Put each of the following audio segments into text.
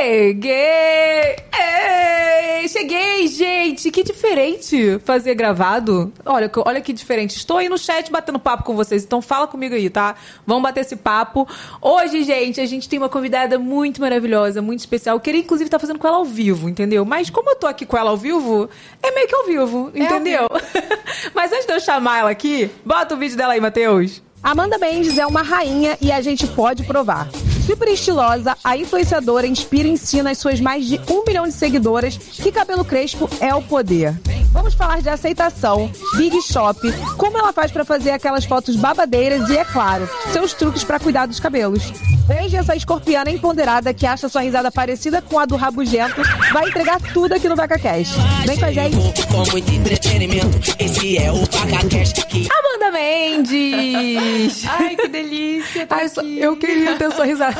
Cheguei! Ei, cheguei, gente! Que diferente fazer gravado. Olha, olha que diferente. Estou aí no chat batendo papo com vocês, então fala comigo aí, tá? Vamos bater esse papo. Hoje, gente, a gente tem uma convidada muito maravilhosa, muito especial. Eu queria, inclusive, estar tá fazendo com ela ao vivo, entendeu? Mas como eu tô aqui com ela ao vivo, é meio que ao vivo, é entendeu? Vivo. Mas antes de eu chamar ela aqui, bota o vídeo dela aí, Matheus. Amanda Mendes é uma rainha e a gente pode provar. Super estilosa, a influenciadora inspira e ensina as suas mais de um milhão de seguidoras que cabelo crespo é o poder. Vamos falar de aceitação, Big Shop, como ela faz para fazer aquelas fotos babadeiras e, é claro, seus truques para cuidar dos cabelos. Hoje, essa escorpiana empoderada que acha sua risada parecida com a do Rabugento vai entregar tudo aqui no VacaCast. Vem com a gente. Com muito entretenimento, esse é o VacaCast aqui. Amanda Mendes! Ai, que delícia! Tá Ai, eu queria ter sua risada.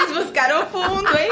Vocês buscaram fundo, hein?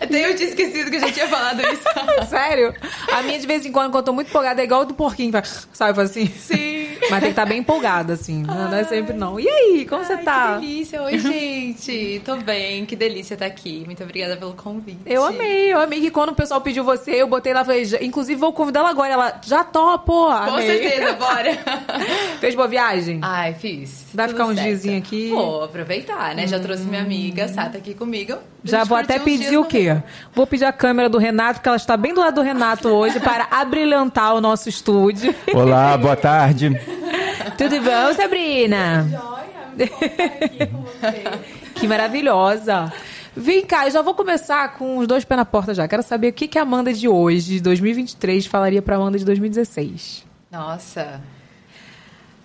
Até eu tinha esquecido que eu já tinha falado isso. Sério? A minha, de vez em quando, quando eu tô muito empolgada, é igual do porquinho. Sabe assim? Sim. Mas tem que estar tá bem empolgada, assim. Não, não é sempre não. E aí, como Ai, você tá? Que delícia. Oi, gente. Tô bem. Que delícia estar aqui. Muito obrigada pelo convite. Eu amei. Eu amei que quando o pessoal pediu você, eu botei lá, falei, inclusive vou convidar ela agora. Ela, já topo. Com certeza, bora. Fez boa viagem? Ai, fiz. Vai ficar um diazinho aqui? Vou aproveitar, né? Já trouxe minha amiga, Sata, aqui comigo. Já vou até pedir o quê? Vou pedir a câmera do Renato, porque ela está bem do lado do Renato hoje, para abrilhantar o nosso estúdio. Olá, boa tarde. Tudo bom, Sabrina? Joia, com você. Que maravilhosa. Vem cá, eu já vou começar com os dois pés na porta já. Quero saber o que, que a Amanda de hoje, de 2023, falaria para a Amanda de 2016. Nossa.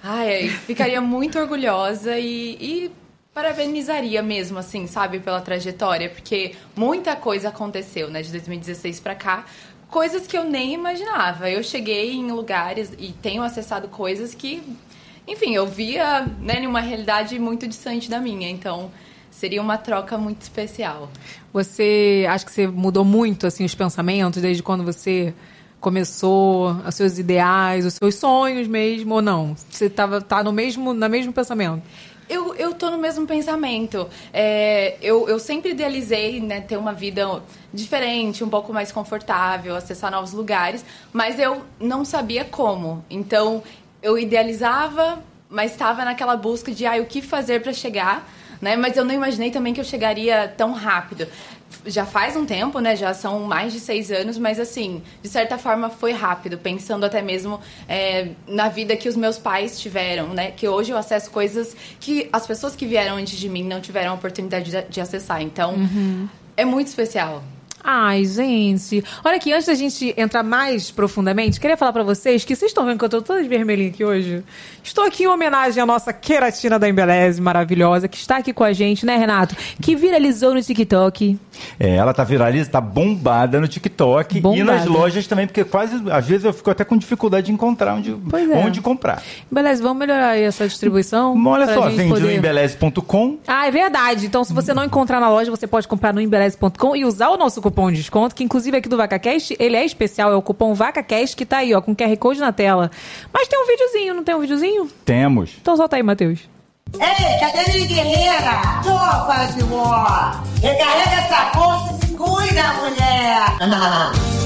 Ai, ficaria muito orgulhosa e, e parabenizaria mesmo, assim, sabe, pela trajetória, porque muita coisa aconteceu, né, de 2016 para cá, coisas que eu nem imaginava. Eu cheguei em lugares e tenho acessado coisas que, enfim, eu via, né, em uma realidade muito distante da minha, então seria uma troca muito especial. Você acha que você mudou muito assim os pensamentos desde quando você começou os seus ideais, os seus sonhos mesmo ou não? Você tava tá no mesmo no mesmo pensamento? Eu, eu tô no mesmo pensamento. É, eu, eu sempre idealizei né, ter uma vida diferente, um pouco mais confortável, acessar novos lugares, mas eu não sabia como. Então, eu idealizava, mas estava naquela busca de ah, o que fazer para chegar. Né? Mas eu não imaginei também que eu chegaria tão rápido já faz um tempo, né? Já são mais de seis anos, mas assim, de certa forma foi rápido, pensando até mesmo é, na vida que os meus pais tiveram, né? Que hoje eu acesso coisas que as pessoas que vieram antes de mim não tiveram a oportunidade de, de acessar. Então, uhum. é muito especial. Ai, gente. Olha aqui, antes da gente entrar mais profundamente, queria falar para vocês que vocês estão vendo que eu tô toda de vermelhinho aqui hoje. Estou aqui em homenagem à nossa queratina da Embeleze maravilhosa, que está aqui com a gente, né, Renato? Que viralizou no TikTok. É, ela tá viralizada, tá bombada no TikTok bombada. e nas lojas também, porque quase, às vezes eu fico até com dificuldade de encontrar onde, é. onde comprar. Embeleze, vamos melhorar aí essa distribuição? Olha só, vende poder... no embeleze.com. Ah, é verdade. Então, se você não encontrar na loja, você pode comprar no embeleze.com e usar o nosso cupom cupom de desconto, que inclusive aqui do VacaCast, ele é especial, é o cupom VacaCast, que tá aí, ó, com QR Code na tela. Mas tem um videozinho, não tem um videozinho? Temos. Então solta aí, Matheus. Ei, cadê minha guerreira? Tropa de mó! Recarrega essa força e se cuida, mulher!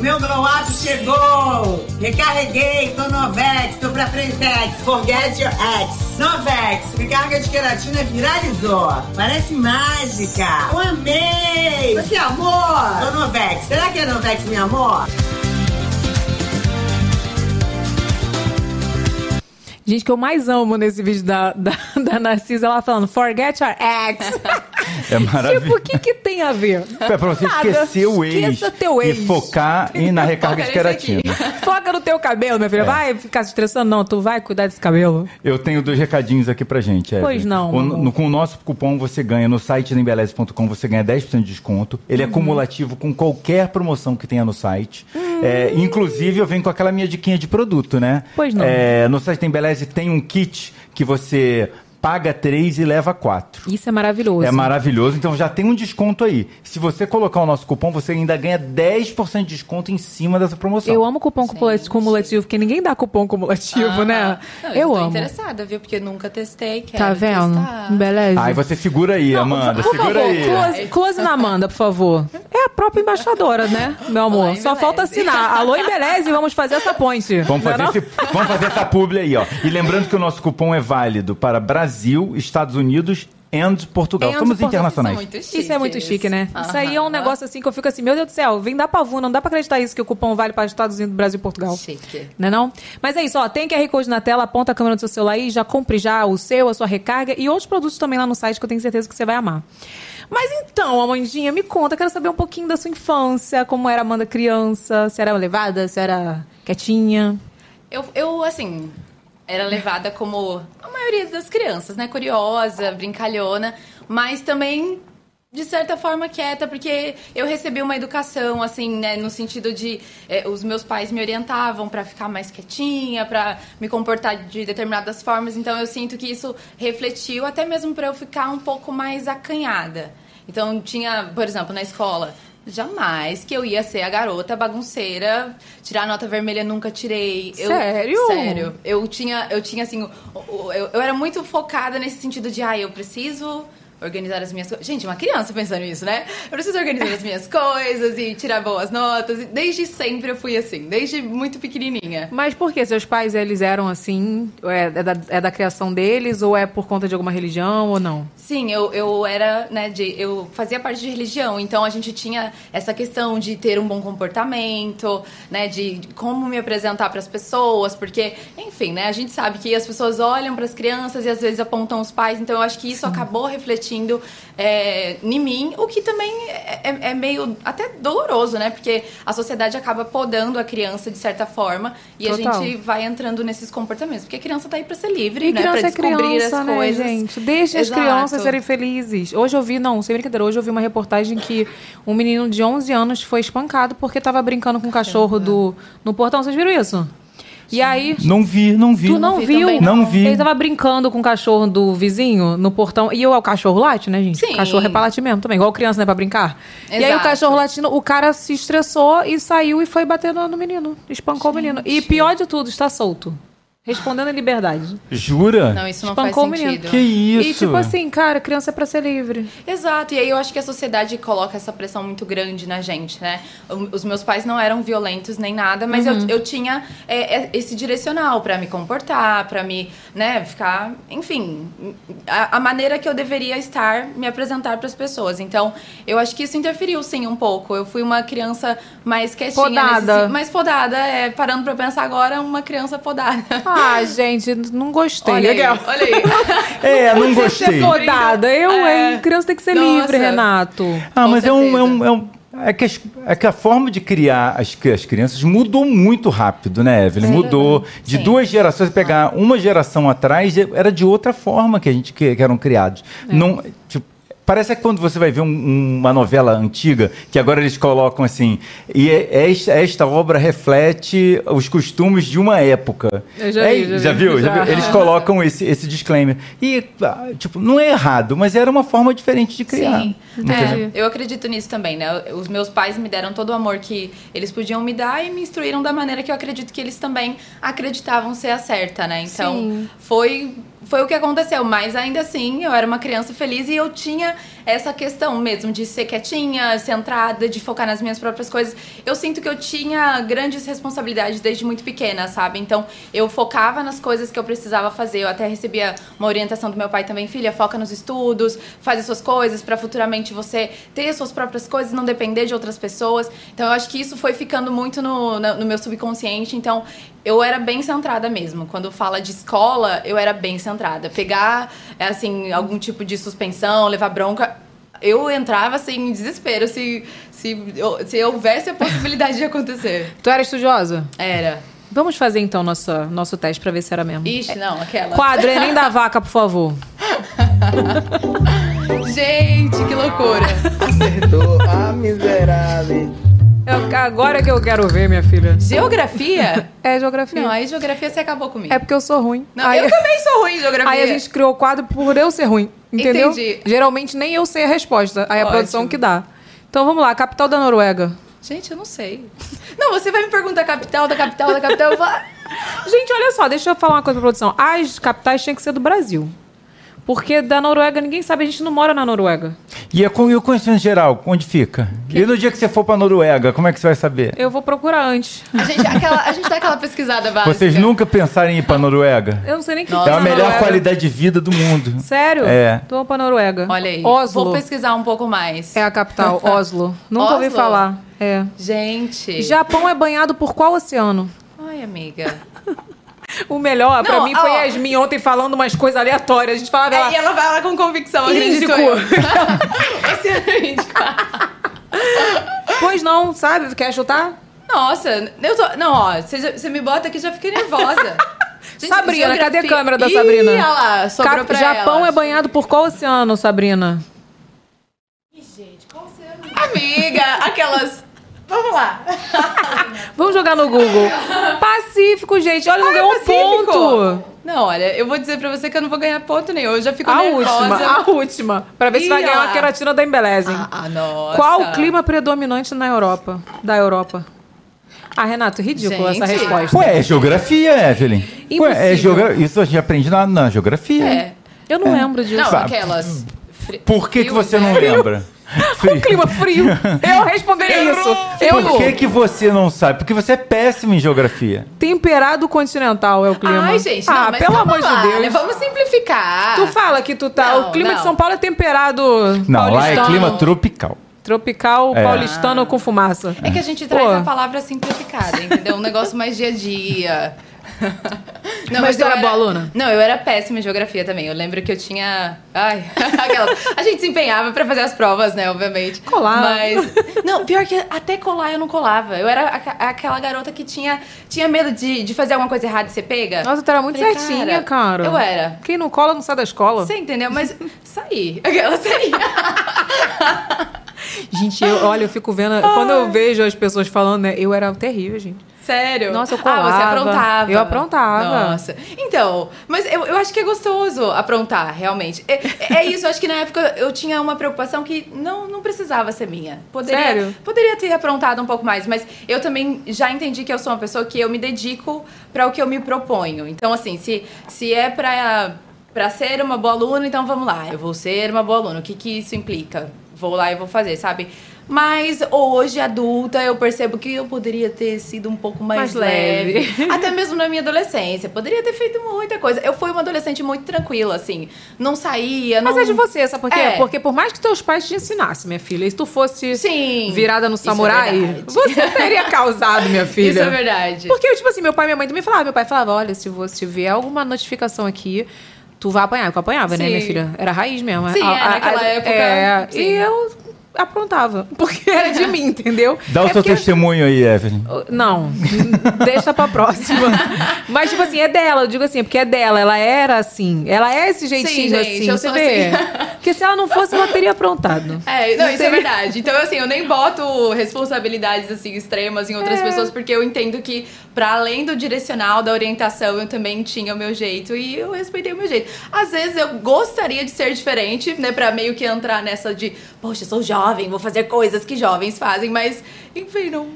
Meu glow chegou! Recarreguei, tô Novex, tô pra Frentex, forget your ex. Novex, recarga de queratina viralizou. Parece mágica. Eu amei! Você amor? Tô Novex, será que é Novex, meu amor? Gente, que eu mais amo nesse vídeo da, da, da Narcisa, ela falando, forget your ex. É maravilhoso. Tipo, o que, que tem a ver? É pra você Nada. esquecer o ex. teu ex. E focar em, na recarga de queratina. Foca no teu cabelo, minha filha. É. Vai ficar se estressando, não. Tu vai cuidar desse cabelo. Eu tenho dois recadinhos aqui pra gente. Eve. Pois não. O, no, com o nosso cupom você ganha, no site da Embeleze.com você ganha 10% de desconto. Ele é uhum. é cumulativo com qualquer promoção que tenha no site. Uhum. É, inclusive, eu venho com aquela minha diquinha de produto, né? Pois não. É, no site da Embeleze tem um kit que você paga três e leva quatro. Isso é maravilhoso. É maravilhoso, então já tem um desconto aí. Se você colocar o nosso cupom, você ainda ganha 10% de desconto em cima dessa promoção. Eu amo cupom cumulativo, porque ninguém dá cupom cumulativo, né? Não, eu tô amo. interessada, viu? Porque nunca testei, quero Tá vendo? testar. Beleza. Aí você segura aí, Amanda, Por segura favor, aí. close, close na Amanda, por favor. É a própria embaixadora, né, meu amor? Alô, Só falta assinar. Alô, Embeleze, vamos fazer essa ponte. Vamos Não é fazer, não? esse- vamos fazer essa publi aí, ó. E lembrando que o nosso cupom é válido para Brasil, Estados Unidos e Portugal. And Somos Portugal. internacionais. São muito Isso é muito chique, né? Isso aí é um negócio assim que eu fico assim, meu Deus do céu, vem dar pavuna, não dá pra acreditar isso que o cupom vale para Estados Unidos, Brasil e Portugal. Chique. Não é não? Mas é isso, ó, tem QR Code na tela, aponta a câmera do seu celular aí, já compre já o seu, a sua recarga e outros produtos também lá no site que eu tenho certeza que você vai amar. Mas então, Amandinha, me conta, quero saber um pouquinho da sua infância, como era a Amanda criança, se era levada, se era quietinha. Eu, eu, assim, era levada como a maioria das crianças, né? Curiosa, brincalhona, mas também, de certa forma, quieta, porque eu recebi uma educação, assim, né? No sentido de eh, os meus pais me orientavam pra ficar mais quietinha, pra me comportar de determinadas formas, então eu sinto que isso refletiu até mesmo pra eu ficar um pouco mais acanhada. Então, tinha, por exemplo, na escola. Jamais que eu ia ser a garota bagunceira, tirar nota vermelha nunca tirei. Eu- Sério? sério. Eu tinha, eu tinha assim, o- eu, eu era muito focada nesse sentido de, ah, eu preciso organizar as minhas coisas. Gente, uma criança pensando nisso, né? Eu preciso organizar as minhas coisas e tirar boas notas. Desde sempre eu fui assim, desde muito pequenininha. Mas por que? Seus pais, eles eram assim? É, é da, é da criação deles ou é por conta de alguma religião ou não? Sim, eu, eu era, né, de, eu fazia parte de religião, então a gente tinha essa questão de ter um bom comportamento, né, de, como me apresentar para as pessoas, porque, enfim, né, a gente sabe que as pessoas olham para as crianças e às vezes apontam os pais, então eu acho que isso acabou refletindo é, em mim, o que também é, é- é meio até doloroso, né, porque a sociedade acaba podando a criança de certa forma e Total. a gente vai entrando nesses comportamentos, porque a criança tá aí para ser livre, E né, criança é descobrir criança, as né, coisas. gente? Deixe as crianças serem felizes. Hoje eu vi, não, sem brincadeira, hoje eu vi uma reportagem que um menino de 11 anos foi espancado porque tava brincando com o cachorro do, no portão. Vocês viram isso? E aí... Não vi, não vi. Tu não vi viu? também, não. Não vi. Ele tava brincando com o cachorro do vizinho no portão. E o cachorro late, né, gente? Sim. O cachorro é pra latir mesmo também, igual criança, né, pra brincar. E aí o Exato. cachorro latindo, o cara se estressou e saiu e foi bater no, no menino. Espancou o menino. E pior de tudo, está solto. Respondendo em liberdade. Jura? Não, isso não Espancou faz sentido. Que isso? E tipo assim, cara, criança é pra ser livre. Exato, e aí eu acho que a sociedade coloca essa pressão muito grande na gente, né? Os meus pais não eram violentos nem nada, mas Uhum. eu, eu tinha é, é, esse direcional pra me comportar, pra me, né, ficar, enfim, a, a maneira que eu deveria estar, me apresentar pras pessoas. Então, eu acho que isso interferiu sim um pouco. Eu fui uma criança mais quietinha, Podada. nesse- mais podada, é, parando pra pensar agora, uma criança podada. Ah, gente, não gostei. olha aí, Legal. olha aí. É, não Ser gostei. podada. Eu, É. hein? Criança tem que ser Nossa. livre, Renato. Ah, Com mas é um, é um, é um- é que, as- é que a forma de criar as, as crianças mudou muito rápido, né, Evelyn? Mudou. De Sim. duas gerações, pegar uma geração atrás, era de outra forma que a gente que, que eram criados. Não, tipo, Parece que quando você vai ver um- uma novela antiga, que agora eles colocam assim, e é- esta, esta obra reflete os costumes de uma época. Eu já É, vi, já vi. viu? Já Já. viu? Eles colocam esse, esse disclaimer. E, ah, tipo, não é errado, mas era uma forma diferente de criar. Sim, é, eu acredito nisso também, né? Os meus pais me deram todo o amor que eles podiam me dar e me instruíram da maneira que eu acredito que eles também acreditavam ser a certa, né? Então, Sim. foi foi o que aconteceu, mas ainda assim eu era uma criança feliz e eu tinha essa questão mesmo de ser quietinha, centrada, de focar nas minhas próprias coisas. Eu sinto que eu tinha grandes responsabilidades desde muito pequena, sabe? Então eu focava nas coisas que eu precisava fazer. Eu até recebia uma orientação do meu pai também, filha, foca nos estudos, faz as suas coisas para futuramente você ter as suas próprias coisas, não depender de outras pessoas. Então eu acho que isso foi ficando muito no, no, no meu subconsciente. Então eu era bem centrada mesmo. Quando fala de escola, eu era bem centrada. Pegar, é, assim, algum tipo de suspensão, levar bronca, eu entrava, assim, em desespero se, se, se houvesse a possibilidade de acontecer. Tu era estudiosa? Era. Vamos fazer então nosso, nosso teste pra ver se era mesmo. Ixi, não, aquela. Quadro Enem da Vaca, por favor. Gente, que loucura. Acertou a miserável. É Eu- agora que eu quero ver, minha filha. Geografia? É geografia. Não, aí geografia você acabou comigo. É porque eu sou ruim. Não, aí, eu também sou ruim em geografia. aí a gente criou o quadro por eu ser ruim. Entendeu? Entendi. Geralmente nem eu sei a resposta. Aí a Ótimo. produção que dá. Então vamos lá, capital da Noruega. Gente, eu não sei. Não, você vai me perguntar a capital da capital da capital. Eu vou... Gente, olha só, deixa eu falar uma coisa pra produção. As capitais tinham que ser do Brasil. Porque da Noruega ninguém sabe, a gente não mora na Noruega. E, a, e o conhecimento geral, onde fica? E no dia que você for pra Noruega, como é que você vai saber? Eu vou procurar antes. A gente, aquela, a gente dá aquela pesquisada básica. Vocês nunca pensaram em ir pra Noruega? Eu não sei nem que Nossa. É a na melhor Noruega. qualidade de vida do mundo. Sério? É. Tô pra Noruega. Olha aí. Oslo. Vou pesquisar um pouco mais. É a capital, Oslo. Nunca ouvi Oslo? falar. É. Gente. Japão é banhado por qual oceano? Ai, amiga. O melhor, pra Não, mim, foi ó. Yasmin ontem falando umas coisas aleatórias. A gente falava É, ela, e ela vai lá com convicção, acredito eu. Oceano Índico. pois não, sabe? Quer chutar? Nossa, eu tô... Não, ó, você, me bota aqui já fiquei nervosa. Gente, Sabrina, cadê a câmera da Ih, Sabrina? olha lá, sobrou Cap- pra Japão ela. é banhado por qual oceano, Sabrina? Amiga, aquelas... Vamos lá. Vamos jogar no Google. Pacífico, gente. Olha, não Ah, é ganhou um ponto. Não, olha, eu vou dizer pra você que eu não vou ganhar ponto nenhum. Eu já fico A nervosa. última, a última. Pra ver se Ih, vai ganhar ó uma queratina da Embelezem. Ah, ah, nossa. Qual o clima predominante na Europa? Da Europa? Ah, Renato, ridículo essa resposta. Ué, é geografia, Evelyn. Ué, é geogra... Isso a gente aprende na, na geografia. É. Eu não lembro disso. Não, aquelas... fri- Por que, que você não né? lembra? O clima frio. Eu responderia isso. Eu Por que, que você não sabe? Porque você é péssimo em geografia. Temperado continental é o clima. Ai, gente, não, ah, mas pelo amor lá, de Deus. né? Vamos simplificar. Tu fala que tu tá. Não, o clima de não. São Paulo é temperado. Não, lá é paulistano, clima tropical. Tropical É. paulistano com fumaça. É que a gente traz Pô. a palavra simplificada, entendeu? Um negócio mais dia a dia. Não, Mas tu era boa aluna? Não, eu era péssima em geografia também. Eu lembro que eu tinha. Ai, aquela. A gente se empenhava pra fazer as provas, né? Obviamente. Colava. Mas. Não, pior que até colar eu não colava. Eu era aca- aquela garota que tinha, tinha medo de, de fazer alguma coisa errada e ser pega. Nossa, tu era muito Falei, certinha, cara. Eu era. Quem não cola não sai da escola. Você entendeu? Mas saí. Aquela saí. Gente, eu, olha, eu fico vendo. Quando eu vejo as pessoas falando, né? Eu era terrível, gente. Sério? Nossa, eu Ah, você colava. aprontava. Eu aprontava. Nossa. Então, mas eu, eu acho que é gostoso aprontar, realmente. É, é isso, eu acho que na época eu tinha uma preocupação que não, não precisava ser minha. Poderia, Sério? Poderia ter aprontado um pouco mais, mas eu também já entendi que eu sou uma pessoa que eu me dedico para o que eu me proponho. Então, assim, se, se é pra, pra ser uma boa aluna, então vamos lá, eu vou ser uma boa aluna. O que, que isso implica? Vou lá e vou fazer, sabe? Mas hoje, adulta, eu percebo que eu poderia ter sido um pouco mais, Mais leve. leve. Até mesmo na minha adolescência. Poderia ter feito muita coisa. Eu fui uma adolescente muito tranquila, assim. Não saía, Mas não... é de você, sabe por quê? É. Porque por mais que teus pais te ensinassem, minha filha, e se tu fosse Sim. virada no é samurai, verdade. você teria causado, minha filha. Isso é verdade. Porque, tipo assim, meu pai e minha mãe também falavam. Meu pai falava, olha, se você vê alguma notificação aqui, tu vai apanhar. Eu apanhava, né, Sim. minha filha? Era raiz mesmo. Sim, é, naquela época, É, sim. e eu aprontava. Porque era de mim, entendeu? Dá o É seu porque- testemunho aí, Evelyn. Não, deixa pra próxima. Mas, tipo assim, é dela. Eu digo assim, porque é dela. Ela era assim. Ela é esse jeitinho gente, assim. eu você sou vê? assim. Porque se ela não fosse, ela teria aprontado. É, não, isso é Seria- verdade. Então, assim, eu nem boto responsabilidades, assim, extremas em outras É. pessoas, porque eu entendo que, para além do direcional, da orientação, eu também tinha o meu jeito e eu respeitei o meu jeito. Às vezes eu gostaria de ser diferente, né, pra meio que entrar nessa de, poxa, sou jovem, vou fazer coisas que jovens fazem, mas, enfim, não,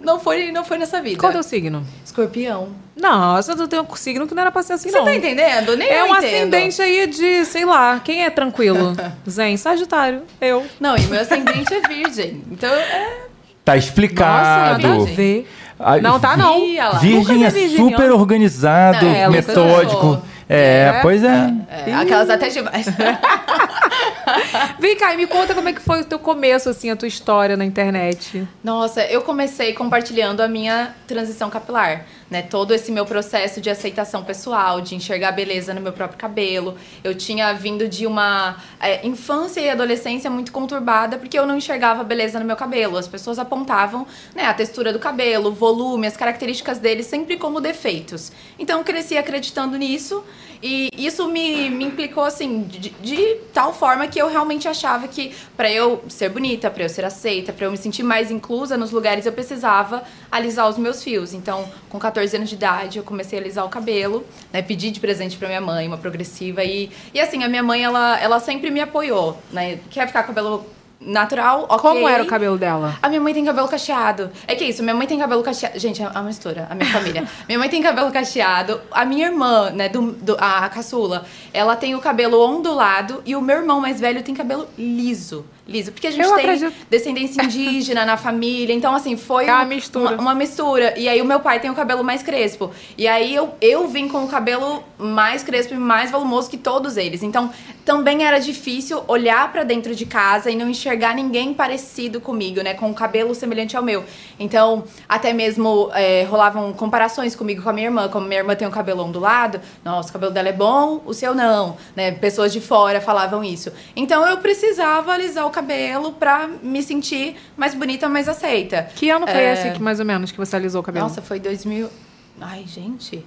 não, foi, não foi nessa vida. Qual é o teu signo? Escorpião. Nossa, tu tem um signo que não era pra ser assim, Você não. tá entendendo? Nem É eu um entendo. ascendente aí de, sei lá, quem é tranquilo? Zen, Sagitário, eu. Não, e meu ascendente é virgem. Então, é... Tá Nossa, explicado. nada a ver. Ai, Não, tá não. Virgem é é super organizado, Não, é, Lucas metódico. É, É. pois é. é aquelas até demais. Vem cá e me conta como é que foi o teu começo, assim, a tua história na internet. Nossa, eu comecei compartilhando a minha transição capilar, né? Todo esse meu processo de aceitação pessoal, de enxergar beleza no meu próprio cabelo. Eu tinha vindo de uma é, infância e adolescência muito conturbada porque eu não enxergava beleza no meu cabelo. As pessoas apontavam, né, a textura do cabelo, o volume, as características dele sempre como defeitos. Então eu cresci acreditando nisso e isso me, me implicou assim de, de tal forma que eu realmente achava que para eu ser bonita, para eu ser aceita, para eu me sentir mais inclusa nos lugares, eu precisava alisar os meus fios. Então, com 14 anos de idade, eu comecei a alisar o cabelo, né? Pedi de presente para minha mãe uma progressiva e e assim, a minha mãe ela ela sempre me apoiou, né? Quer ficar com cabelo natural, ok. Como era o cabelo dela? A minha mãe tem cabelo cacheado. É que isso, minha mãe tem cabelo cacheado. Gente, é uma mistura, a minha família. minha mãe tem cabelo cacheado. A minha irmã, né, do, do, a caçula, ela tem o cabelo ondulado. E o meu irmão mais velho tem cabelo liso. Liso. Porque a gente Eu tem acredito. descendência indígena na família. Então, assim, foi É uma um- mistura. Uma, uma mistura. E aí o meu pai tem o cabelo mais crespo. E aí eu, eu vim com o cabelo mais crespo e mais volumoso que todos eles. Então, também era difícil olhar pra dentro de casa e não enxergar ninguém parecido comigo, né? Com o cabelo semelhante ao meu. Então, até mesmo é, rolavam comparações comigo com a minha irmã. Como minha irmã tem o cabelo ondulado, nossa, o cabelo dela é bom, o seu não, né? Pessoas de fora falavam isso. Então, eu precisava alisar o cabelo pra me sentir mais bonita, mais aceita. Que ano foi É, esse que mais ou menos que você alisou o cabelo? Nossa, foi 2000. Ai, gente.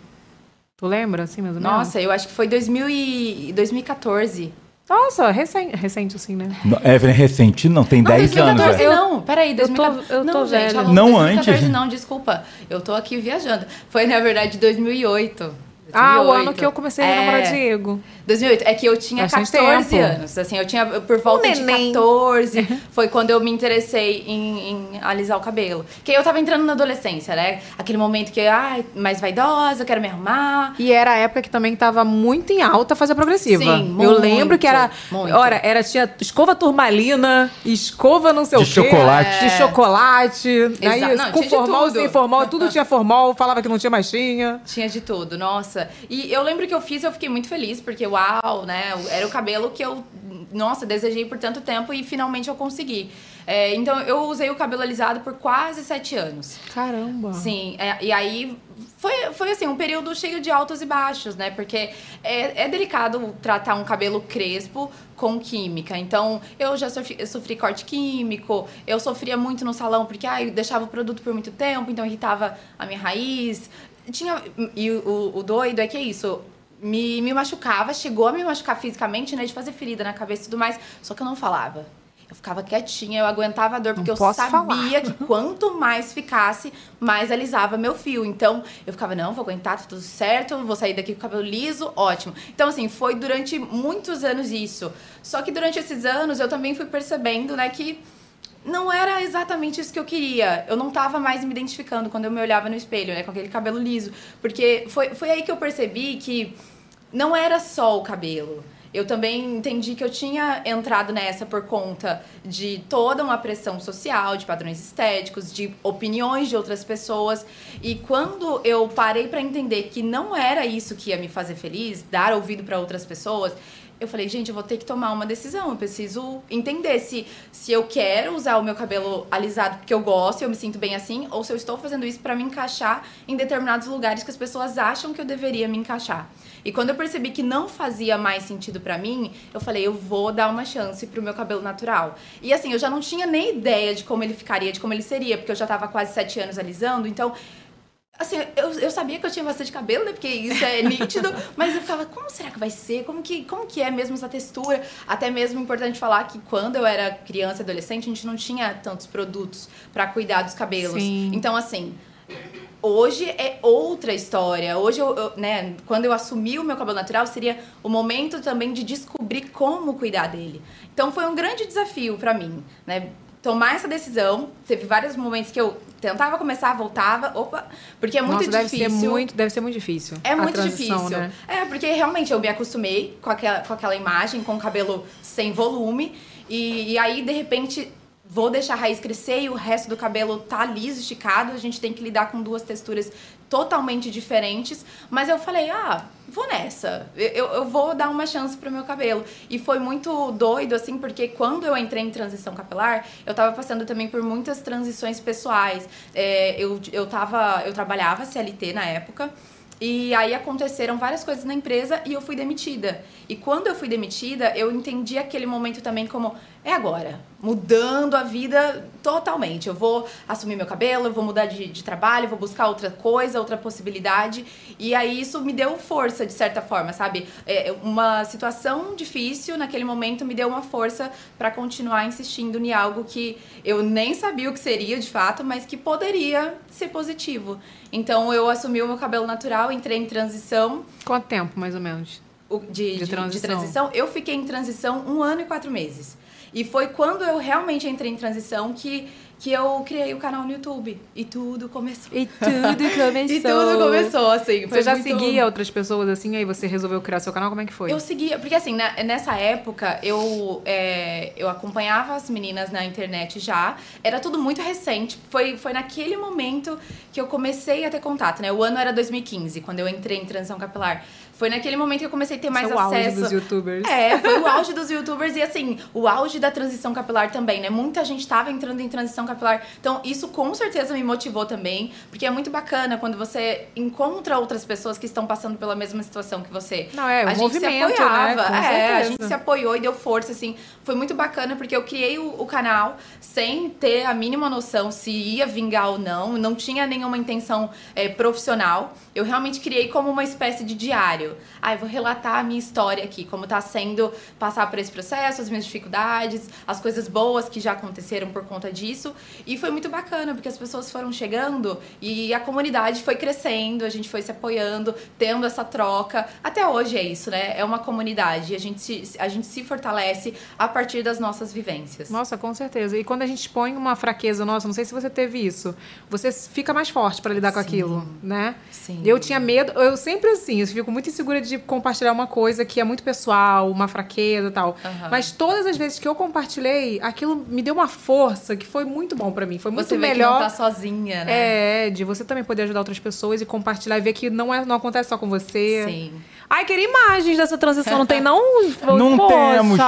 Tu lembra, assim, mais ou menos? Nossa, eu acho que foi 2000 e 2014. Nossa, recente, recente assim, né? Não, Evelyn, recente não, tem Não, 10 anos. 2014 é. não. Peraí, eu tô- 2014. eu tô não, gente, velha. alô, Não 2014 antes? não, desculpa. Eu tô aqui viajando. Foi, na verdade, 2008. Ah, o 2008. ano que eu comecei a É, namorar Diego. 2008. É que eu tinha Bastante 14 tempo. anos. Assim, eu tinha por volta Um de neném. 14. Foi quando eu me interessei em, em alisar o cabelo. Que eu tava entrando na adolescência, né? Aquele momento que, ai, mais vaidosa, quero me arrumar. E era a época que também tava muito em alta fazer progressiva. Sim, eu muito, lembro que era. muito. Ora, era, tinha escova turmalina, escova não sei De o quê. chocolate. De chocolate. Aí, Exato. Não, com formal, sem formal, tudo tinha formal, falava que não tinha mais tinha. Tinha de tudo, nossa. E eu lembro que eu fiz, eu fiquei muito feliz, porque né? Era o cabelo que eu, nossa, desejei por tanto tempo e finalmente eu consegui. É, então eu usei o cabelo alisado por quase sete anos. Caramba. Sim, é, e aí foi, foi assim, um período cheio de altos e baixos, né? Porque é, é delicado tratar um cabelo crespo com química. Então, eu já sofri, eu sofri corte químico, eu sofria muito no salão, porque ai, eu deixava o produto por muito tempo, então irritava a minha raiz. Tinha, e o, o doido é que é isso. Me, me machucava, chegou a me machucar fisicamente, né? De fazer ferida na cabeça e tudo mais. Só que eu não falava. Eu ficava quietinha, eu aguentava a dor, porque eu sabia falar. que quanto mais ficasse, mais alisava meu fio. Então, eu ficava, não, vou aguentar, tá tudo certo, vou sair daqui com o cabelo liso, ótimo. Então, assim, foi durante muitos anos isso. Só que durante esses anos, eu também fui percebendo, né, que não era exatamente isso que eu queria. Eu não tava mais me identificando quando eu me olhava no espelho, né, com aquele cabelo liso. Porque foi, foi aí que eu percebi que não era só o cabelo. Eu também entendi que eu tinha entrado nessa por conta de toda uma pressão social, de padrões estéticos, de opiniões de outras pessoas. E quando eu parei para entender que não era isso que ia me fazer feliz, dar ouvido para outras pessoas, eu falei, gente, eu vou ter que tomar uma decisão. Eu preciso entender se, se eu quero usar o meu cabelo alisado porque eu gosto e eu me sinto bem assim, ou se eu estou fazendo isso para me encaixar em determinados lugares que as pessoas acham que eu deveria me encaixar. E quando eu percebi que não fazia mais sentido pra mim, eu falei, eu vou dar uma chance pro meu cabelo natural. E assim, eu já não tinha nem ideia de como ele ficaria, de como ele seria, porque eu já tava quase sete anos alisando, então Assim, eu, eu sabia que eu tinha bastante cabelo, né? Porque isso é nítido. mas eu ficava, como será que vai ser? Como que, como que é mesmo essa textura? Até mesmo importante falar que quando eu era criança e adolescente, a gente não tinha tantos produtos pra cuidar dos cabelos. Sim. Então, assim, hoje é outra história. Hoje, eu, eu, né, quando eu assumi o meu cabelo natural, seria o momento também de descobrir como cuidar dele. Então, foi um grande desafio pra mim, né? Tomar essa decisão. Teve vários momentos que eu tentava começar, voltava, opa, porque é muito Nossa, deve difícil. ser muito, deve ser muito difícil. É muito difícil. Né? É, porque realmente eu me acostumei com aquela, com aquela imagem, com o cabelo sem volume. E, e aí, de repente, vou deixar a raiz crescer e o resto do cabelo tá liso, esticado. A gente tem que lidar com duas texturas totalmente diferentes. Mas eu falei, ah, vou nessa. Eu, eu vou dar uma chance pro meu cabelo. E foi muito doido, assim, porque quando eu entrei em transição capilar, eu tava passando também por muitas transições pessoais. É, eu, eu, tava, eu trabalhava CLT na época. E aí aconteceram várias coisas na empresa e eu fui demitida. E quando eu fui demitida, eu entendi aquele momento também como é agora, mudando a vida totalmente. Eu vou assumir meu cabelo, eu vou mudar de, de trabalho, vou buscar outra coisa, outra possibilidade. E aí isso me deu força, de certa forma, sabe? É, uma situação difícil naquele momento me deu uma força para continuar insistindo em algo que eu nem sabia o que seria de fato, mas que poderia ser positivo. Então eu assumi o meu cabelo natural, entrei em transição. Quanto tempo, mais ou menos? De, De de- transição. de transição, eu fiquei em transição um ano e quatro meses. E foi quando eu realmente entrei em transição que, que eu criei o canal no YouTube. E tudo começou. E tudo começou. E tudo começou, assim. Você já muito- seguia outras pessoas assim, aí você resolveu criar seu canal? Como é que foi? Eu seguia, porque assim, na- nessa época eu, é, eu acompanhava as meninas na internet já, era tudo muito recente. Foi, foi naquele momento que eu comecei a ter contato, né? O ano era 2015, quando eu entrei em transição capilar. Foi naquele momento que eu comecei a ter mais Esse é o auge acesso. dos youtubers. É, foi o auge dos youtubers e assim, o auge da transição capilar também, né? Muita gente tava entrando em transição capilar. Então, isso com certeza me motivou também, porque é muito bacana quando você encontra outras pessoas que estão passando pela mesma situação que você. Não, é, o a gente movimento, se apoiava. né? É, a gente se apoiou e deu força, assim. Foi muito bacana, porque eu criei o, o canal sem ter a mínima noção se ia vingar ou não. Não tinha nenhuma intenção é, profissional. Eu realmente criei como uma espécie de diário. Ah, eu vou relatar a minha história aqui, como tá sendo passar por esse processo, as minhas dificuldades, as coisas boas que já aconteceram por conta disso. E foi muito bacana, porque as pessoas foram chegando e a comunidade foi crescendo, a gente foi se apoiando, tendo essa troca. Até hoje é isso, né? É uma comunidade. A gente se, a gente se fortalece a partir das nossas vivências. Nossa, com certeza. E quando a gente expõe uma fraqueza nossa, não sei se você teve isso, você fica mais forte pra lidar com aquilo, né? Sim. Eu tinha medo, eu sempre assim, eu fico muito insegura de compartilhar uma coisa que é muito pessoal, uma fraqueza e tal. Aham. Mas todas as vezes que eu compartilhei, aquilo me deu uma força que foi muito bom pra mim. Foi muito Você melhor. que não tá sozinha, né? É, de você também poder ajudar outras pessoas e compartilhar e ver que não, é, não acontece só com você. Sim. Ai, queria imagens dessa transição, não tem não? Não Poxa. temos.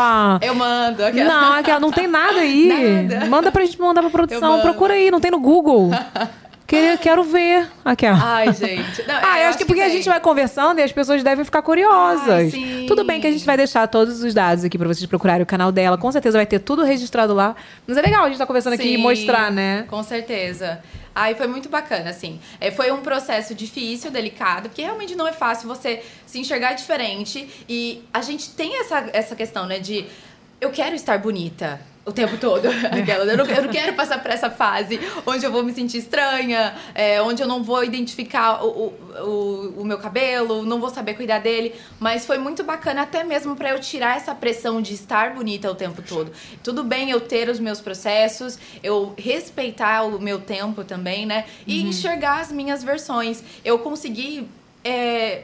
Eu mando. aquela- Não, aquela- não tem nada aí. Nada. Manda pra gente mandar pra produção. Procura aí, não tem no Google. Quero, quero ver. Aquela. Ai, gente. Não, Ah, eu acho que porque a gente vai conversando e as pessoas devem ficar curiosas. Ai, sim. Tudo bem que a gente vai deixar todos os dados aqui pra vocês procurarem o canal dela. Com certeza vai ter tudo registrado lá. Mas é legal a gente tá conversando aqui e Sim, mostrar, né? Com certeza. Aí foi muito bacana, assim. É, foi um processo difícil, delicado, porque realmente não é fácil você se enxergar diferente. E a gente tem essa, essa questão, né, de eu quero estar bonita. O tempo todo. Aquela, eu, não, eu não quero passar por essa fase onde eu vou me sentir estranha, é, onde eu não vou identificar o, o, o, meu cabelo, não vou saber cuidar dele. Mas foi muito bacana, até mesmo pra eu tirar essa pressão de estar bonita o tempo todo. Tudo bem eu ter os meus processos, eu respeitar o meu tempo também, né? E enxergar as minhas versões. Eu consegui. é,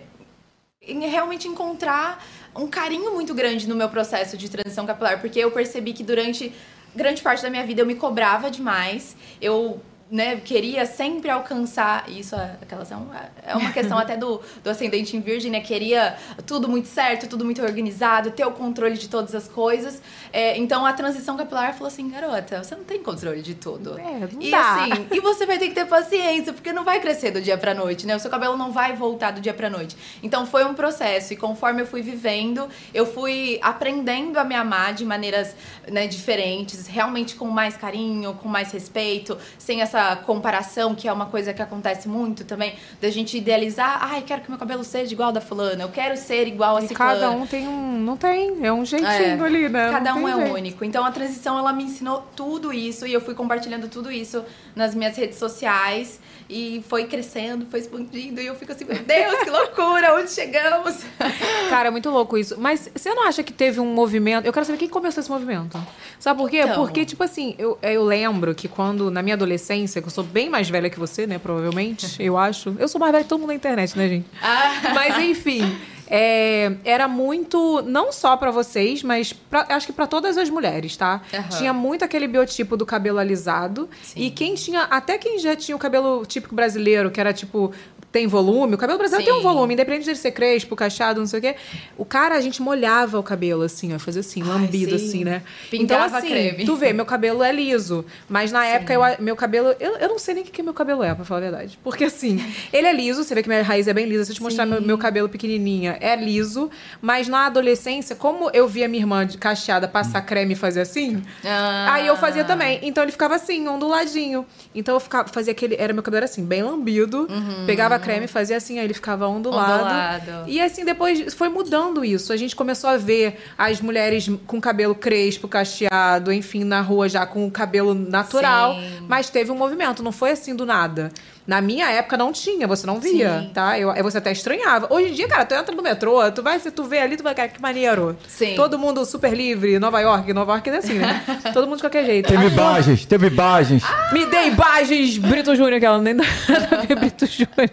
realmente encontrar um carinho muito grande no meu processo de transição capilar, porque eu percebi que durante grande parte da minha vida eu me cobrava demais, eu né, queria sempre alcançar isso, é- aquelas é uma, é uma questão até do, do ascendente em virgem, né? Queria tudo muito certo, tudo muito organizado, ter o controle de todas as coisas. É, então a transição capilar falou assim, garota, você não tem controle de tudo. É, não e dá. assim, e você vai ter que ter paciência, porque não vai crescer do dia pra noite, né? O seu cabelo não vai voltar do dia pra noite. Então foi um processo e conforme eu fui vivendo, eu fui aprendendo a me amar de maneiras né, diferentes, realmente com mais carinho, com mais respeito, sem essa comparação, que é uma coisa que acontece muito também, da gente idealizar, ai, quero que meu cabelo seja igual ao da fulana, eu quero ser igual a E ciclana. cada um tem um. Não tem. É um jeitinho É, ali, né? Cada Não um é jeito. único. Então a transição ela me ensinou tudo isso e eu fui compartilhando tudo isso nas minhas redes sociais e foi crescendo, foi expandindo e eu fico assim, meu Deus, que loucura, onde chegamos? Cara, é muito louco isso. Mas você não acha que teve um movimento? Eu quero saber quem começou esse movimento. Sabe por quê? Então. Porque, tipo assim, eu, eu lembro que quando, na minha adolescência, que eu sou bem mais velha que você, né? Provavelmente, eu acho. Eu sou mais velha que todo mundo na internet, né, gente? Ah. Mas, enfim. é, era muito, não só pra vocês, mas pra- acho que pra todas as mulheres, tá? Aham. Tinha muito aquele biotipo do cabelo alisado. Sim. E quem tinha, até quem já tinha o cabelo típico brasileiro, que era tipo tem volume, o cabelo brasileiro tem um Sim. volume, independente de ser crespo, cacheado, não sei o quê. O cara, a gente molhava o cabelo assim, ó, fazia assim, lambido sim. assim, né? Pintava então, assim, creme. tu vê, meu cabelo é liso. Mas na época, eu, meu cabelo. Eu, eu não sei nem o que, que meu cabelo é, pra falar a verdade. Porque assim, ele é liso, você vê que minha raiz é bem lisa. Se eu te mostrar meu, meu cabelo pequenininha, é liso. Mas na adolescência, como eu via minha irmã de cacheada passar creme e fazer assim, Ah. aí eu fazia também. Então ele ficava assim, onduladinho. Então eu ficava, fazia aquele. Era meu cabelo era assim, bem lambido. Pegava creme, fazia assim, aí ele ficava ondulado. Ondulado. E assim, depois foi mudando isso. A gente começou a ver as mulheres com cabelo crespo, cacheado, enfim, na rua já com o cabelo natural. Sim. Mas teve um movimento, não foi assim do nada. Na minha época não tinha, você não via, Sim. tá? Eu, você até estranhava. Hoje em dia, cara, tu entra no metrô, tu vai, se tu vê ali, tu vai, cara, que maneiro. Sim. Todo mundo super livre, Nova York, Nova York é assim, né? Todo mundo de qualquer jeito. Teve imagens, teve imagens. me dê imagens, Brito Júnior, que ela nem dá ver Brito Júnior.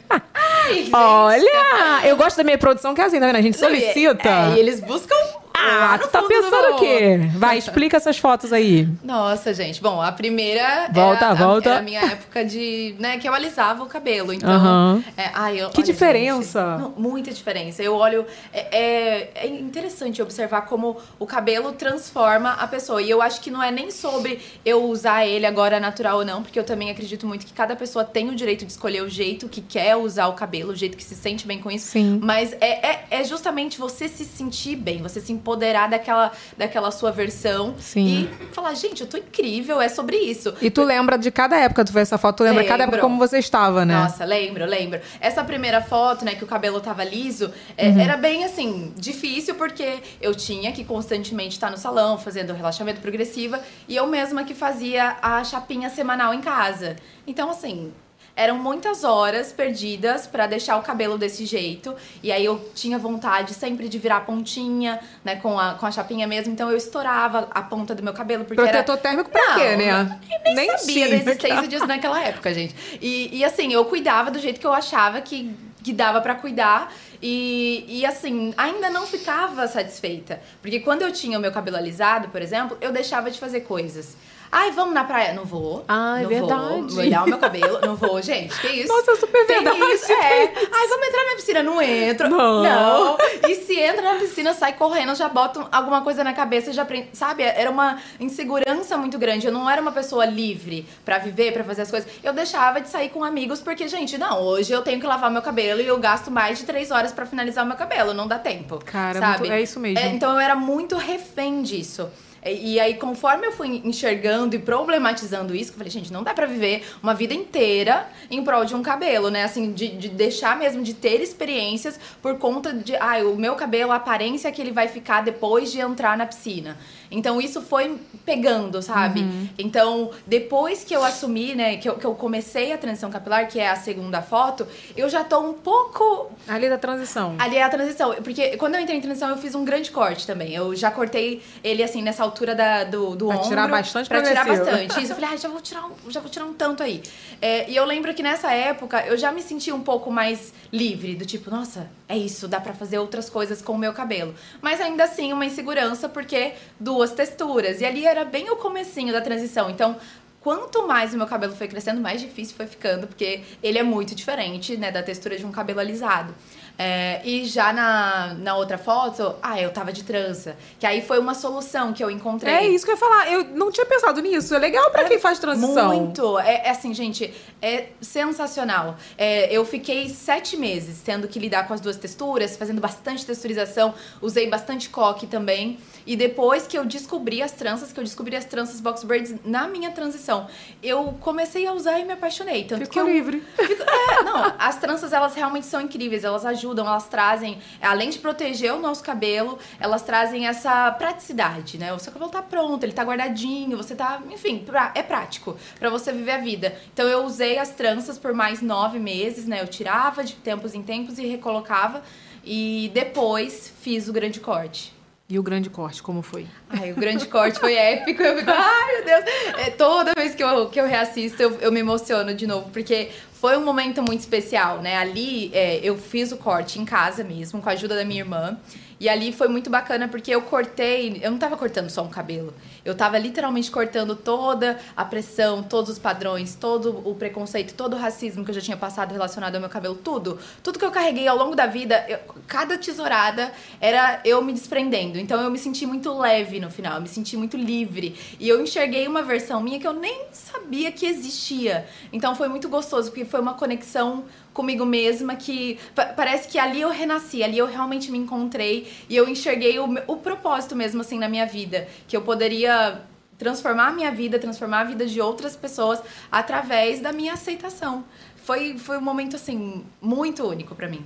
Olha! Eu gosto da minha produção, que é assim, tá vendo? A gente solicita. É, e eles buscam. Ah, tu tá pensando o quê? Vai, explica essas fotos aí. Nossa, gente. Bom, a primeira Volta, era, a- volta. era a minha época de, né, que eu alisava o cabelo. Então, Aham. é, ai, eu- Que olha, diferença. gente, não, muita diferença. Eu olho, é, é, é interessante observar como o cabelo transforma a pessoa. E eu acho que não é nem sobre eu usar ele agora natural ou não, porque eu também acredito muito que cada pessoa tem o direito de escolher o jeito que quer usar o cabelo, o jeito que se sente bem com isso. Sim. Mas é, é, é justamente você se sentir bem, você se empoderar daquela, daquela sua versão Sim. e falar, gente, eu tô incrível, é sobre isso. E tu lembra de cada época, tu vê essa foto, tu lembra cada época Lembro. como você estava, né? Nossa, lembro, lembro. Essa primeira foto, né, que o cabelo tava liso, é, Uhum. era bem assim, difícil porque eu tinha que constantemente estar no salão fazendo relaxamento progressiva e eu mesma que fazia a chapinha semanal em casa. Então, assim. Eram muitas horas perdidas pra deixar o cabelo desse jeito. E aí eu tinha vontade sempre de virar pontinha, né, com a, com a chapinha mesmo. Então eu estourava a ponta do meu cabelo. Porque Protetor era... térmico pra Não, quê, né? Eu nem, sabia da existência disso naquela época, gente. E, e, assim, eu cuidava do jeito que eu achava que, que dava pra cuidar. E, e assim, ainda não ficava satisfeita. Porque quando eu tinha o meu cabelo alisado, por exemplo, eu deixava de fazer coisas. Ai, vamos na praia? Não vou. É não verdade. Vou molhar o meu cabelo. Não vou, gente. Que isso? Nossa, é super Tem verdade, Isso, é. isso? Ai, vamos entrar na piscina. Não entro. Não. Não. E se entra na piscina, sai correndo, já bota alguma coisa na cabeça, já prende. Sabe? Era uma insegurança muito grande. Eu não era uma pessoa livre pra viver, pra fazer as coisas. Eu deixava de sair com amigos porque, gente, não, hoje eu tenho que lavar meu cabelo e eu gasto mais de três horas pra finalizar o meu cabelo. Não dá tempo. Cara, sabe? muito- é isso mesmo. então eu era muito refém disso. E aí, conforme eu fui enxergando e problematizando isso, eu falei, gente, não dá pra viver uma vida inteira em prol de um cabelo, né? Assim, de, de deixar mesmo de ter experiências por conta de, ah, o meu cabelo, a aparência que ele vai ficar depois de entrar na piscina. Então, isso foi pegando, sabe? Uhum. Então, depois que eu assumi, né, que eu, que eu comecei a transição capilar, que é a segunda foto, eu já tô um pouco Ali da transição. Ali é a transição. Porque quando eu entrei em transição, eu fiz um grande corte também. Eu já cortei ele, assim, nessa altura da, do, do Pra ombro. tirar bastante Pra tirar bastante. Isso. Eu falei, ah, já vou tirar um, já vou tirar um tanto aí. É, e eu lembro que nessa época, eu já me senti um pouco mais livre. Do tipo, nossa, é isso, dá pra fazer outras coisas com o meu cabelo. Mas ainda assim, uma insegurança, porque duas texturas. E ali era bem o comecinho da transição. Então, Quanto mais o meu cabelo foi crescendo, mais difícil foi ficando, porque ele é muito diferente, né, da textura de um cabelo alisado. É, e já na, na outra foto, ah, eu tava de trança. Que aí foi uma solução que eu encontrei. É isso que eu ia falar. Eu não tinha pensado nisso. É legal pra quem faz transição. Muito. É, é assim, gente, é sensacional. É, eu fiquei sete meses tendo que lidar com as duas texturas, fazendo bastante texturização, usei bastante coque também. E depois que eu descobri as tranças, que eu descobri as tranças box braids na minha transição, eu comecei a usar e me apaixonei. Tanto Ficou que eu, livre. Fico- é, não, as tranças elas realmente são incríveis, elas ajudam, elas trazem, além de proteger o nosso cabelo, elas trazem essa praticidade, né? O seu cabelo tá pronto, ele tá guardadinho, você tá, enfim, pra- é prático pra você viver a vida. Então eu usei as tranças por mais nove meses, né? Eu tirava de tempos em tempos e recolocava. E depois fiz o grande corte. E o grande corte, como foi? Ai, o grande corte foi épico. Eu fico, ai meu Deus. É, toda vez que eu, que eu reassisto, eu, eu me emociono de novo, porque foi um momento muito especial, né? Ali é, eu fiz o corte em casa mesmo, com a ajuda da minha irmã. E ali foi muito bacana porque eu cortei, eu não tava cortando só um cabelo. Eu Eu tava literalmente cortando toda a pressão, todos os padrões, todo o preconceito, todo o racismo que eu já tinha passado relacionado ao meu cabelo, tudo. Tudo que eu carreguei ao longo da vida, eu- cada tesourada era eu me desprendendo. Então eu me senti muito leve no final, eu me senti muito livre. E eu enxerguei uma versão minha que eu nem sabia que existia. Então foi muito gostoso, porque foi uma conexão comigo mesma que pa- parece que ali eu renasci, ali eu realmente me encontrei e eu enxerguei o, o propósito mesmo assim na minha vida, que eu poderia transformar a minha vida, transformar a vida de outras pessoas através da minha aceitação. Foi, foi um momento assim muito único pra mim.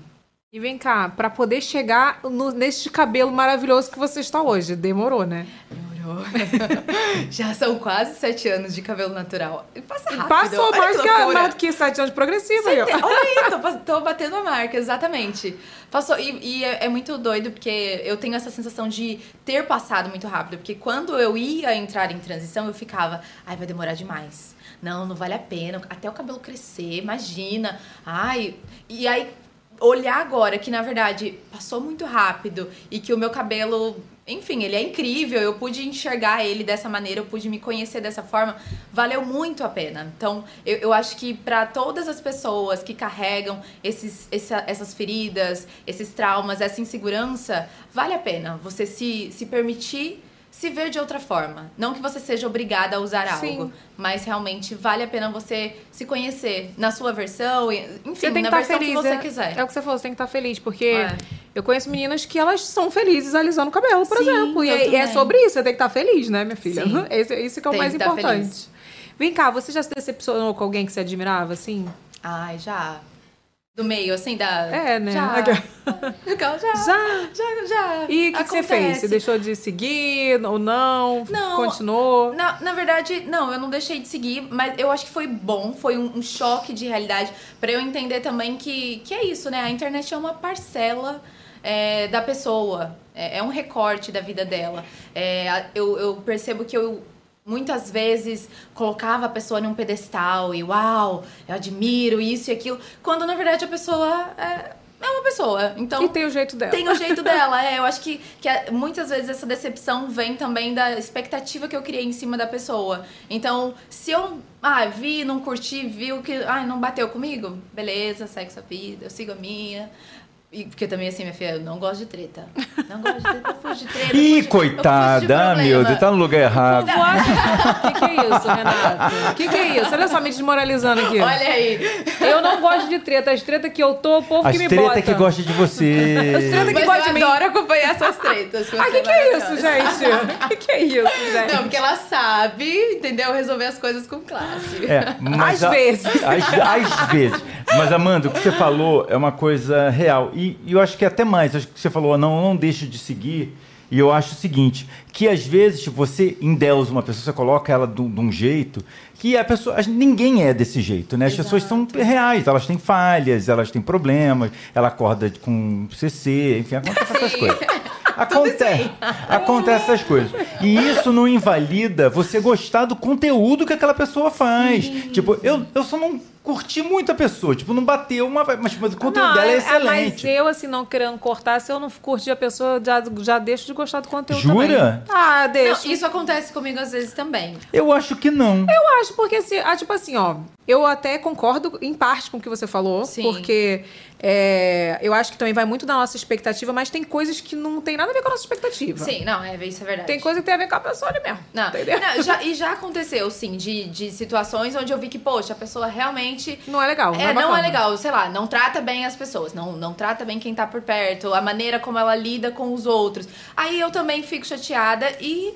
E vem cá, pra poder chegar no, neste cabelo maravilhoso que você está hoje, demorou, né? Demorou. Já são quase sete anos de cabelo natural. Passa rápido. Passou olha mais, que a- mais do que sete anos de progressiva aí, tem- Olha aí, tô, tô batendo a marca, exatamente. Passou, e, e é, é muito doido, porque eu tenho essa sensação de ter passado muito rápido. Porque quando eu ia entrar em transição, eu ficava, ai, vai demorar demais. Não, não vale a pena. Até o cabelo crescer, imagina. Ai. E aí, olhar agora que, na verdade, passou muito rápido e que o meu cabelo. Enfim, ele é incrível, eu pude enxergar ele dessa maneira, eu pude me conhecer dessa forma, valeu muito a pena. Então, eu, eu acho que para todas as pessoas que carregam esses, essa- essas feridas, esses traumas, essa insegurança, vale a pena você se, se permitir se ver de outra forma. Não que você seja obrigada a usar Sim. algo, mas realmente vale a pena você se conhecer na sua versão, e- enfim, Você tem que na estar versão feliz. que você é, quiser. é o que você falou, você tem que estar feliz, porque É. eu conheço meninas que elas são felizes alisando o cabelo, por Sim, exemplo. E é, é sobre isso, você tem que estar feliz, né, minha filha? Sim. Esse, isso que é o Tem mais importante. feliz. Vem cá, você já se decepcionou com alguém que você admirava, assim? Ai, já. Do meio, assim, da. É, né? Já. Já. Já? Já, já. E o que, que você fez? Você deixou de seguir ou não? Não. Continuou? Na, na verdade, não, eu não deixei de seguir, mas eu acho que foi bom, foi um, um choque de realidade pra eu entender também que, que é isso, né? A internet é uma parcela é, da pessoa, é, é um recorte da vida dela. É, eu, eu percebo que eu muitas vezes colocava a pessoa num pedestal e uau, eu admiro isso e aquilo, quando na verdade a pessoa é, é uma pessoa. Então, E tem o jeito dela. tem o jeito dela, é. Eu acho que, que é- muitas vezes essa decepção vem também da expectativa que eu criei em cima da pessoa. Então, se eu ah, vi, não curti, viu que ah, não bateu comigo, beleza, segue sua vida, eu sigo a minha. E, porque também, assim, minha filha, eu não gosto de treta. Não gosto de treta, eu fujo de treta. eu Ih, de- eu coitada, meu Deus, tá no lugar errado. O que, que é isso, Renato? O que, que é isso? Olha só, me desmoralizando aqui. Olha aí. Eu não gosto de treta. As tretas que eu tô, o povo As que me treta bota. que gosta de você. As treta que Mas gosta de eu mim. adoro acompanhar suas tretas. Ah, o que, que é isso, gente? O que, que é isso, gente? Não, porque ela sabe, entendeu? Resolver as coisas com classe. É, mas Às a- vezes. Às, às vezes. Mas, Amanda, o que você falou é uma coisa real. E, e eu acho que até mais. Acho que você falou, não, não deixo de seguir. E eu acho o seguinte, que às vezes você endeusa uma pessoa, você coloca ela de um jeito que a pessoa, ninguém é desse jeito, né? As pessoas são reais, elas têm falhas, elas têm problemas, ela acorda com CC, enfim, acontece essas coisas. Acontece, acontece essas coisas. E isso não invalida você gostar do conteúdo que aquela pessoa faz. Tipo, eu, eu só não curti muito a pessoa, tipo, não bateu uma, mas, mas o conteúdo Não, dela é Mas excelente. eu, assim, não querendo cortar, se eu não curtir a pessoa, já, já deixo de gostar do conteúdo Jura? também. Ah, Não, deixa. isso acontece comigo às vezes também. Eu acho que não. Eu acho, porque assim, ah, tipo assim, ó, eu até concordo em parte com o que você falou, Sim. porque é, eu acho que também vai muito da nossa expectativa, mas tem coisas que não tem nada a ver com a nossa expectativa. Sim, não, é, isso é verdade. Tem coisa que tem a ver com a pessoa ali mesmo. Não, entendeu? não, já- e já aconteceu, sim, de, de situações onde eu vi que, poxa, a pessoa realmente. Não é legal. Não É, é, não é bacana. legal, sei lá, não trata bem as pessoas, não, não trata bem quem tá por perto, a maneira como ela lida com os outros. Aí eu também fico chateada e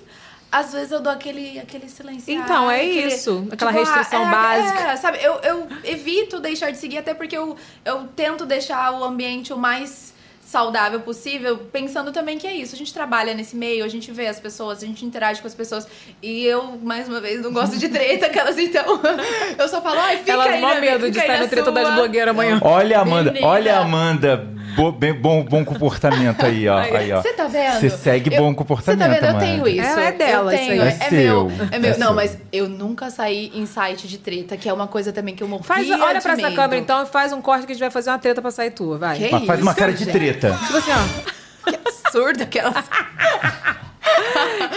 às vezes eu dou aquele, aquele silêncio. Então, é aquele- isso, aquela restrição é, básica. É, sabe, eu, eu evito deixar de seguir, até porque eu, eu tento deixar o ambiente o mais saudável possível, pensando também que é isso. A gente trabalha nesse meio, a gente vê as pessoas, a gente interage com as pessoas. E eu, mais uma vez, não gosto de treta, aquelas então. Eu só falo, ai, fica Elas aí. minha- medo de sair na treta das blogueiras amanhã. Olha a Amanda, Menina. olha a Amanda, bo- bem- bom, bom comportamento aí, ó. Aí, ó. Você tá vendo? Você segue Eu- bom comportamento, Você tá vendo? Eu Amanda. tenho isso. É, é dela eu isso tenho, aí. É, É meu. seu, É meu. é não, seu. mas eu nunca saí em site de treta, que é uma coisa também que eu morria Faz, olha de pra essa câmera então e faz um corte que a gente vai fazer uma treta pra sair tua, vai. Que Mas faz uma isso, cara de gente? treta. Tipo assim, ó. Absurdo aquelas.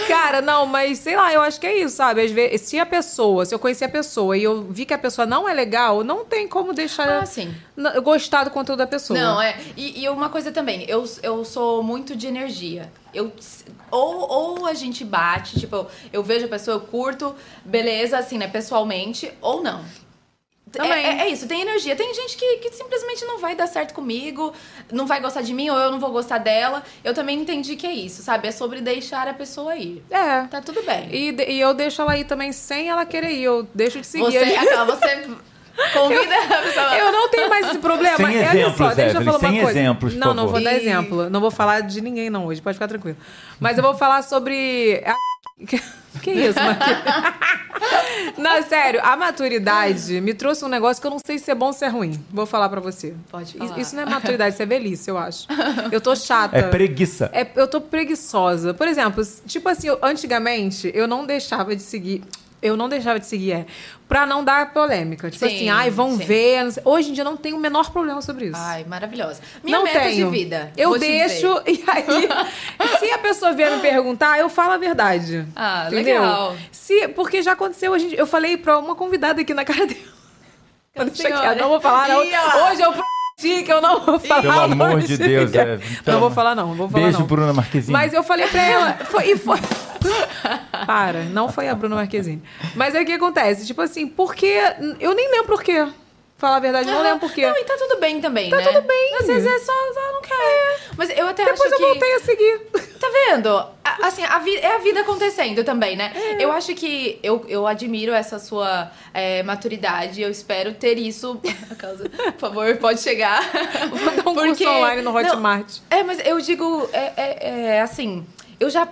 Cara, não, mas sei lá, eu acho que é isso, sabe? Às vezes, se a pessoa, se eu conhecer a pessoa e eu vi que a pessoa não é legal, não tem como deixar Ah, sim. n- gostar do conteúdo da pessoa. Não, é. E, e uma coisa também, eu, eu sou muito de energia. Eu, ou, ou a gente bate, tipo, eu, eu vejo a pessoa, eu curto, beleza, assim, né, pessoalmente, ou não. Também. É, é- é isso, tem energia. Tem gente que, que simplesmente não vai dar certo comigo, não vai gostar de mim, ou eu não vou gostar dela. Eu também entendi que é isso, sabe? É sobre deixar a pessoa ir. É. Tá tudo bem. E, e eu deixo ela ir também sem ela querer ir. Eu deixo de seguir. Você, aquela, você convida a pessoa. Eu não tenho mais esse problema. Sem olha exemplos, só, deixa eu falar uma sem coisa. exemplos, Não, não favor. vou dar exemplo. Não vou falar de ninguém não hoje, pode ficar tranquilo. Mas eu vou falar sobre... a- Que isso, Marquinhos? Não, sério, a maturidade me trouxe um negócio que eu não sei se é bom ou se é ruim. Vou falar pra você. Pode Isso- falar. Isso não é maturidade, isso é velhice, eu acho. Eu tô chata. É preguiça. É, eu tô preguiçosa. Por exemplo, tipo assim, eu- antigamente eu não deixava de seguir. Eu não deixava de seguir, é. Pra não dar polêmica. Tipo Sim, assim, ai, vão sim. ver. Hoje em dia eu não tenho o menor problema sobre isso. Ai, maravilhosa. Minha não meta tenho. de vida. Eu vou te deixo, dizer. e aí, se a pessoa vier me perguntar, eu falo a verdade. Ah, entendeu? legal. Se, porque já aconteceu, a gente, eu falei pra uma convidada aqui na cara dela. Eu quieto, não vou falar, não. Hoje eu prometi que eu não vou falar. Pelo amor de Deus, é. Não vou falar, não. Vou falar, Beijo, não. Bruna Marquezine. Mas eu falei pra ela. Foi, e foi. Para, não foi a Bruna Marquezine. Mas aí o que acontece? Tipo assim, porque. Eu nem lembro por quê. Falar a verdade, não lembro por quê. Não, e tá tudo bem também, Tá né? tudo bem. Às vezes é só, só não quer. Mas eu até Depois acho eu que... voltei a seguir. Tá vendo? A- Assim, a vi- é a vida acontecendo também, né? É. Eu acho que eu, eu admiro essa sua é, maturidade. Eu espero ter isso. Causa, por favor, pode chegar. Vou dar um curso online no Hotmart. Não, é, mas eu digo, é, é- é, assim, eu já.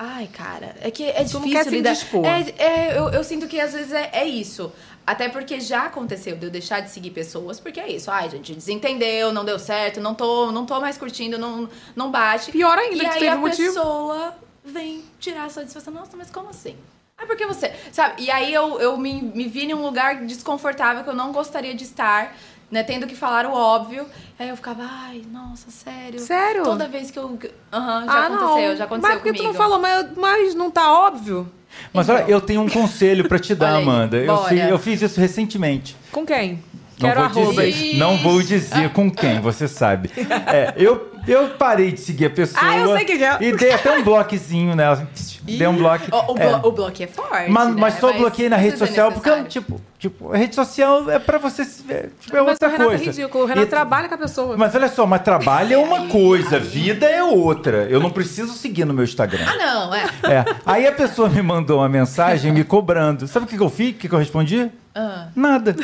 Ai, cara, é que é Tu não difícil se lidar. indispor. É, é, eu, eu sinto que às vezes é, é isso. Até porque já aconteceu de eu deixar de seguir pessoas, porque é isso. Ai, gente, desentendeu, não deu certo, não tô, não tô mais curtindo, não, não bate. Pior ainda, e que aí a motivo. pessoa vem tirar a satisfação. Nossa, mas como assim? Ah, porque você. Sabe? E aí eu, eu me, me vi em um lugar desconfortável que eu não gostaria de estar, né? Tendo que falar o óbvio. Aí eu ficava, ai, nossa, sério. Sério? Toda vez que eu. Aham, já ah, aconteceu, não. já aconteceu Mas por que comigo. tu não falou? Mas, mas não tá óbvio? Mas olha, eu tenho um conselho pra te dar, aí, Amanda. Eu fiz, eu fiz isso recentemente. Com quem? Não Quero vou, dizer, não vou dizer com quem, você sabe. É, eu, eu parei de seguir a pessoa. Ah, eu sei quem é. E dei até um bloquezinho nela. Dei um bloco. O, o, É. blo- o bloco é forte. Mas, né? mas só bloqueei na rede é social, porque, tipo, tipo, a rede social é pra você. se- É, tipo, é Mas o outra Renato coisa. é ridículo. O Renato E- trabalha com a pessoa. Mas olha só, mas trabalho é uma coisa, vida é outra. Eu não preciso seguir no meu Instagram. Ah, não, é. É. Aí a pessoa me mandou uma mensagem me cobrando. Sabe o que, que eu fiz? O que, que eu respondi? Ah. Nada.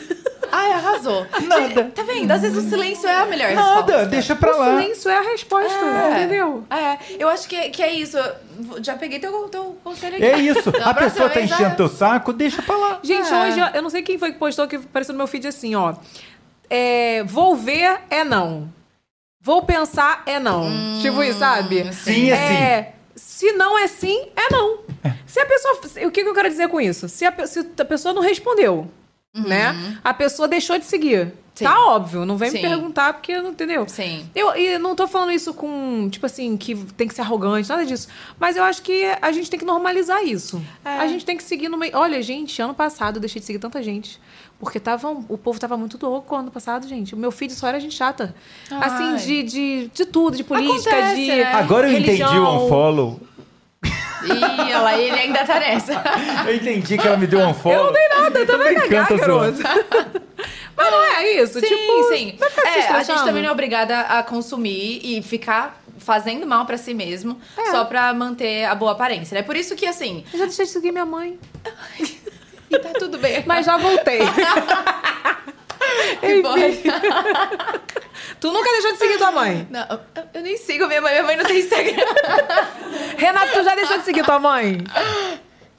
Ai, arrasou. Nada. Tá vendo? Às vezes o silêncio é a melhor resposta. Nada. Deixa pra o lá. silêncio é a resposta, É. entendeu? É, eu acho que, que é isso. Eu Já peguei teu, teu conselho aqui. É isso. A pessoa tá já- enchendo teu saco, deixa pra lá. Gente, É. hoje, eu não sei quem foi que postou que apareceu no meu feed assim, ó. É, vou ver é não. Vou pensar é não. tipo isso, sabe? Sim, é sim. É, se não é sim, é não. Se a pessoa. O que, que eu quero dizer com isso? Se a, se a pessoa não respondeu, né? A pessoa deixou de seguir. Uhum. Sim. Tá óbvio, não vem me Sim. perguntar porque não entendeu. Sim. Eu e não tô falando isso com, tipo assim, que tem que ser arrogante, nada disso. Mas eu acho que a gente tem que normalizar isso. É. A gente tem que seguir no meio. Olha, gente, ano passado eu deixei de seguir tanta gente. Porque tava, o povo tava muito louco ano passado, gente. O meu feed só era gente chata. Ai. Assim, de, de, de tudo, de política, Acontece, de. né? Agora eu entendi o religião. unfollow. Ih, olha lá, ele ainda tá nessa. Eu entendi que ela me deu um unfollow. Eu não dei nada, eu Tô também cagar, garoto. Mas não é isso. Sim, tipo, sim. É, a gente também não é obrigada a consumir e ficar fazendo mal pra si mesmo É. só pra manter a boa aparência, né? Por isso que, assim, Eu já deixei de seguir minha mãe. e tá tudo bem. Mas já voltei. Que tu nunca deixou de seguir tua mãe. Não, eu- nem sigo minha mãe, minha mãe não tem Instagram. Renato, tu já deixou de seguir tua mãe?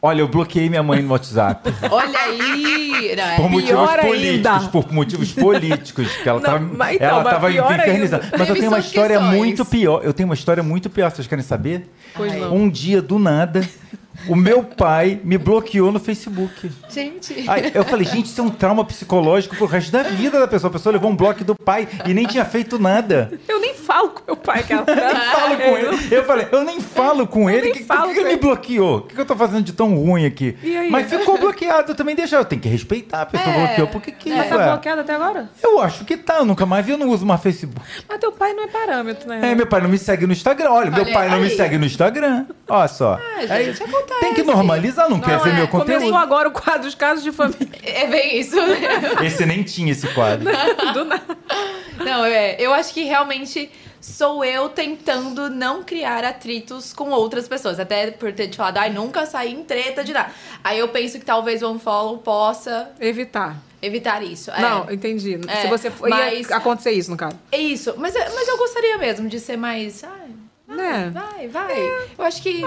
Olha, eu bloqueei minha mãe no WhatsApp. Olha aí, né? Por motivos Pior políticos. ainda. Por motivos políticos. Que ela Não, tava, mas então, ela mas tava pior infernizada. ainda. Mas eu tenho uma história muito pior. Eu tenho uma história muito pior. Vocês querem saber? Pois não. Um dia, do nada, o meu pai me bloqueou no Facebook. Gente. Aí eu falei, gente, isso é um trauma psicológico pro resto da vida da pessoa. A pessoa levou um bloco do pai e nem tinha feito nada. Eu nem falo com meu pai que ela falo com ele. Eu falei, eu nem falo com ele. nem que, falo que, que com me ele. bloqueou? O que, que eu tô fazendo de tão ruim aqui? Aí? Mas ficou bloqueado. Eu também deixa. Eu tenho que respeitar a pessoa que bloqueou. Por que que Mas isso tá é? bloqueado até agora? Eu acho que tá. Eu nunca mais vi. Eu não uso mais Facebook. Mas teu pai não é parâmetro, né? É, meu pai não me segue no Instagram. Olha, meu Olha pai não me aí. segue no Instagram. Olha só. Ah, gente, acontece. Tem que normalizar, não, quer Não ver é, meu conteúdo. Começou agora o quadro dos casos de família. É bem isso. Esse nem tinha esse quadro. Do nada. Não, é, eu acho que realmente sou eu tentando não criar atritos com outras pessoas. Até por ter te falado, ai, nunca saí em treta de nada. Aí eu penso que talvez o unfollow possa Evitar. evitar isso. É. Não, entendi. É, Se você for, mas- ia acontecer isso, no caso. É isso. Mas, é- mas eu gostaria mesmo de ser mais. Ai, Né? vai, vai. Eu acho que.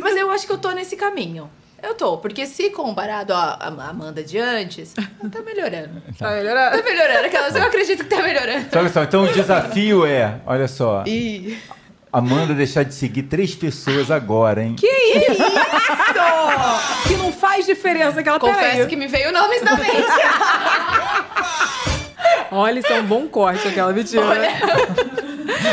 Mas eu acho que eu tô nesse caminho. Eu tô, porque se comparado à Amanda de antes, tá melhorando. Tá melhorando? Tá melhorando, aquelas eu acredito que tá melhorando. Então, olha só, então o desafio é, olha só, E Amanda deixar de seguir três pessoas agora, hein? Que isso? que não faz diferença aquela confesso peraí. que me veio nomes na mente. Olha, isso é um bom corte, aquela mentira.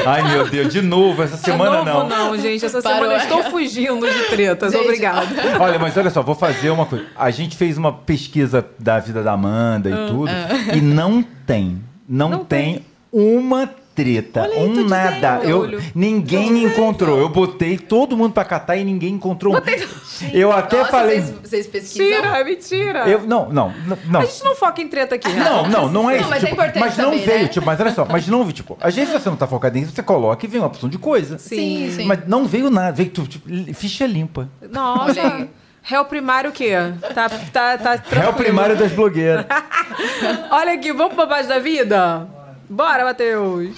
Ai, meu Deus, de novo, essa semana de novo, não. não, gente. Essa Parou. semana eu estou fugindo de tretas. Gente, Obrigada. Olha, mas olha só, vou fazer uma coisa. A gente fez uma pesquisa da vida da Amanda e tudo, e não tem, não, Não tem, uma treta, Olha aí, um dizendo, nada. Eu, ninguém me encontrou. Eu botei todo mundo pra catar e ninguém encontrou. um. Eu até Nossa, falei. Vocês, vocês pesquisam? Mentira, é mentira. Eu, não, não, não, não. A gente não foca em treta aqui. né? Não, não, não é Não, isso. mas é tipo, importante mas não saber, veio, né? tipo, mas olha só, mas não veio, tipo, às vezes você não tá focado nisso, você coloca e vem uma opção de coisa. Sim, sim. Mas não veio nada, veio tipo, tipo, ficha limpa. Olha Nossa. Réu primário o quê? Tá, tá, tá É o tranquilo. primário das blogueiras. Olha aqui, vamos pro babado da vida? Bora, Matheus.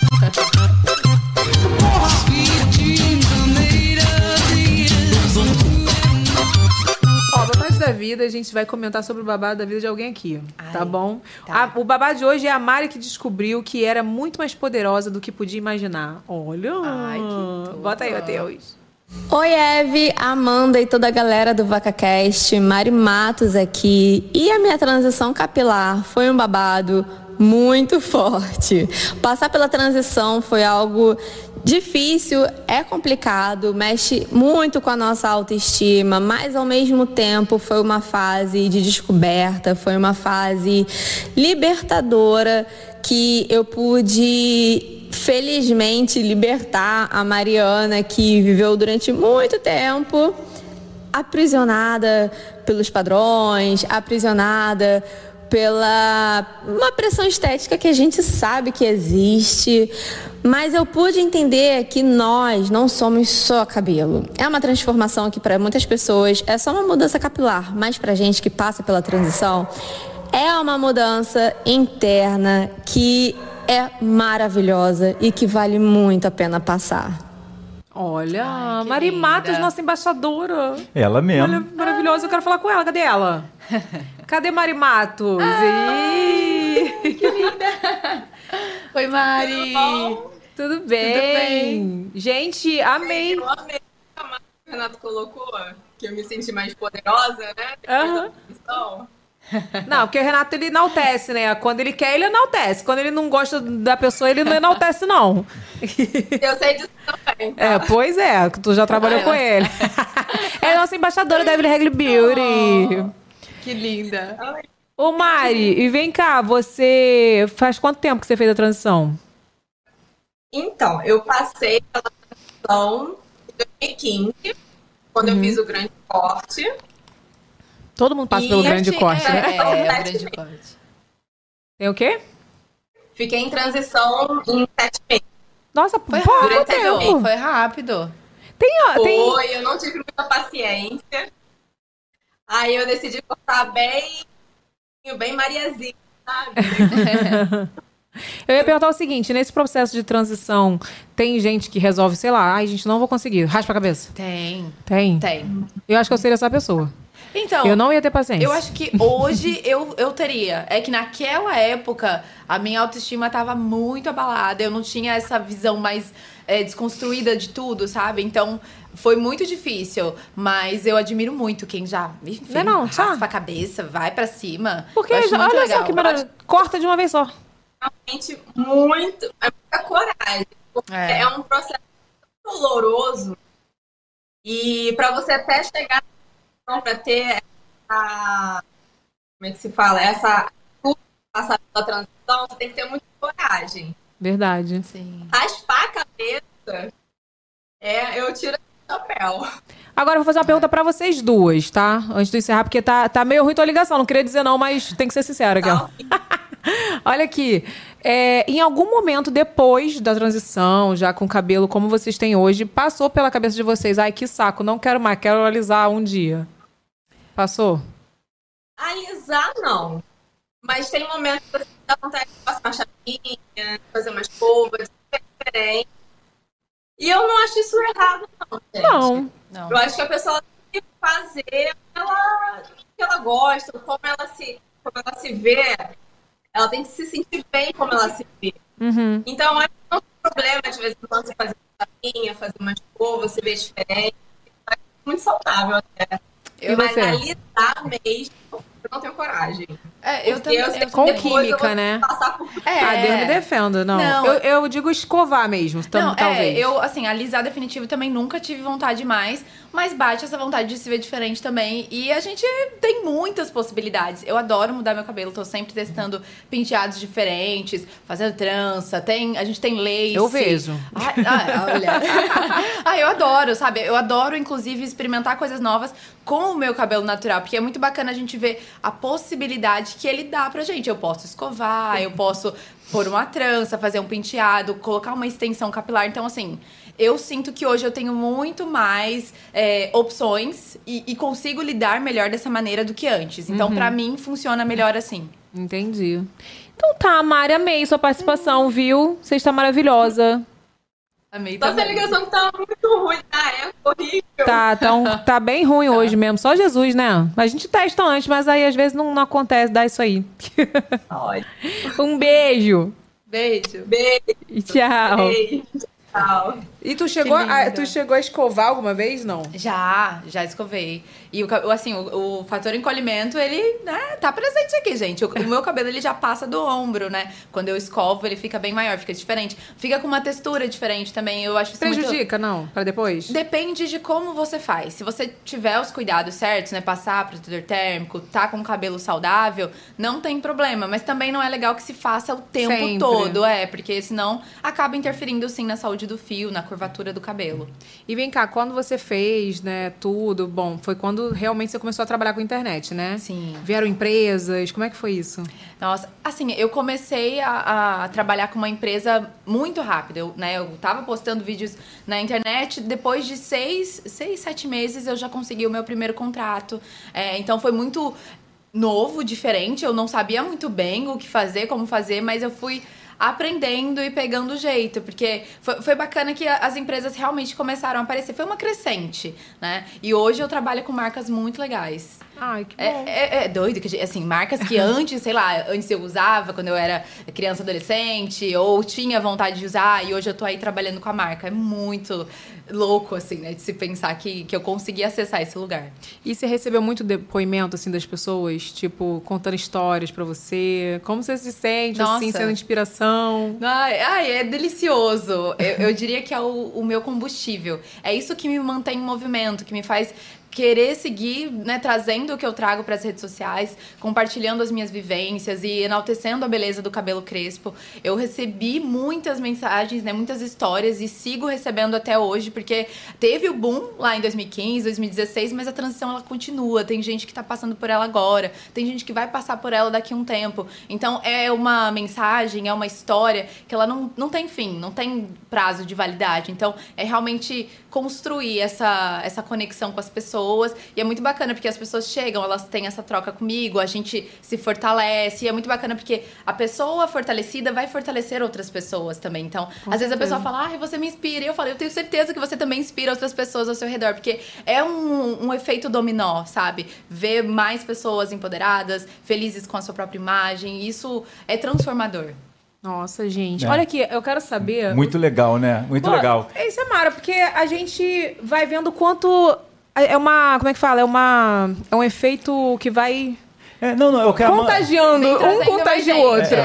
Ó, babado da vida, a gente vai comentar sobre o babado da vida de alguém aqui, tá Ai, bom? tá. A- o babado de hoje é a Mari que descobriu que era muito mais poderosa do que podia imaginar. Olha! Ai. Bota aí, Matheus. Oi, Eve, Amanda e toda a galera do VacaCast, Mari Matos aqui. E a minha transição capilar foi um babado muito forte. Passar pela transição foi algo difícil, é complicado, mexe muito com a nossa autoestima, mas ao mesmo tempo foi uma fase de descoberta, foi uma fase libertadora que eu pude felizmente libertar a Mariana que viveu durante muito tempo aprisionada pelos padrões, aprisionada pela uma pressão estética que a gente sabe que existe, mas eu pude entender que nós não somos só cabelo. É uma transformação que para muitas pessoas é só uma mudança capilar, mas para gente que passa pela transição é uma mudança interna que é maravilhosa e que vale muito a pena passar. Olha, Ai, Mari linda. Matos, nossa embaixadora. Ela mesmo. Olha, maravilhosa. Eu quero falar com ela. Cadê ela? Cadê Mari Matos? Ih, Oi, Mari. Tudo bem? bem? Gente, amei. Eu amei a que o Renato colocou, que eu me senti mais poderosa, né? Aham. Então, Não, porque o Renato ele enaltece, né? Quando ele quer, ele enaltece. Quando ele não gosta da pessoa, ele não enaltece, não. eu sei disso também. É, pois é, tu já trabalhou Ah, com ele. É a nossa embaixadora da Evelyn Regli Beauty. Que linda. Ô, Mari, e vem cá, você. Faz quanto tempo que você fez a transição? Então, eu passei pela transição em 2015, quando eu fiz o grande corte. Todo mundo passa E pelo grande tinha- corte, né? É, é, o Sete grande meses. corte. Tem o quê? Fiquei em transição em sete meses. Nossa, Foi pouco rápido. tempo. Foi rápido. Tem, ó, tem, Foi, eu não tive muita paciência. Aí eu decidi cortar bem, bem Mariazinha, sabe? Eu ia perguntar o seguinte: nesse processo de transição, tem gente que resolve, sei lá, ai, gente, não vou conseguir, raspa a cabeça. Tem, Tem? tem. Eu acho que eu seria essa pessoa. Então, eu não ia ter paciência. Eu acho que hoje eu, eu teria. É que naquela época a minha autoestima tava muito abalada. Eu não tinha essa visão mais é, desconstruída de tudo, sabe? Então foi muito difícil. Mas eu admiro muito quem já, enfim, Não é não, tá. raspa a cabeça, vai pra cima. Porque, Eu acho já- muito olha legal. só que maravilha. Corta de uma vez só. Realmente muito, é muita coragem. Porque É. é, um processo muito doloroso. E para você até chegar para ter essa. Como é que se fala? Essa. Passar pela transição, você tem que ter muita coragem. Verdade. Sim. Raspar a cabeça, é, eu tiro chapéu. Agora eu vou fazer uma pergunta pra vocês duas, tá? Antes de encerrar, porque tá, tá meio ruim tua ligação. Não queria dizer não, mas tem que ser sincera aqui. Olha aqui. é, em algum momento depois da transição, já com o cabelo como vocês têm hoje, passou pela cabeça de vocês, ai, que saco, não quero mais, quero alisar um dia. Passou? Alisar, não. Mas tem momentos que você dá vontade de passar uma chapinha, fazer uma escova, ser diferente. E eu não acho isso errado, não, gente. Não. Não. Eu acho que a pessoa tem que fazer o que ela, o que ela gosta, como ela, se, como ela se vê. Ela tem que se sentir bem como ela se vê. Uhum. Então, eu acho que não tem problema, de vez em quando, você fazer uma chapinha, fazer uma escova, você vê diferente. Eu acho muito saudável até. E Mas você? alisar mesmo, eu não tenho coragem. É, eu também. eu sei eu que Com química, né? É. Ah, Deus me defenda, não. Não. Eu, eu digo escovar mesmo, Não, talvez. é, eu, assim, alisar definitivo também nunca tive vontade mais, mas bate essa vontade de se ver diferente também. E a gente tem muitas possibilidades. Eu adoro mudar meu cabelo, tô sempre testando penteados diferentes, fazendo trança, tem, a gente tem lace. Eu vejo. Ai, ai, olha. ah, eu adoro, sabe? Eu adoro, inclusive, experimentar coisas novas com o meu cabelo natural, porque é muito bacana a gente ver a possibilidade que ele dá pra gente. Eu posso escovar, eu posso pôr uma trança, fazer um penteado, colocar uma extensão capilar. Então, assim, eu sinto que hoje eu tenho muito mais é, opções e, e consigo lidar melhor dessa maneira do que antes. Então, pra mim, funciona melhor assim. Entendi. Então tá, Mari, amei sua participação, viu? Você está maravilhosa. Amei Nossa, a também. ligação tá muito ruim, tá? É horrível. Tá, tão, tá bem ruim hoje mesmo. Só Jesus, né? A gente testa antes, mas aí às vezes não, não acontece, dá isso aí. Olha, um beijo. Beijo. beijo, tchau. beijo. Tchau. E tu chegou, a, tu chegou a escovar alguma vez, não? Já, já escovei. E o, assim, o, o fator encolhimento, ele né, tá presente aqui, gente. O, o meu cabelo, ele já passa do ombro, né? Quando eu escovo, ele fica bem maior, fica diferente. Fica com uma textura diferente também. Eu acho isso muito... Prejudica, não? Pra depois? Depende de como você faz. Se você tiver os cuidados certos, né? Passar protetor térmico, tá com o cabelo saudável, não tem problema. Mas também não é legal que se faça o tempo Sempre. todo, é. Porque senão acaba interferindo, sim, na saúde do fio, na curvatura do cabelo. E vem cá, quando você fez, né, tudo, bom, foi quando realmente você começou a trabalhar com internet, né? Sim. Vieram empresas, como é que foi isso? Nossa, assim, eu comecei a, a trabalhar com uma empresa muito rápido, eu, né? Eu tava postando vídeos na internet, depois de seis, seis sete meses eu já consegui o meu primeiro contrato. É, então foi muito novo, diferente, eu não sabia muito bem o que fazer, como fazer, mas eu fui aprendendo e pegando o jeito, porque foi, foi bacana que as empresas realmente começaram a aparecer, foi uma crescente, né? E hoje eu trabalho com marcas muito legais. Ai, que É, bom. é- é doido, que, assim, marcas que antes, sei lá, antes eu usava quando eu era criança, adolescente, ou tinha vontade de usar, e hoje eu tô aí trabalhando com a marca. É muito louco, assim, né, de se pensar que, que eu consegui acessar esse lugar. E você recebeu muito depoimento, assim, das pessoas, tipo, contando histórias pra você? Como você se sente, assim, Nossa. sendo inspiração? Ai, ai, é delicioso. Eu, eu diria que é o, o meu combustível. É isso que me mantém em movimento, que me faz querer seguir, né, trazendo o que eu trago para as redes sociais, compartilhando as minhas vivências e enaltecendo a beleza do cabelo crespo. Eu recebi muitas mensagens, né, muitas histórias e sigo recebendo até hoje, porque teve o boom lá em 2015, 2016, mas a transição ela continua. Tem gente que tá passando por ela agora, tem gente que vai passar por ela daqui a um tempo. Então é uma mensagem, é uma história que ela não, não tem fim, não tem prazo de validade. Então é realmente construir essa, essa conexão com as pessoas. E é muito bacana porque as pessoas chegam, elas têm essa troca comigo, a gente se fortalece. E é muito bacana porque a pessoa fortalecida vai fortalecer outras pessoas também. Então, às vezes a pessoa fala, ai, você me inspira. E eu falo, eu tenho certeza que você também inspira outras pessoas ao seu redor. Porque é um, um efeito dominó, sabe? Ver mais pessoas empoderadas, felizes com a sua própria imagem. Isso é transformador. Nossa, gente. É. Olha aqui, eu quero saber... Muito legal, né? Muito Pô, legal. Isso é mara, porque a gente vai vendo quanto... É uma... Como é que fala? É uma... É um efeito que vai... É, não, não, é o que a Amanda- Contagiando, um contagia o outro. gente.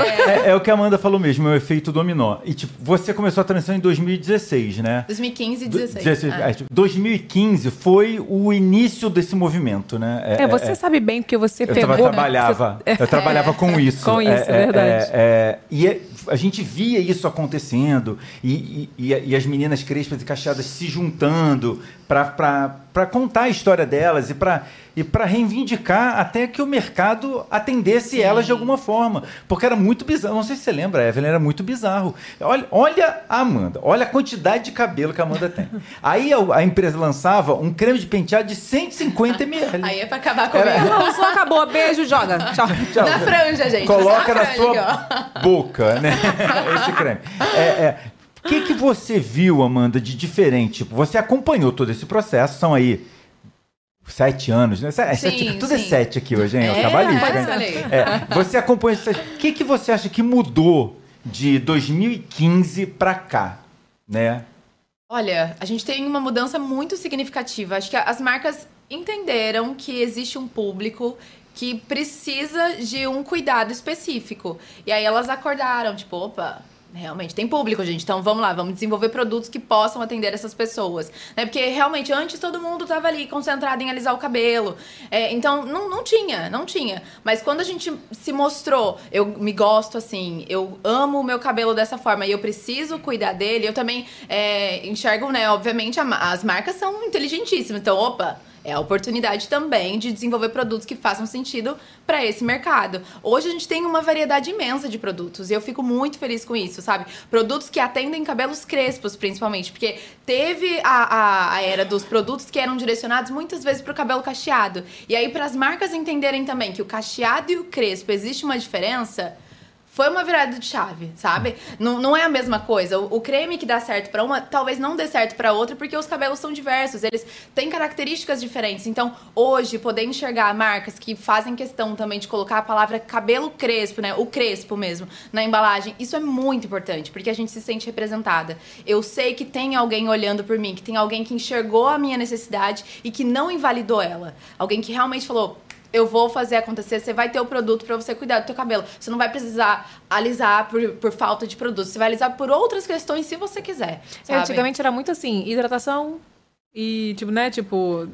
É, é o que a Amanda falou mesmo, é o efeito dominó. E, tipo, você começou a transição em 2016, né? 2015 e Do- 16. 16, é. é, tipo, 2015 foi o início desse movimento, né? É, você sabe bem porque você Eu pegou. tava- trabalhava, eu trabalhava com isso. Com isso, é, verdade. é, é, e é- a gente via isso acontecendo e, e- e- as meninas crespas e cacheadas se juntando para contar a história delas e para e para reivindicar até que o mercado atendesse elas de alguma forma. Porque era muito bizarro. Não sei se você lembra, Evelyn, era muito bizarro. Olha, olha a Amanda, olha a quantidade de cabelo que a Amanda tem. Aí a, a empresa lançava um creme de penteado de 150 ml. Aí é pra acabar Era- comigo. Não, só acabou. Beijo, joga. Tchau. Tchau. Na franja, gente. Coloca na franja sua boca, né? Esse creme. É, é. O que, que você viu, Amanda, de diferente? Tipo, Você acompanhou todo esse processo, são aí sete anos, né? É, Sim, sete- tudo é sim. sete aqui hoje, hein? É, É, ser. É, você acompanha esse... O que, que você acha que mudou de 2015 para cá, né? Olha, a gente tem uma mudança muito significativa. Acho que as marcas entenderam que existe um público que precisa de um cuidado específico. E aí elas acordaram, tipo, opa, realmente tem público, gente. Então vamos lá, vamos desenvolver produtos que possam atender essas pessoas. Né? Porque realmente antes todo mundo tava ali concentrado em alisar o cabelo. É, então não, não tinha, não tinha. Mas quando a gente se mostrou, eu me gosto assim, eu amo o meu cabelo dessa forma e eu preciso cuidar dele, eu também é, enxergo, né? Obviamente a as marcas são inteligentíssimas. Então, opa. É a oportunidade também de desenvolver produtos que façam sentido para esse mercado. Hoje a gente tem uma variedade imensa de produtos e eu fico muito feliz com isso, sabe? Produtos que atendem cabelos crespos, principalmente, porque teve a, a, a era dos produtos que eram direcionados muitas vezes para o cabelo cacheado. E aí, para as marcas entenderem também que o cacheado e o crespo existe uma diferença. Foi uma virada de chave, sabe? Não, não é a mesma coisa. O, o creme que dá certo pra uma, talvez não dê certo pra outra, porque os cabelos são diversos, eles têm características diferentes. Então, hoje, poder enxergar marcas que fazem questão também de colocar a palavra cabelo crespo, né? O crespo mesmo, na embalagem, isso é muito importante, porque a gente se sente representada. Eu sei que tem alguém olhando por mim, que tem alguém que enxergou a minha necessidade e que não invalidou ela. Alguém que realmente falou, eu vou fazer acontecer, você vai ter o produto pra você cuidar do teu cabelo. Você não vai precisar alisar por, por falta de produto. Você vai alisar por outras questões se você quiser. É? Antigamente era muito assim, hidratação e, tipo, né, tipo,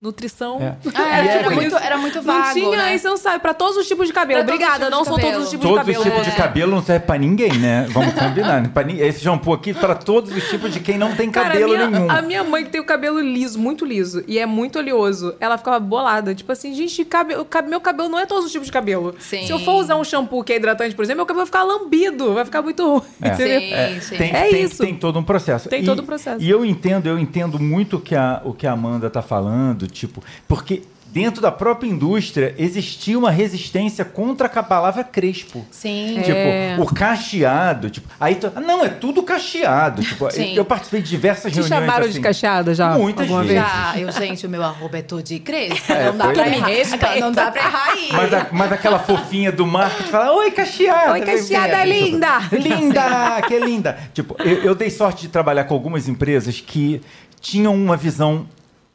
nutrição. É. Ah, era, Evelyn? muito, era muito Não vago, tinha, né? aí você não sabe, pra todos os tipos de cabelo. Pra todos os Obrigada, não são cabelo. todos os tipos Todos de os cabelo. tipos de É. cabelo não serve pra ninguém, né? Vamos combinar. né? Pra ni- Esse shampoo aqui para todos os tipos de quem não tem Cara, cabelo a minha, nenhum. a minha mãe que tem o cabelo liso, muito liso, e é muito oleoso, ela ficava bolada. Tipo assim, gente, cabe, o cab- meu cabelo não é todos os tipos de cabelo. Sim. Se eu for usar um shampoo que é hidratante, por exemplo, meu cabelo vai ficar lambido, vai ficar muito ruim. É. Sim, sim. Tem, É tem- isso. tem todo um processo. Tem E- todo um processo. E eu entendo, eu entendo muito o que a, o que a Amanda tá falando, tipo, porque dentro da própria indústria existia uma resistência contra a palavra crespo. Sim. É. Tipo, o cacheado, tipo, aí tu, ah, não, é tudo cacheado. Tipo, Sim. eu participei de diversas Te reuniões chamaram assim. de cacheada já? Muitas alguma vezes. vez? Já, eu, gente, o meu arroba é todo de crespa. É, não dá pra é. me respeitar. Não dá pra errar aí. Mas, a- mas aquela fofinha do marketing fala, oi, cacheada. Oi, cacheada Vem, vem. linda. Linda, que linda. Tipo, eu, eu dei sorte de trabalhar com algumas empresas que tinham uma visão.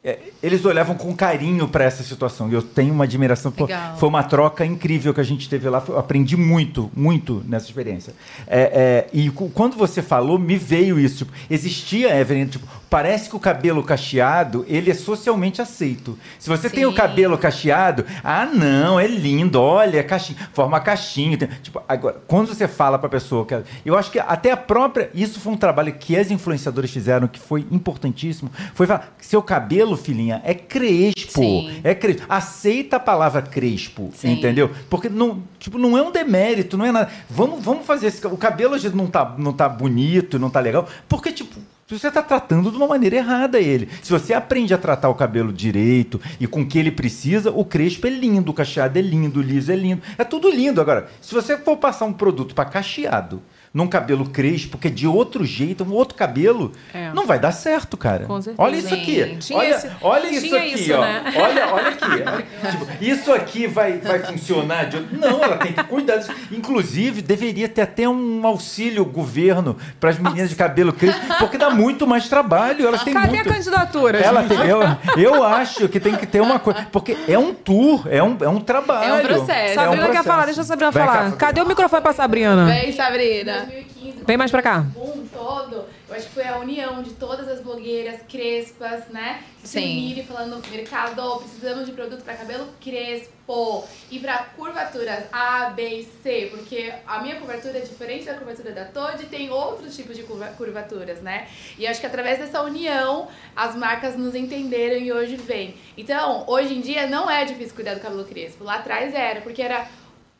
É, eles olhavam com carinho para essa situação. E eu tenho uma admiração. Legal. foi uma troca incrível que a gente teve lá. Eu aprendi muito, muito nessa experiência. É, é, e quando você falou, me veio isso. Tipo, existia, Evelyn, tipo, parece que o cabelo cacheado, ele é socialmente aceito. Se você tem o Sim. cabelo cacheado, ah, não, é lindo, olha, caixinha, forma caixinha. tem- tipo, agora, quando você fala pra pessoa que. Eu acho que até a própria. Isso foi um trabalho que as influenciadoras fizeram, que foi importantíssimo. Foi falar: seu cabelo, filhinha, é crespo. Sim. É crespo. Aceita a palavra crespo, Sim. entendeu? Porque não, tipo, não é um demérito, não é nada. Vamos, vamos fazer esse. O cabelo vezes não tá, não tá bonito, não tá legal, porque, tipo. Você está tratando de uma maneira errada ele. Se você aprende a tratar o cabelo direito e com o que ele precisa, o crespo é lindo, o cacheado é lindo, o liso é lindo. É tudo lindo. Agora, se você for passar um produto para cacheado, num cabelo crespo, que é de outro jeito, um outro cabelo, É. não vai dar certo, cara. Com certeza. Olha isso aqui. Tinha Olha, esse- olha isso aqui, isso, ó. né? Olha, olha aqui. Olha- tipo, isso aqui vai, vai funcionar de outro... Não, ela tem que cuidar disso. Inclusive, deveria ter até um auxílio governo para as meninas de cabelo crespo, porque dá muito mais trabalho. Elas têm Cadê muito... a candidatura? Ela gente? tem- eu, eu acho que tem que ter uma coisa. Porque é um tour, é um, é um trabalho. É um processo. É um Sabrina quer processo. falar, deixa a Sabrina cá, falar. Sabrina. Cadê o microfone pra Sabrina? Vem, Sabrina. 2015, Vem mais pra cá. boom todo, eu acho que foi a união de todas as blogueiras crespas, né? Sim. falando, mercado, precisamos de produto para cabelo crespo e para curvaturas A, B e C, porque a minha curvatura é diferente da curvatura da Todd e tem outros tipos de curva- curvaturas, né? E acho que através dessa união as marcas nos entenderam e hoje vem. Então, hoje em dia não é difícil cuidar do cabelo crespo. Lá atrás era, porque era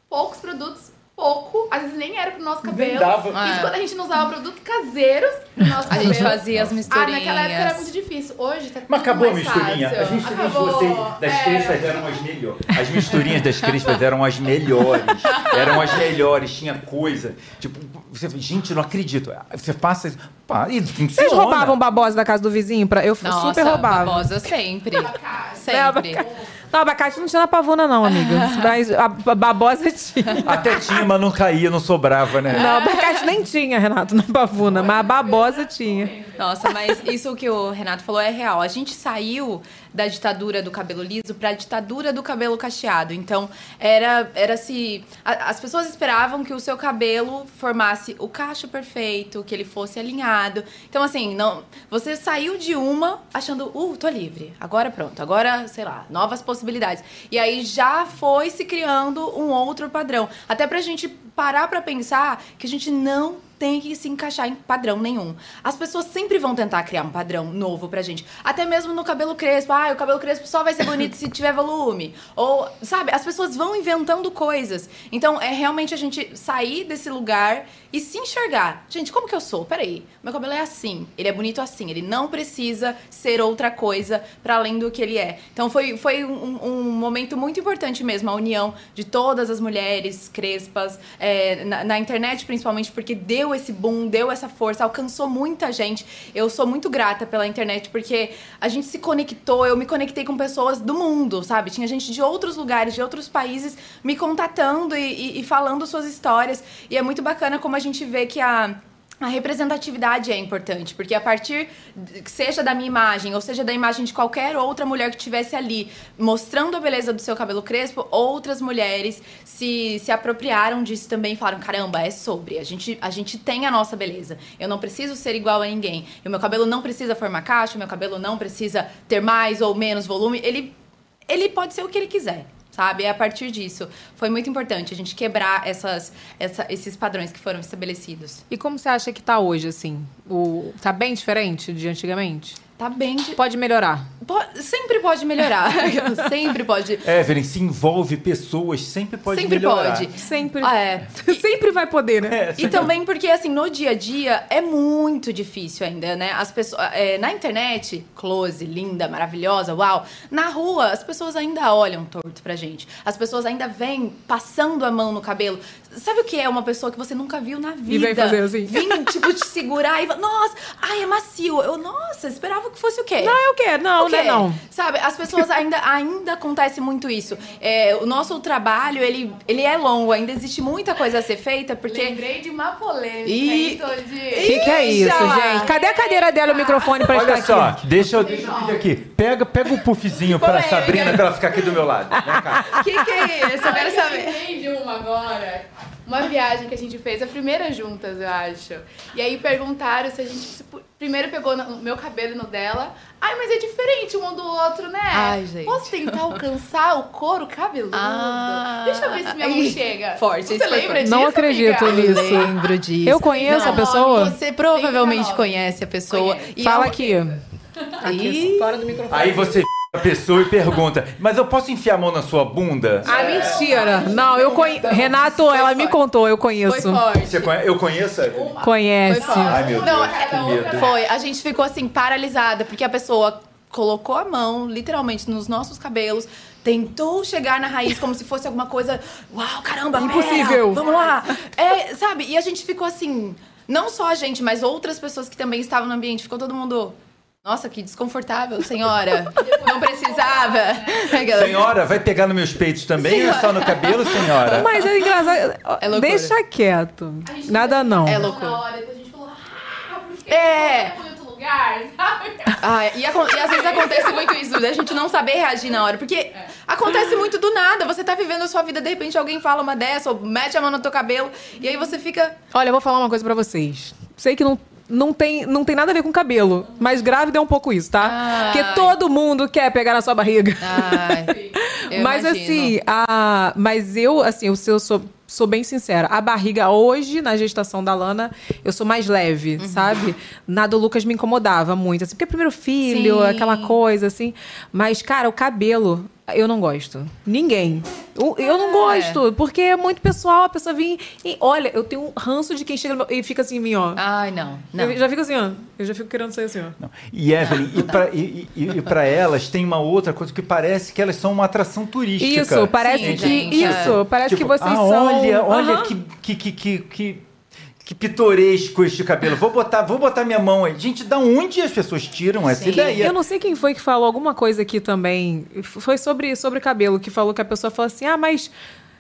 poucos produtos, pouco, às vezes nem era pro nosso cabelo. dava. Isso É. quando a gente não usava produtos caseiros pro nosso A cabelo. gente fazia as Ah, misturinhas. naquela época era muito difícil. Hoje tá tudo Mas acabou a mais misturinha. fácil. As misturinhas de Acabou. vocês, das É. crespas, eram as melhores. As misturinhas das crespas eram as melhores. Eram as melhores. Tinha coisa. Tipo, você, gente, não acredito. Você passa isso. Pá, e funciona. Vocês roubavam babosa da casa do vizinho? Pra... Eu Nossa, super roubava. babosa sempre. Sempre. Não, abacate não tinha na pavuna, não, amiga. Mas a a babosa tinha. Até tinha, mas não caía, não sobrava, né? Não, abacate nem tinha, Renato, na pavuna, mas a babosa tinha. Nossa, mas isso que o Renato falou é real. A gente saiu da ditadura do cabelo liso para a ditadura do cabelo cacheado. Então, era era se a- as pessoas esperavam que o seu cabelo formasse o cacho perfeito, que ele fosse alinhado. Então, assim, não, você saiu de uma achando, uh, tô livre. Agora pronto. Agora, sei lá, novas possibilidades. E aí já foi se criando um outro padrão. Até pra gente parar pra pensar que a gente não tem que se encaixar em padrão nenhum. As pessoas sempre vão tentar criar um padrão novo pra gente. Até mesmo no cabelo crespo. Ah, o cabelo crespo só vai ser bonito se tiver volume. Ou, sabe, as pessoas vão inventando coisas. Então, é realmente a gente sair desse lugar e se enxergar. Gente, como que eu sou? Peraí, meu cabelo é assim. Ele é bonito assim. Ele não precisa ser outra coisa pra além do que ele é. Então, foi, foi um, um momento muito importante mesmo, a união de todas as mulheres crespas, é, na, na internet principalmente, porque deu esse boom, deu essa força, alcançou muita gente. Eu sou muito grata pela internet, porque a gente se conectou, eu me conectei com pessoas do mundo, sabe? Tinha gente de outros lugares, de outros países me contatando e, e- e falando suas histórias. E é muito bacana como a gente vê que a. A representatividade é importante, porque a partir, seja da minha imagem, ou seja da imagem de qualquer outra mulher que estivesse ali, mostrando a beleza do seu cabelo crespo, outras mulheres se, se apropriaram disso também e falaram: caramba, é sobre, a gente, a gente tem a nossa beleza. Eu não preciso ser igual a ninguém. O meu cabelo não precisa formar caixa, o meu cabelo não precisa ter mais ou menos volume. Ele, ele pode ser o que ele quiser. Sabe? É a partir disso. Foi muito importante a gente quebrar essas, essa- esses padrões que foram estabelecidos. E como você acha que tá hoje, assim? O... Tá bem diferente de antigamente? Tá bem. De... Pode melhorar. Po- Sempre pode melhorar. sempre pode. Evelyn, se envolve pessoas, sempre pode sempre melhorar. pode. Sempre. Ah, é. Sempre vai poder, né? E também porque, assim, no dia a dia é muito difícil ainda, né? As pessoas. é, na internet, close, linda, maravilhosa, uau. Na rua, as pessoas ainda olham torto pra gente. As pessoas ainda vêm passando a mão no cabelo. Sabe o que é uma pessoa que você nunca viu na vida? vem fazer assim. Vim, tipo, te segurar e. Nossa, ai, é macio. Eu, nossa, esperava que fosse o quê? Não. Não, O quê? né? Não. Sabe, as pessoas ainda, ainda acontece muito isso. É, o nosso trabalho, ele, ele é longo, ainda existe muita coisa a ser feita, porque. Lembrei de uma polêmica, Todi? O que, que é isso, gente? Cadê a cadeira dela e o microfone pra Olha estar só, aqui? deixa eu, deixa eu pedir aqui. Pega, pega o puffzinho pra Polêmica. Sabrina pra ela ficar aqui do meu lado. O que, que é isso? Eu quero saber. Uma agora. Uma viagem que a gente fez, a primeira juntas, eu acho. E aí perguntaram se a gente se primeiro pegou no meu cabelo e no dela. Ai, mas é diferente um do outro, né? Ai, gente. Posso tentar alcançar o couro cabeludo? Ah. Deixa eu ver se minha mão chega. forte, Você lembra disso, Não acredito amiga? nisso. Lembro disso. Eu conheço Não, a pessoa? Você provavelmente conhece a pessoa. Conheço. E Fala é um- aqui. Aqui, Ih. fora do microfone. Aí você a pessoa e pergunta, mas eu posso enfiar a mão na sua bunda? Ah, mentira. Não, eu conheço. Renato, ela me contou, eu Foi conheço. forte. Você conhe- Eu conheço? Evelyn? Conhece. Foi forte. Ai, meu Deus, Não, que ela medo. Foi. A gente ficou assim, paralisada, porque a pessoa colocou a mão, literalmente, nos nossos cabelos, tentou chegar na raiz como se fosse alguma coisa, uau, caramba, pera, Impossível. vamos lá. É, sabe? E a gente ficou assim, não só a gente, mas outras pessoas que também estavam no ambiente, ficou todo mundo nossa, que desconfortável, senhora. Não precisava. Senhora, vai pegar nos meus peitos também ou só no cabelo, senhora? Mas é engraçado. É loucura. Deixa quieto. Nada não. É loucura. Falou, ah, porque É. Ah, e, e às vezes acontece muito isso, da gente não saber reagir na hora. Porque acontece muito do nada. Você tá vivendo a sua vida, de repente alguém fala uma dessa, ou mete a mão no teu cabelo, e aí você fica. Olha, eu vou falar uma coisa pra vocês. Sei que não, não, tem, não tem nada a ver com cabelo, mas grávida é um pouco isso, tá? Ai. Porque todo mundo quer pegar na sua barriga. Mas imagino. assim, a, mas eu, assim, eu, eu sou, sou bem sincera. A barriga hoje, na gestação da Lana, eu sou mais leve, Uhum. sabe? Na do Lucas me incomodava muito, assim, porque é primeiro filho, Sim. aquela coisa, assim. Mas, cara, o cabelo, eu não gosto. Ninguém. Eu, eu não gosto, porque é muito pessoal a pessoa vir e, olha, eu tenho um ranço de quem chega e fica assim em mim, ó. Ai, não. não. Eu já fico assim, ó. Eu já fico querendo sair assim, ó. Não. E Evelyn, e pra- e, e, e pra elas tem uma outra coisa que parece que elas são uma atração turística. Isso, parece Sim, que. gente, é. isso, parece Tipo, que vocês ah, são. Olha, olha que, que, que, que, que, pitoresco este cabelo. Vou botar, vou botar minha mão aí. Gente, da onde as pessoas tiram essa Sim. ideia? Eu não sei quem foi que falou alguma coisa aqui também. Foi sobre, sobre cabelo, que falou que a pessoa falou assim: ah, mas.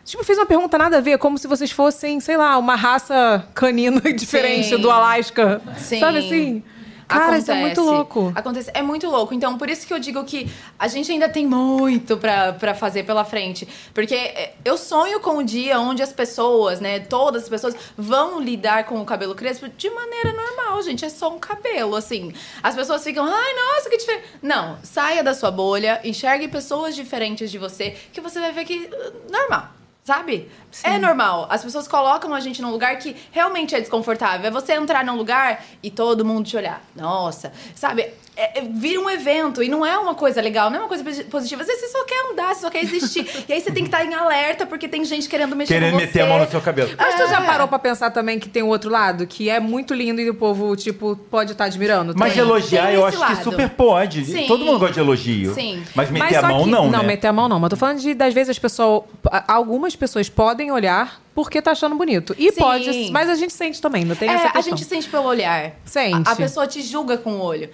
Tipo, fez uma pergunta nada a ver, como se vocês fossem, sei lá, uma raça canina diferente Sim. do Alasca. Sim. Sabe assim? Cara, isso é muito Acontece. louco. Acontece, é muito louco. Então, por isso que eu digo que a gente ainda tem muito pra, pra fazer pela frente. Porque é, eu sonho com o dia onde as pessoas, né, todas as pessoas vão lidar com o cabelo crespo de maneira normal, gente. É só um cabelo, assim. As pessoas ficam, ai, nossa, que diferente. Não, saia da sua bolha, enxergue pessoas diferentes de você, que você vai ver que uh, normal. Sabe? É normal. As pessoas colocam a gente num lugar que realmente é desconfortável. É você entrar num lugar e todo mundo te olhar. Nossa, sabe? É, é, vira um evento e não é uma coisa legal, não é uma coisa posi- positiva. Às vezes você só quer andar, você só quer existir. e aí você tem que estar em alerta porque tem gente querendo mexer Querendo com você. meter a mão no seu cabelo. Mas tu É. já parou pra pensar também que tem o outro lado, que é muito lindo e o povo, tipo, pode estar admirando? Mas também? elogiar, Tem eu acho que lado. super pode. Sim. Todo mundo gosta de elogio. Sim. Mas meter Mas a mão que- não, Não, né? meter a mão não. Mas tô falando de, das vezes, as pessoas. Algumas pessoas podem olhar porque tá achando bonito. E Sim. pode. Mas a gente sente também, não tem É, essa a questão. gente sente pelo olhar. Sente. A, a pessoa te julga com o olho.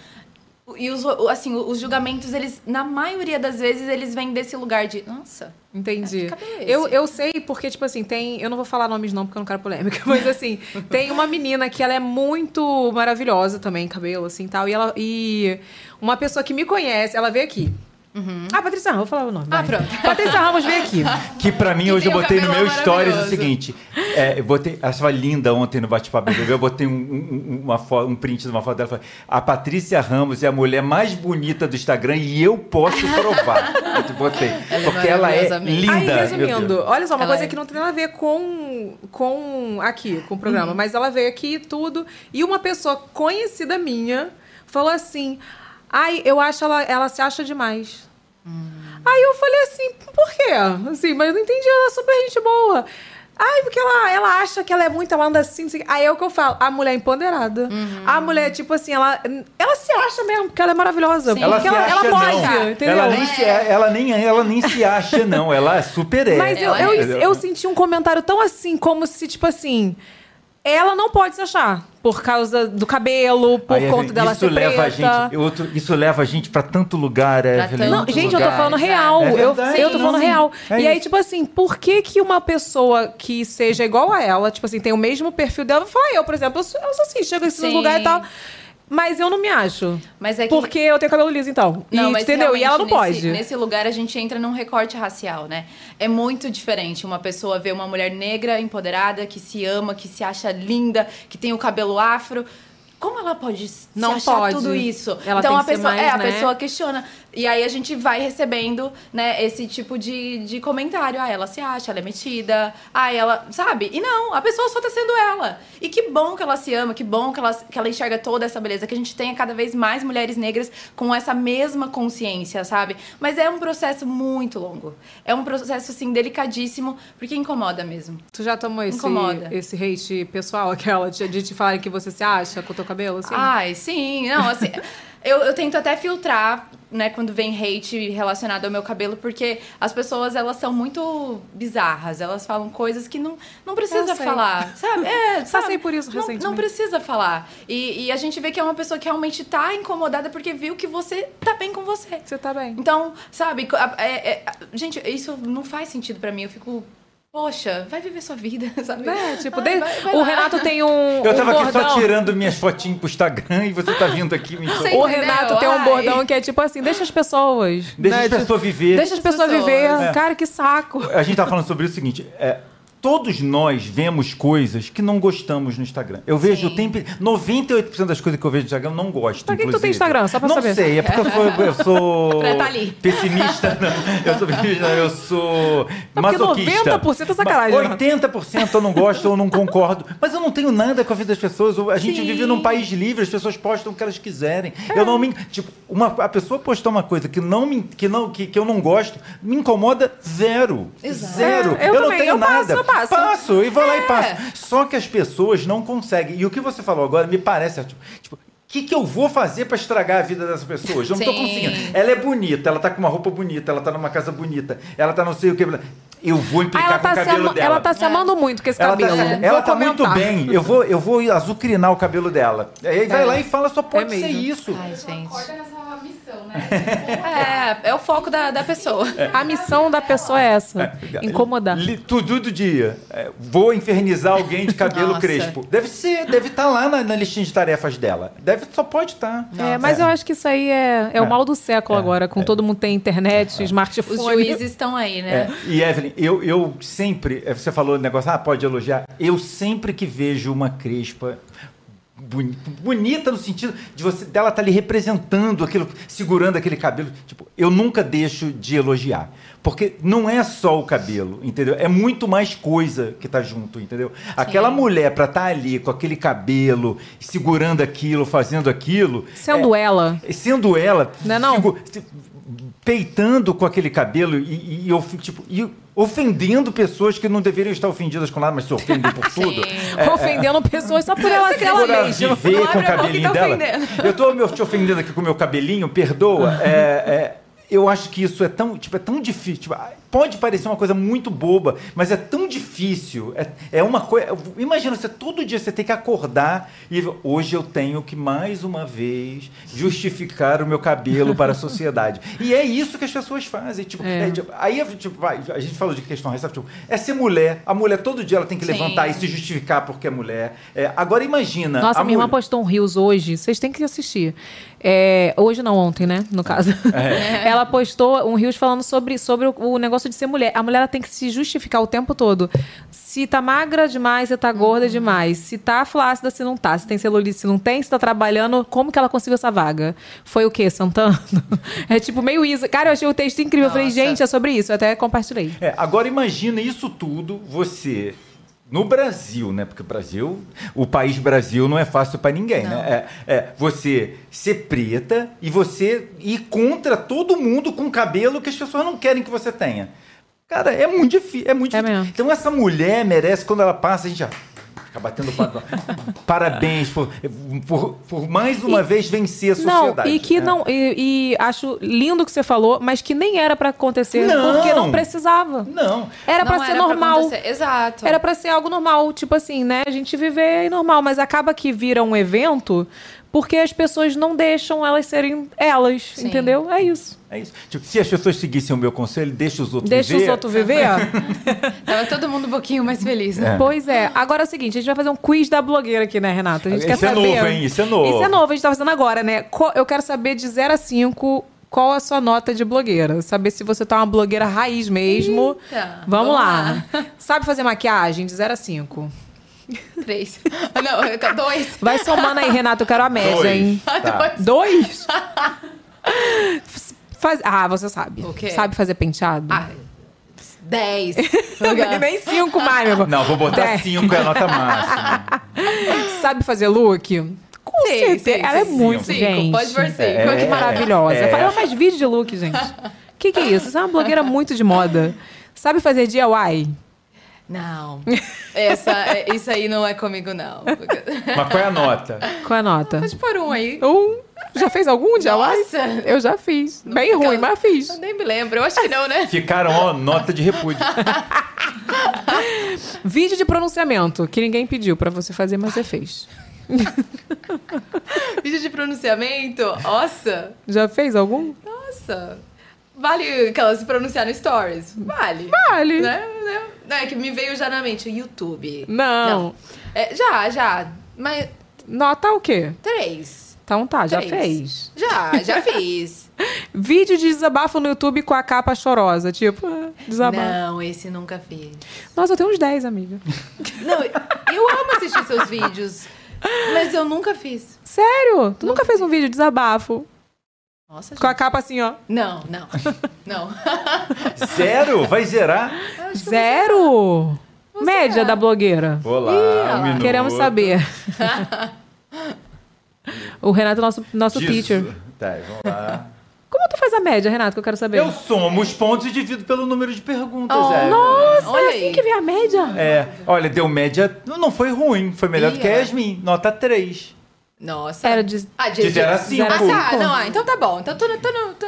E os, assim, os julgamentos, eles, na maioria das vezes, eles vêm desse lugar de, nossa, Entendi. Eu, eu sei porque, tipo assim, tem. Eu não vou falar nomes não, porque eu não quero polêmica, mas assim, tem uma menina que ela é muito maravilhosa também, cabelo, assim tal. E ela. E uma pessoa que me conhece, ela veio aqui. Ah, Patrícia Ramos, vou falar o nome. Uhum. Ah, vai. pronto. Patrícia Ramos veio aqui. Que pra mim, Que hoje eu botei no meu stories o seguinte. É, eu botei, achava linda ontem no bate-papo BBB, eu botei um, um- uma fo- um print de uma foto dela. Falei, a Patrícia Ramos é a mulher mais bonita do Instagram e eu posso provar. Eu te botei. é porque ela é maravilhosa mesmo. linda. Aí, resumindo, olha só, uma Ela coisa é. que não tem nada a ver com, com aqui, com o Uhum. programa, mas ela veio aqui e tudo, e uma pessoa conhecida minha falou assim: ai, eu acho ela, ela se acha demais. Hum. Aí eu falei assim, por quê? Assim, mas eu não entendi, ela é super gente boa. Ai, porque ela, ela acha que ela é muito, ela anda assim, não sei o quê. Aí é o que eu falo, a mulher é empoderada. Uhum. A mulher, tipo assim, ela, ela se acha mesmo, porque ela é maravilhosa. Sim. Ela Porque se ela, acha, ela pode, não. entendeu? Ela nem, se, ela, nem, ela nem se acha, não. Ela é super é. Mas eu, eu, é. eu senti um comentário tão assim, como se, tipo assim, ela não pode se achar. Por causa do cabelo, por Aí, conta dela isso ser leva preta. a gente, outro, isso leva a gente pra tanto lugar, Evelyn. tanto Não, gente, eu tô lugar, falando real. É eu, verdade, eu tô falando não. real. É e aí, isso. tipo assim, por que que uma pessoa que seja igual a ela, tipo assim, tem o mesmo perfil dela, vai falar, eu, por exemplo, eu sou, eu sou assim, chego nesse Sim. lugar e tal. Mas eu não me acho. Mas é que... Porque eu tenho cabelo liso, então. E, Não, mas entendeu? E ela não nesse, pode. Nesse lugar a gente entra num recorte racial, né? É muito diferente uma pessoa ver uma mulher negra empoderada, que se ama, que se acha linda, que tem o cabelo afro. Como ela pode se Não achar pode. tudo isso? Ela então tem a que ser pessoa, mais, é, a né? pessoa questiona. E aí a gente vai recebendo, né, esse tipo de, de comentário. Ah, ela se acha, ela é metida. Ah, ela. Sabe? E não, a pessoa só tá sendo ela. E que bom que ela se ama, que bom que ela, que ela enxerga toda essa beleza, que a gente tenha cada vez mais mulheres negras com essa mesma consciência, sabe? Mas é um processo muito longo. É um processo, assim, delicadíssimo, porque incomoda mesmo. Tu já tomou esse, Incomoda. esse hate pessoal, aquela de, de te falarem que você se acha com o teu cabelo, assim? Ai, sim, não, assim. Eu, eu tento até filtrar, né, quando vem hate relacionado ao meu cabelo, porque as pessoas, elas são muito bizarras. Elas falam coisas que não, não precisa falar, sabe? É, sabe? Passei por isso Não- recentemente. Não precisa falar. E, e a gente vê que é uma pessoa que realmente tá incomodada porque viu que você tá bem com você. Você tá bem. Então, sabe, é- é- gente, isso não faz sentido pra mim. Eu fico, poxa, vai viver sua vida, sabe? É, tipo, Ai, vai- vai o lá. Renato tem um, Eu um tava aqui bordão. só tirando minhas fotinhas pro Instagram e você tá vindo aqui me Você O? Renato tem um Ai. bordão que é tipo assim, deixa as pessoas. Deixa né? as pessoas viver. Deixa as pessoas pessoas. viver. É. Cara, que saco. A gente tá falando sobre o seguinte, é, todos nós vemos coisas que não gostamos no Instagram. Eu vejo o tempo, 98% das coisas que eu vejo no Instagram eu não gosto. Pra que que tu tem. Instagram? Só pra não saber. sei, é porque eu sou, eu sou tá pessimista, não. Eu sou pessimista, não, eu sou Não, porque masoquista. 90% é sacanagem, Mas 80% eu não gosto, eu não concordo. Mas eu não tenho nada com a vida das pessoas. A gente Sim. vive num país livre, as pessoas postam o que elas quiserem. Eu não me. Tipo, uma, a pessoa postar uma coisa que, não me, que, não, que, que eu não gosto, me incomoda zero. Exato. Zero. É, eu não também, tenho eu passo, nada. eu passo. Passo, e vou lá e É. passo. Só que as pessoas não conseguem. E o que você falou agora me parece. Tipo, tipo, o que, que eu vou fazer pra estragar a vida dessas pessoas? Eu não tô conseguindo. Ela é bonita, ela tá com uma roupa bonita, ela tá numa casa bonita, ela tá não sei o que. Eu vou Ah, implicar com tá, o se, cabelo ama- dela. ela tá se amando muito com esse Ela tá, cabelo. se- Vou ela tá muito bem. Eu vou, eu vou azucrinar o cabelo dela. Aí vai lá e fala, só pode É ser mesmo. isso. Ai, gente. Missão, né? É, é o foco da, da pessoa. A missão da pessoa é essa. Incomodar. Li- Tudo do dia. É, vou infernizar alguém de cabelo Nossa. crespo. Deve ser, deve estar lá na, na listinha de tarefas dela. Deve, só pode estar. É, mas eu acho que isso aí é, é o É. mal do século agora, com todo mundo tem internet, smartphone. Os juízes estão aí, né? É, e Evelyn, eu, eu sempre, é, você falou o negócio, ah, pode elogiar. Eu sempre que vejo uma crespa bonita no sentido de você dela estar ali representando aquilo, segurando aquele cabelo, tipo, eu nunca deixo de elogiar. Porque não é só o cabelo, entendeu? É muito mais coisa que tá junto, entendeu? Aquela mulher para estar ali com aquele cabelo, segurando aquilo, fazendo aquilo, Sendo é- ela. sendo ela, Não é não? Peitando com aquele cabelo e, e eu fico, tipo, e ofendendo pessoas que não deveriam estar ofendidas com nada, mas se ofendem por tudo. É, Ofendendo pessoas só por ela ser ela mesma. viver com o e cabelinho tá dela. ofendendo. Eu tô meu, te ofendendo aqui com o meu cabelinho, perdoa. É, é, eu acho que isso é tão, tipo, é tão difícil. tipo, pode parecer uma coisa muito boba, mas é tão difícil. É, é uma coisa. Imagina, você todo dia você tem que acordar e hoje eu tenho que mais uma vez justificar o meu cabelo para a sociedade. E é isso que as pessoas fazem. Tipo, É. é, tipo, aí tipo, a gente falou de questão racial, tipo, é ser mulher. A mulher todo dia ela tem que Sim. levantar e se justificar porque é mulher. É, agora imagina. Nossa, a minha irmã mulher- postou um Rios hoje, vocês têm que assistir. É, hoje não, ontem, né? No caso. É. Ela postou um Rios falando sobre, sobre o, o negócio de ser mulher. A mulher ela tem que se justificar o tempo todo. Se tá magra demais, se tá gorda Uhum. demais. Se tá flácida, se não tá. Se tem celulite, se não tem. Se tá trabalhando, como que ela conseguiu essa vaga? Foi o quê? Santana? É tipo meio isso. Cara, eu achei o texto incrível. Eu falei, Nossa. gente, é sobre isso. Eu até compartilhei. É, agora imagina isso tudo, você no Brasil, né? Porque o Brasil, o país Brasil não é fácil para ninguém, né? É, é você ser preta e você ir contra todo mundo com cabelo que as pessoas não querem que você tenha. Cara, é muito difícil, é muito É difícil. Então essa mulher merece quando ela passa, a gente já fica batendo palma. Parabéns por, por, por mais uma vez vencer a Não, sociedade. e que É. não. E, e acho lindo o que você falou, mas que nem era pra acontecer. Não. Porque não precisava. Não. Era Não pra ser era normal. Exato. era pra ser algo normal. Tipo assim, né? A gente viver é normal, mas acaba que vira um evento porque as pessoas não deixam elas serem elas. Sim. Entendeu? É isso. É isso. Tipo, se as pessoas seguissem o meu conselho, deixa os outros Deixa viver. os outros viver. Tava todo mundo um pouquinho mais feliz, né? Pois é. Agora é o seguinte, a gente vai fazer um quiz da blogueira aqui, né, Renata? A gente Isso quer é saber. novo, hein? Isso é novo. Isso é novo, a gente tá fazendo agora, né? Eu quero saber de 0 a 5 qual a sua nota de blogueira. Saber se você tá uma blogueira raiz mesmo. Eita, vamos, vamos lá. Sabe fazer maquiagem de 0 a 5? Três. Ah, Não, dois. Vai somando aí, Renato, eu quero a média, Dois. hein? Tá. Dois? Faz... Ah, você sabe. O quê? Sabe fazer penteado? Ah, dez. Nem cinco mais, meu. Não, vou botar Dez. 5, é a nota máxima. Sabe fazer look? Com Sim, certeza. sim, Ela é sim, muito, cinco, gente. pode pôr cinco. É, que É, maravilhosa. é. Ela faz vídeo de look, gente. O que, que é isso? Você é uma blogueira muito de moda. Sabe fazer DIY? Não. Essa, é- isso aí não é comigo, não. Mas qual é a nota? Qual é a nota? Pode pôr um aí. Um. Já fez algum de? Nossa. Eu já fiz. Bem ruim, mas fiz. Eu nem me lembro, eu acho que não, né? Ficaram, ó, nota de repúdio. Vídeo de pronunciamento, que ninguém pediu pra você fazer, mas você fez. Vídeo de pronunciamento, nossa, Já fez algum? nossa. Vale aquelas se pronunciar no stories? Vale. Vale. Né? né? Não, é que me veio já na mente, YouTube. Não. É, já, já. Mas Nota o quê? três. Então tá, já Três. fez. Já, já fiz. Vídeo de desabafo no YouTube com a capa chorosa, tipo, ah, desabafo. Não, esse nunca fiz. Nossa, eu tenho uns 10, amiga. Não, eu amo assistir seus vídeos, mas eu nunca fiz. Sério? Tu nunca fez um vídeo de desabafo? Nossa, Com a gente. capa assim, ó. Não, não, não. Zero? Vai zerar? Zero? Média da blogueira. Olá, um minuto. Queremos saber. o Renato é nosso, nosso Disso. teacher. Tá, vamos lá. Como tu faz a média, Renato, que eu quero saber? Eu somo os pontos e divido pelo número de perguntas, Oh, é. Nossa, Olha é assim aí. que vem a média? É, olha, deu média. Não não foi ruim, foi melhor do que a Ih. Yasmin. Nota 3. Nossa. Era de... Ah, De a cinco. Ah, tá. Cinco. Não, ah, então tá bom. Então tô, tô, tô, tô...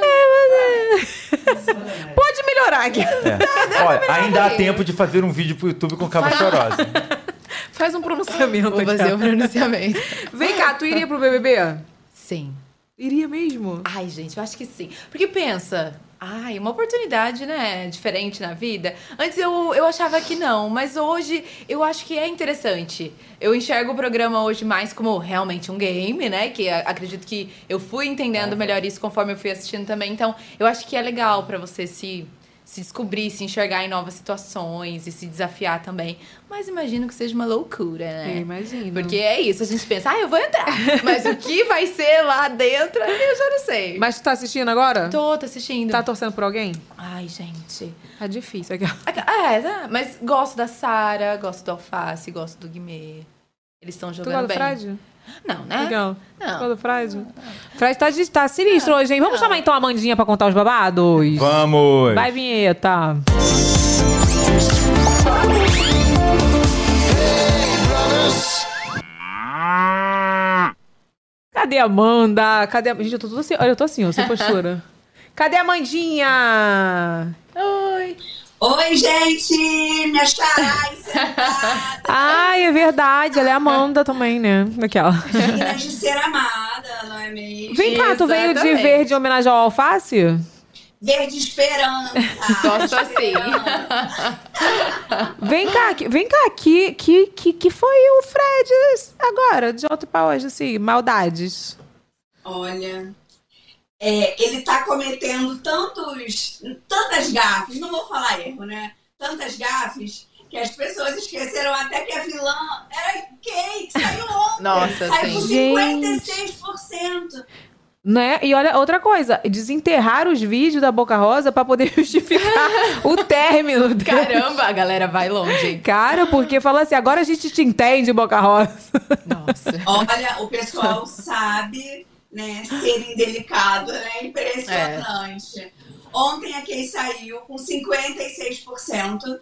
Pode melhorar aqui. É. Olha, ainda há tempo de fazer um vídeo pro YouTube com capa chorosa. Faz um pronunciamento Vou aqui. fazer o pronunciamento. Vem cá, tu iria pro BBB? Sim. Iria mesmo? Ai, gente, eu acho que sim. Porque pensa, ai, uma oportunidade, né, diferente na vida. Antes eu, eu achava que não, mas hoje eu acho que é interessante. Eu enxergo o programa hoje mais como realmente um game, né, que acredito que eu fui entendendo melhor isso conforme eu fui assistindo também. Então, eu acho que é legal pra você se se descobrir, se enxergar em novas situações e se desafiar também. Mas imagino que seja uma loucura, né? Eu imagino. Porque é isso, a gente pensa, ah, eu vou entrar. Mas o que vai ser lá dentro, eu já não sei. Mas tu tá assistindo agora? Tô, tô assistindo. Tá torcendo por alguém? Ai, gente. Tá difícil. Aqui. É, tá, mas gosto da Sara, gosto do Alface, gosto do Guimê. Eles estão Tu jogando gosta do bem. Fred? Não, né? Legal. Não. gosta do Fred? Fred tá, tá sinistro hoje, hein? Vamos chamar então a Amandinha pra contar os babados? Vamos! Vai, vinheta. Cadê a Amanda? Cadê a... Gente, eu tô tudo assim. Olha, eu tô assim, ó, sem postura. Cadê a Amandinha? Oi. Oi, gente! Acharam sentada. Ai, é verdade. Ela é Amanda também, né? Daquela. Dignas de ser amada, não é mesmo? Vem cá, tu veio de verde em homenagem ao alface? Verde esperança. Gosto assim. Vem cá, vem cá, que, que, que, que foi o Fred agora, de ontem pra hoje, assim, maldades. Olha, é, ele tá cometendo tantos, tantas gafes, não vou falar erro, né? Tantas gafes que as pessoas esqueceram até que a vilã era Kay, que saiu ontem. Nossa, saiu com sim. 56%. Né? E olha, outra coisa, desenterrar os vídeos da Boca Rosa pra poder justificar o término. Caramba, a galera vai longe, hein? Cara, porque fala assim, agora a gente te entende, Boca Rosa. Nossa. Olha, o pessoal sabe, né, ser indelicado, né? Impressionante. Ontem a Kay saiu com 56%,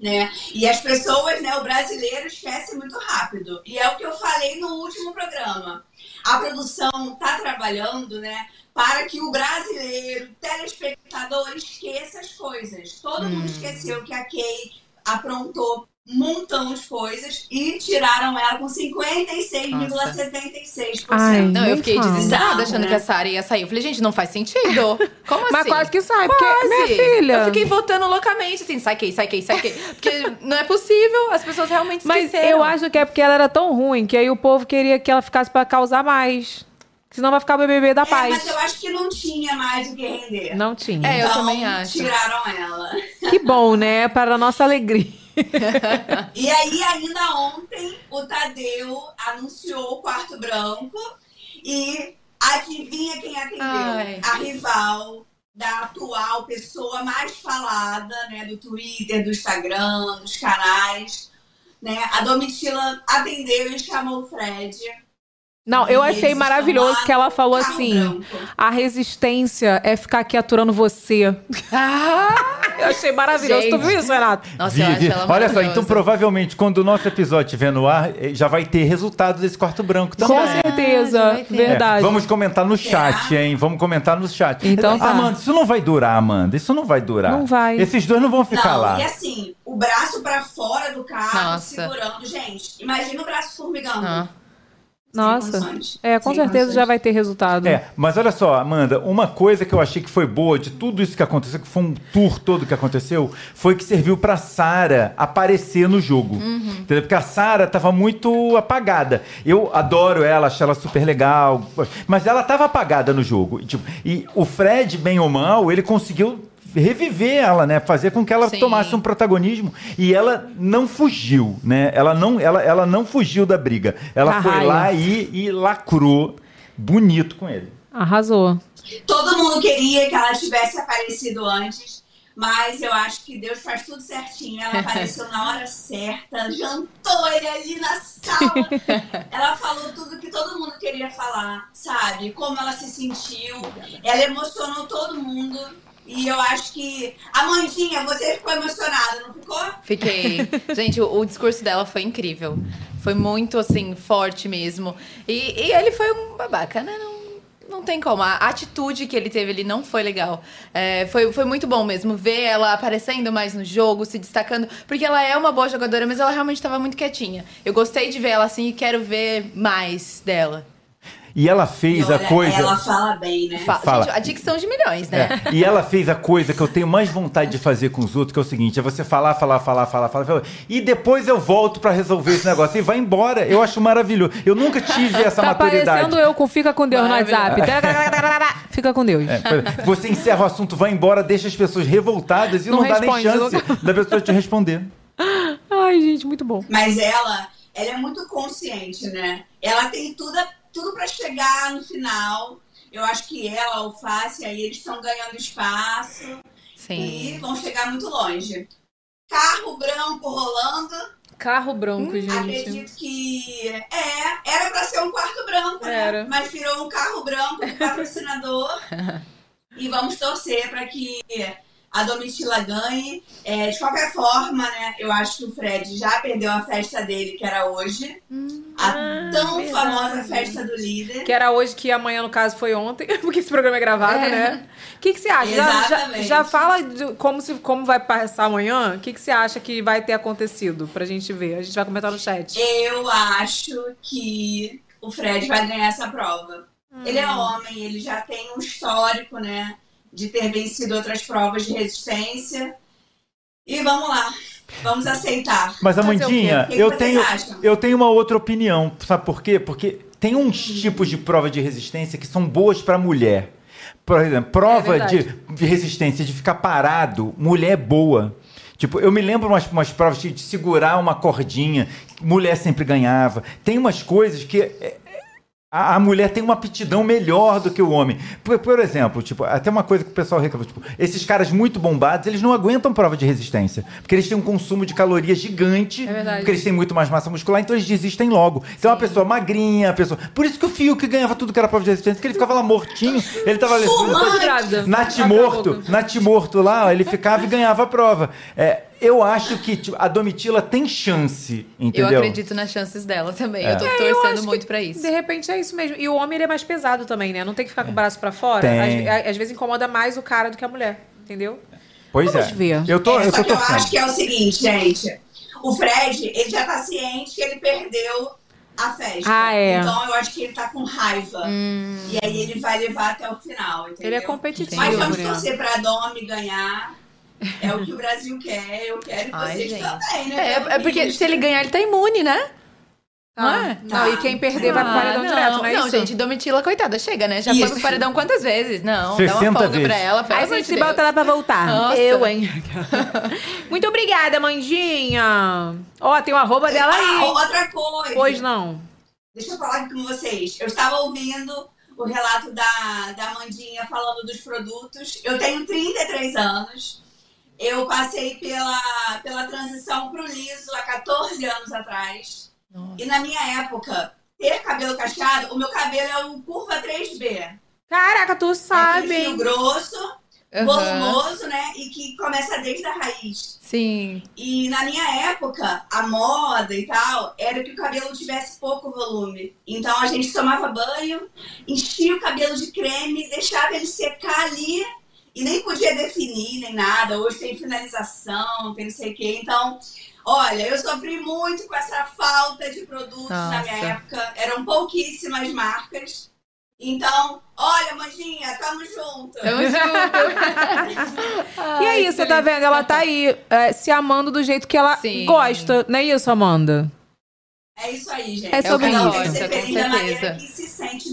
né? E as pessoas, né, o brasileiro esquece muito rápido. E é o que eu falei no último programa. A produção tá trabalhando, né, para que o brasileiro, telespectador, esqueça as coisas. Todo mundo esqueceu que a Kay aprontou um montão de coisas e tiraram ela com 56,76%. Ai, Não, eu fiquei desesperada Não, achando né? que a Sara ia sair. Eu falei, gente, não faz sentido. Como Mas assim? quase que sai, porque, Quase. minha filha... Eu fiquei votando loucamente, assim, sai quem, sai quem, sai quem. Porque não é possível, as pessoas realmente Mas esqueceram. eu acho que é porque ela era tão ruim que aí o povo queria que ela ficasse pra causar mais. Senão vai ficar o BBB da É, paz. mas eu acho que não tinha mais o que render. Não tinha. É, eu Então, também acho. Tiraram ela. Que bom, né? Para a nossa alegria. E aí, ainda ontem, o Tadeu anunciou o quarto branco e adivinha quem atendeu? Ai. A rival da atual pessoa mais falada, né? Do Twitter, do Instagram, dos canais. Né? A Domitila atendeu e chamou o Fred. Não, eu achei maravilhoso que ela falou assim: branco. a resistência é ficar aqui aturando você. eu achei maravilhoso. Tu Gente. viu isso, Renato? Nossa, eu acho ela Olha só, então provavelmente quando o nosso episódio estiver no ar, eh, já vai ter resultado desse quarto branco também. Com certeza. já vai ter. É, Verdade. vamos comentar no chat, hein? Vamos comentar no chat. Então tá. Amanda, isso não vai durar, Amanda. Isso não vai durar. Não vai. Esses dois não vão ficar Não, lá. e assim, o braço pra fora do carro, Nossa. segurando. Gente, imagina o braço formigando. Ah. Nossa. É, com Sem certeza condições. já vai ter resultado. É, mas olha só, Amanda, uma coisa que eu achei que foi boa de tudo isso que aconteceu, que foi um tour todo que aconteceu, foi que serviu pra Sara aparecer no jogo. Entendeu? Porque a Sara tava muito apagada. Eu adoro ela, acho ela super legal, mas ela tava apagada no jogo. E, tipo, e o Fred, bem ou mal, ele conseguiu reviver ela, né? Fazer com que ela Sim. tomasse um protagonismo e ela não fugiu, né? Ela não, ela, ela não fugiu da briga. Ela foi lá e, e lacrou bonito com ele. Arrasou. Todo mundo queria que ela tivesse aparecido antes, mas eu acho que Deus faz tudo certinho. Ela apareceu na hora certa, jantou ele ali na sala. Ela falou tudo que todo mundo queria falar, sabe? Como ela se sentiu. Ela emocionou todo mundo. E eu acho que. Amandinha, você ficou emocionada, não ficou? Fiquei. Gente, o, o discurso dela foi incrível. Foi muito, assim, forte mesmo. E, e ele foi um babaca, né? Não, não tem como. A atitude que ele teve ali não foi legal. É, foi, foi muito bom mesmo ver ela aparecendo mais no jogo, se destacando. Porque ela é uma boa jogadora, mas ela realmente estava muito quietinha. Eu gostei de ver ela assim e quero ver mais dela. E ela fez E a olha, coisa. Ela fala bem, né? Fa- Fala. Gente, a dicção de milhões, né? É, e ela fez a coisa que eu tenho mais vontade de fazer com os outros, que é o seguinte: é você falar, falar, falar, falar, falar, falar e depois eu volto pra resolver esse negócio. E vai embora. Eu acho maravilhoso. Eu nunca tive essa Tá maturidade. parecendo eu com Fica com Deus no WhatsApp. Fica com Deus. É, você encerra o assunto, vai embora, deixa as pessoas revoltadas e não, Não dá nem chance da pessoa te responder. Ai, gente, muito bom. Mas ela, ela é muito consciente, né? Ela tem tudo, tudo para chegar no final. Eu acho que ela, o Alface, aí eles estão ganhando espaço e Sim. vão chegar muito longe. Carro branco rolando. Carro branco, gente. Acredito que é, era para ser um quarto branco, Era. né? Mas virou um carro branco do patrocinador. e vamos torcer para que a Domitila ganhe. É, de qualquer forma, né? Eu acho que o Fred já perdeu a festa dele, que era hoje. a tão verdade. famosa festa do líder. Que era hoje, que amanhã, no caso, foi ontem, porque esse programa é gravado, É. né? O que, que você acha? Já, já, Exatamente. já fala de como, se, como vai passar amanhã? O que, que você acha que vai ter acontecido pra gente ver? A gente vai comentar no chat. Eu acho que o Fred vai ganhar essa prova. Ele é homem, ele já tem um histórico, né? De ter vencido outras provas de resistência. E vamos lá, vamos aceitar. Mas? Amandinha, O que que eu tenho, acham? eu tenho uma outra opinião. Sabe por quê? Porque tem uns tipos de prova de resistência que são boas pra mulher. Por exemplo, prova É de, de resistência de ficar parado, mulher é boa. Tipo, eu me lembro umas, umas provas de, de segurar uma cordinha, mulher sempre ganhava. Tem umas coisas que é, a, a mulher tem uma aptidão melhor do que o homem. Por, por exemplo, tipo, até uma coisa que o pessoal reclama, tipo, esses caras muito bombados, eles não aguentam prova de resistência, porque eles têm um consumo de calorias gigante, É verdade. porque eles têm muito mais massa muscular, então eles desistem logo. Então uma pessoa magrinha, a pessoa, por isso que o Fio que ganhava tudo que era prova de resistência, porque ele ficava lá mortinho, ele tava ali. Nath morto lá, ele ficava e ganhava a prova. É, eu acho que tipo, a Domitila tem chance, entendeu? Eu acredito nas chances dela também. É. Eu tô É, eu torcendo acho muito pra isso. De repente é isso mesmo. E o homem ele é mais pesado também, né? Não tem que ficar com o braço pra fora. Tem. Às, às vezes incomoda mais o cara do que a mulher, entendeu? Pois Vamos é. ver. Eu tô, É, eu só tô que eu acho torcendo. que é o seguinte, gente. O Fred, ele já tá ciente que ele perdeu a festa. Ah, é. Então eu acho que ele tá com raiva. E aí ele vai levar até o final, entendeu? Ele é competitivo, Mas vamos né? torcer pra Domi ganhar. É o que o Brasil quer, eu quero e Ai, vocês gente. também, né? É, é porque se ele ganhar, ele tá imune, né? Não é? Não, e quem perder vai pro Ah, paredão não, direto, não é não, isso? gente, Domitila, coitada, chega, né? Já foi Isso. pro paredão quantas vezes? Não, dá 60 uma folga vezes. pra ela, pelo Aí a de gente Deus. bota ela pra voltar. Nossa. Eu, hein? Muito obrigada, Mandinha. Ó, tem o arroba dela Ah, aí. outra coisa. Pois não. Deixa eu falar aqui com vocês. Eu estava ouvindo o relato da, da Amandinha falando dos produtos. Eu tenho 33 anos. Eu passei pela, pela transição para o liso há 14 anos atrás. E na minha época, ter cabelo cacheado, o meu cabelo é o curva 3B. Caraca, tu É sabe, fio hein? grosso, Aham. volumoso, né? E que começa desde a raiz. Sim. E na minha época, a moda e tal, era que o cabelo tivesse pouco volume. Então a gente tomava banho, enchia o cabelo de creme, deixava ele secar ali e nem podia definir nem nada. Hoje tem finalização, tem não sei o quê. Então, olha, eu sofri muito com essa falta de produtos na minha Nossa. época. Eram pouquíssimas marcas. Então, olha, Mandinha, tamo junto. Tamo junto. E é isso, tá vendo? Ela tá aí é, se amando do jeito que ela Sim. gosta. Não é isso, Amanda? É isso aí, gente. É sobre Cada um isso. Com feliz da maneira certeza.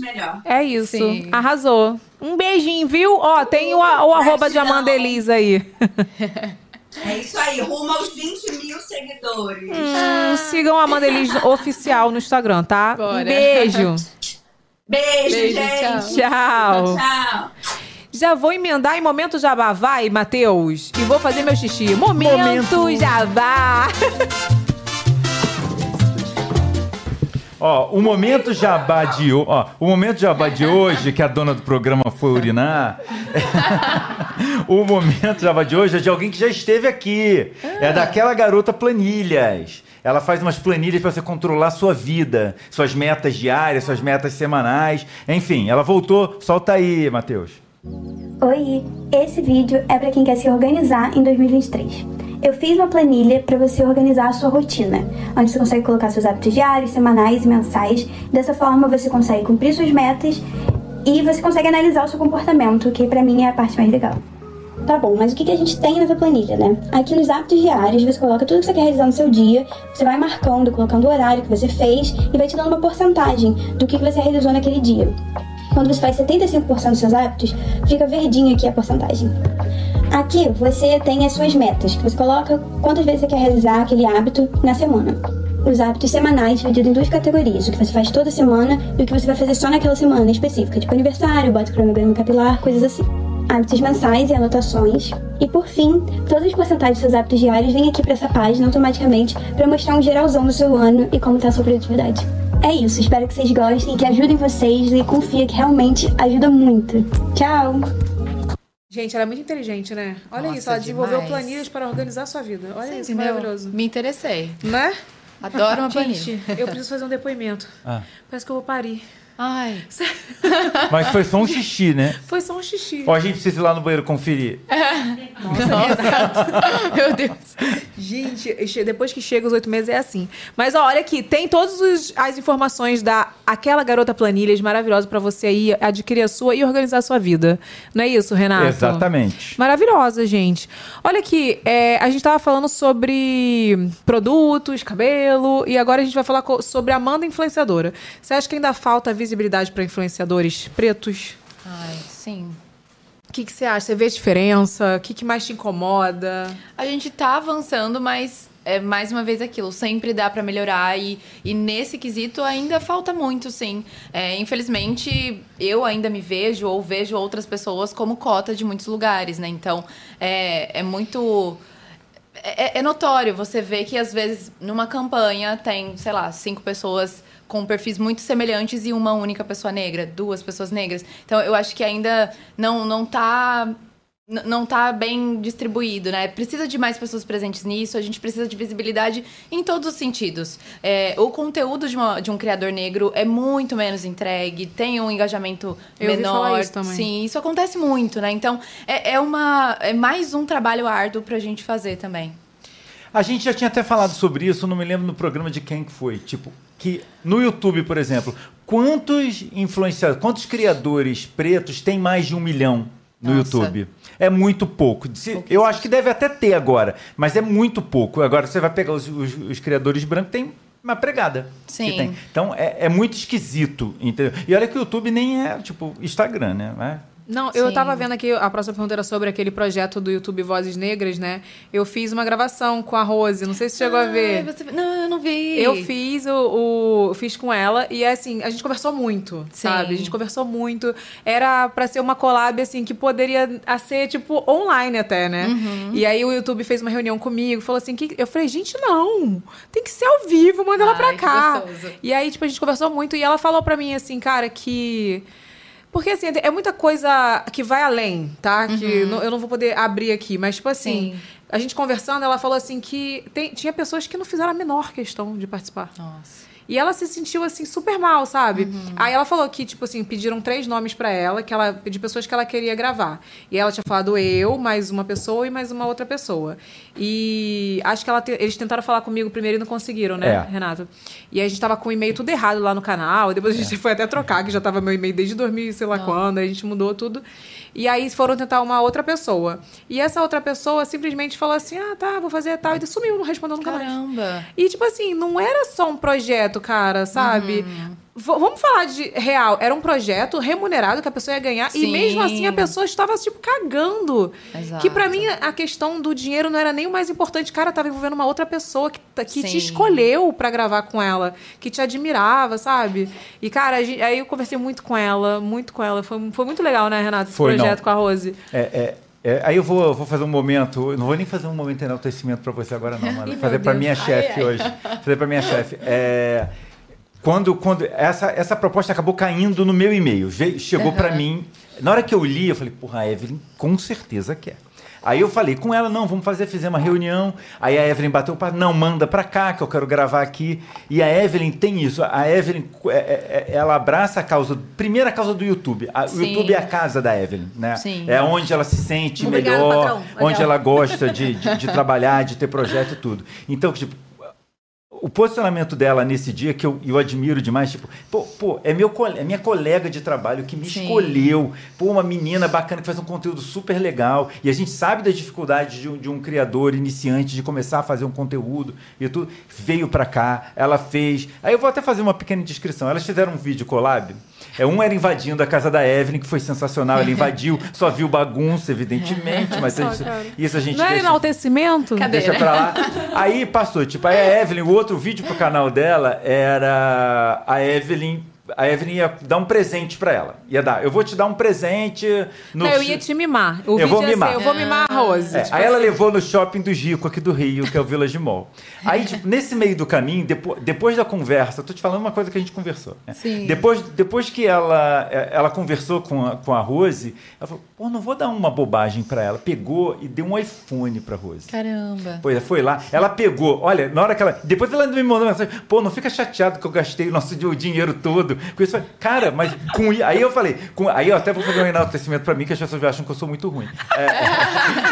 Melhor. É isso. Sim. Arrasou. Um beijinho, viu? Ó, tem o, o arroba de. Amanda Elisa aí. É isso aí, rumo aos 20 mil seguidores. Hum, sigam a Amanda Elisa oficial no Instagram, tá? Um Bora. beijo. Beijo, Beijo, gente. Tchau. Tchau. Já vou emendar em momento jabá, vai, Matheus. E vou fazer meu xixi. Momento, Momento. jabá. Ó, o momento jabá de ó, o momento jabá de hoje que a dona do programa foi urinar. o momento jabá de hoje é de alguém que já esteve aqui. É daquela garota planilhas. Ela faz umas planilhas para você controlar sua vida, suas metas diárias, suas metas semanais. Enfim, ela voltou. Solta aí, Matheus. Oi, esse vídeo é para quem quer se organizar em 2023. Eu fiz uma planilha para você organizar a sua rotina, onde você consegue colocar seus hábitos diários, semanais e mensais. Dessa forma você consegue cumprir suas metas e você consegue analisar o seu comportamento, que para mim é a parte mais legal. Tá bom, mas o que que a gente tem nessa planilha, né? Aqui nos hábitos diários, você coloca tudo que você quer realizar no seu dia, você vai marcando, colocando o horário que você fez e vai te dando uma porcentagem do que que você realizou naquele dia. Quando você faz 75% dos seus hábitos, fica verdinho aqui a porcentagem. Aqui você tem as suas metas, que você coloca quantas vezes você quer realizar aquele hábito na semana. Os hábitos semanais divididos em duas categorias, o que você faz toda semana e o que você vai fazer só naquela semana específica, tipo aniversário, bota cronograma capilar, coisas assim. Hábitos mensais e anotações. E por fim, todas as porcentagens dos seus hábitos diários vêm aqui para essa página automaticamente para mostrar um geralzão do seu ano e como está a sua produtividade. É isso, espero que vocês gostem, que ajudem vocês e confia que realmente ajuda muito. Tchau! Gente, ela é muito inteligente, né? Olha Nossa, isso, ela desenvolveu demais. planilhas para organizar a sua vida. Olha isso, Entendeu? maravilhoso. Me interessei. Né? Adoro uma Gente, planilha. eu preciso fazer um depoimento. Ah. Parece que eu vou parir. Ai. Mas foi só um xixi, né? Foi só um xixi. Ou a gente precisa ir lá no banheiro conferir. Nossa. Meu Deus. Gente, depois que chega os oito meses é assim. Mas ó, olha aqui, tem todas as informações da aquela garota planilhas maravilhosa pra você aí adquirir a sua e organizar a sua vida. Não é isso, Renato? Exatamente. Maravilhosa, gente. Olha aqui, é, a gente tava falando sobre produtos, cabelo, e agora a gente vai falar sobre Amanda influenciadora. Você acha que ainda falta visibilidade pra influenciadores pretos? Ai, sim. O que, que você acha? Você vê a diferença? O que, que mais te incomoda? A gente tá avançando, mas é mais uma vez aquilo, sempre dá pra melhorar e, e nesse quesito ainda falta muito, sim. É, infelizmente, eu ainda me vejo ou vejo outras pessoas como cota de muitos lugares, né? Então, é, é muito. É, é notório você vê que às vezes numa campanha tem, sei lá, cinco pessoas com perfis muito semelhantes e uma única pessoa negra, duas pessoas negras. Então eu acho que ainda não não tá não tá bem distribuído, né? Precisa de mais pessoas presentes nisso, a gente precisa de visibilidade em todos os sentidos. É, o conteúdo de, uma- de um criador negro é muito menos entregue, tem um engajamento Eu ouvi menor. falar isso também. Sim, isso acontece muito, né? Então, é, é uma, é mais um trabalho árduo pra gente fazer também. A gente já tinha até falado sobre isso, não me lembro no programa de quem que foi. Tipo, que no YouTube, por exemplo, quantos influenciadores, quantos criadores pretos tem mais de um milhão no Nossa. YouTube? É muito pouco. Eu acho que deve até ter agora, mas é muito pouco. Agora você vai pegar os, os- os criadores brancos, tem uma pregada. que Sim. tem. Então é, é muito esquisito, entendeu? E olha que o YouTube nem é tipo Instagram, né? É- Não, eu Sim. tava vendo aqui, a próxima pergunta era sobre aquele projeto do YouTube Vozes Negras, né? Eu fiz uma gravação com a Rose, não sei se você chegou a ver. Você- Não, eu não vi. Eu fiz o, o- eu fiz com ela e assim, a gente conversou muito, Sim. sabe? A gente conversou muito. Era pra ser uma collab assim que poderia ser tipo online até, né? Uhum. E aí o YouTube fez uma reunião comigo, falou assim que eu falei, gente, não. Tem que ser ao vivo, manda ela pra Ai, que cá. gostoso. E aí tipo a gente conversou muito e ela falou pra mim assim, cara, que porque assim, é muita coisa que vai além, tá? Que não- eu não vou poder abrir aqui, mas tipo assim, Uhum. Sim. a gente conversando, ela falou assim que tem- tinha pessoas que não fizeram a menor questão de participar. Nossa. E ela se sentiu assim super mal, sabe? Aí ela falou que tipo assim, pediram três nomes pra ela, que ela de pessoas que ela queria gravar. E ela tinha falado eu, mais uma pessoa e mais uma outra pessoa. E acho que ela te- eles tentaram falar comigo primeiro e não conseguiram, né, É. Renato? E aí a gente tava com o e-mail tudo errado lá no canal, depois a gente foi até trocar, que já tava meu e-mail desde 2000 e sei lá quando, aí a gente mudou tudo. E aí foram tentar uma outra pessoa. E essa outra pessoa simplesmente falou assim: "Ah, tá, vou fazer tal", e sumiu, não respondeu nunca mais. Caramba. E, tipo assim, não era só um projeto, cara, sabe? Uhum. Vamos falar de real. Era um projeto remunerado que a pessoa ia ganhar. E Sim. mesmo assim a pessoa estava, tipo, cagando. Exato. Que pra mim a questão do dinheiro não era nem o mais importante. Cara, tava envolvendo uma outra pessoa que, que te escolheu pra gravar com ela. Que te admirava, sabe? E, cara, gente- aí eu conversei muito com ela, muito com ela. Foi, foi muito legal, né, Renato? Esse Foi, não. projeto com a Rose. É, é, é, aí eu vou, vou fazer um momento, não vou nem fazer um momento de enaltecimento para você agora não, mano. Fazer para Deus. minha chefe hoje. Fazer para minha chefe. É, quando quando essa, essa proposta acabou caindo no meu e-mail, chegou para mim. Na hora que eu li, eu falei, porra, a Evelyn com certeza quer. Aí eu falei com ela, não, vamos fazer, fizemos uma reunião. Aí a Evelyn bateu o papo, não, manda pra cá, que eu quero gravar aqui. E a Evelyn tem isso. A Evelyn, é, é, é, ela abraça a causa, primeira causa do YouTube. A- o. YouTube é a casa da Evelyn, né? Sim. É onde ela se sente melhor, patrão. onde ela gosta de, de, de trabalhar, de ter projeto e tudo. Então, tipo, o posicionamento dela nesse dia que eu, eu admiro demais, tipo, pô, pô, é, meu, é minha colega de trabalho que me Sim. escolheu, pô, uma menina bacana que faz um conteúdo super legal, e a gente sabe das dificuldades de um, de um criador iniciante de começar a fazer um conteúdo e tudo, veio pra cá, ela fez, aí eu vou até fazer uma pequena descrição, elas fizeram um vídeo collab, é, um era invadindo a casa da Evelyn, que foi sensacional, ela invadiu, só viu bagunça, evidentemente, mas a gente- isso a gente Não era deixa- enaltecimento? Cadê? Deixa pra lá. Aí passou, tipo, aí a Evelyn, o outro vídeo pro canal dela era a Evelyn. A Evelyn ia dar um presente pra ela. Ia dar, eu vou te dar um presente no. Não, eu ia te mimar. O Eu vou mimar. ser, eu vou mimar a Rose. É, Tipo aí ela assim. levou no shopping do Rico, aqui do Rio, que é o Village Mall. Aí, tipo, nesse meio do caminho, depo- depois da conversa, tô te falando uma coisa que a gente conversou. né? Sim. Depois, depois que ela, é, ela conversou com a, com a Rose, ela falou: pô, não vou dar uma bobagem pra ela. Pegou e deu um iPhone pra Rose. Caramba. Pois é, foi lá, ela pegou, olha, na hora que ela. Depois ela me mandou mensagem, pô, não fica chateado que eu gastei o nosso dinheiro todo. Cara, mas com. Aí eu falei, com- aí eu até vou fazer um enaltecimento pra mim, que as pessoas acham que eu sou muito ruim. É,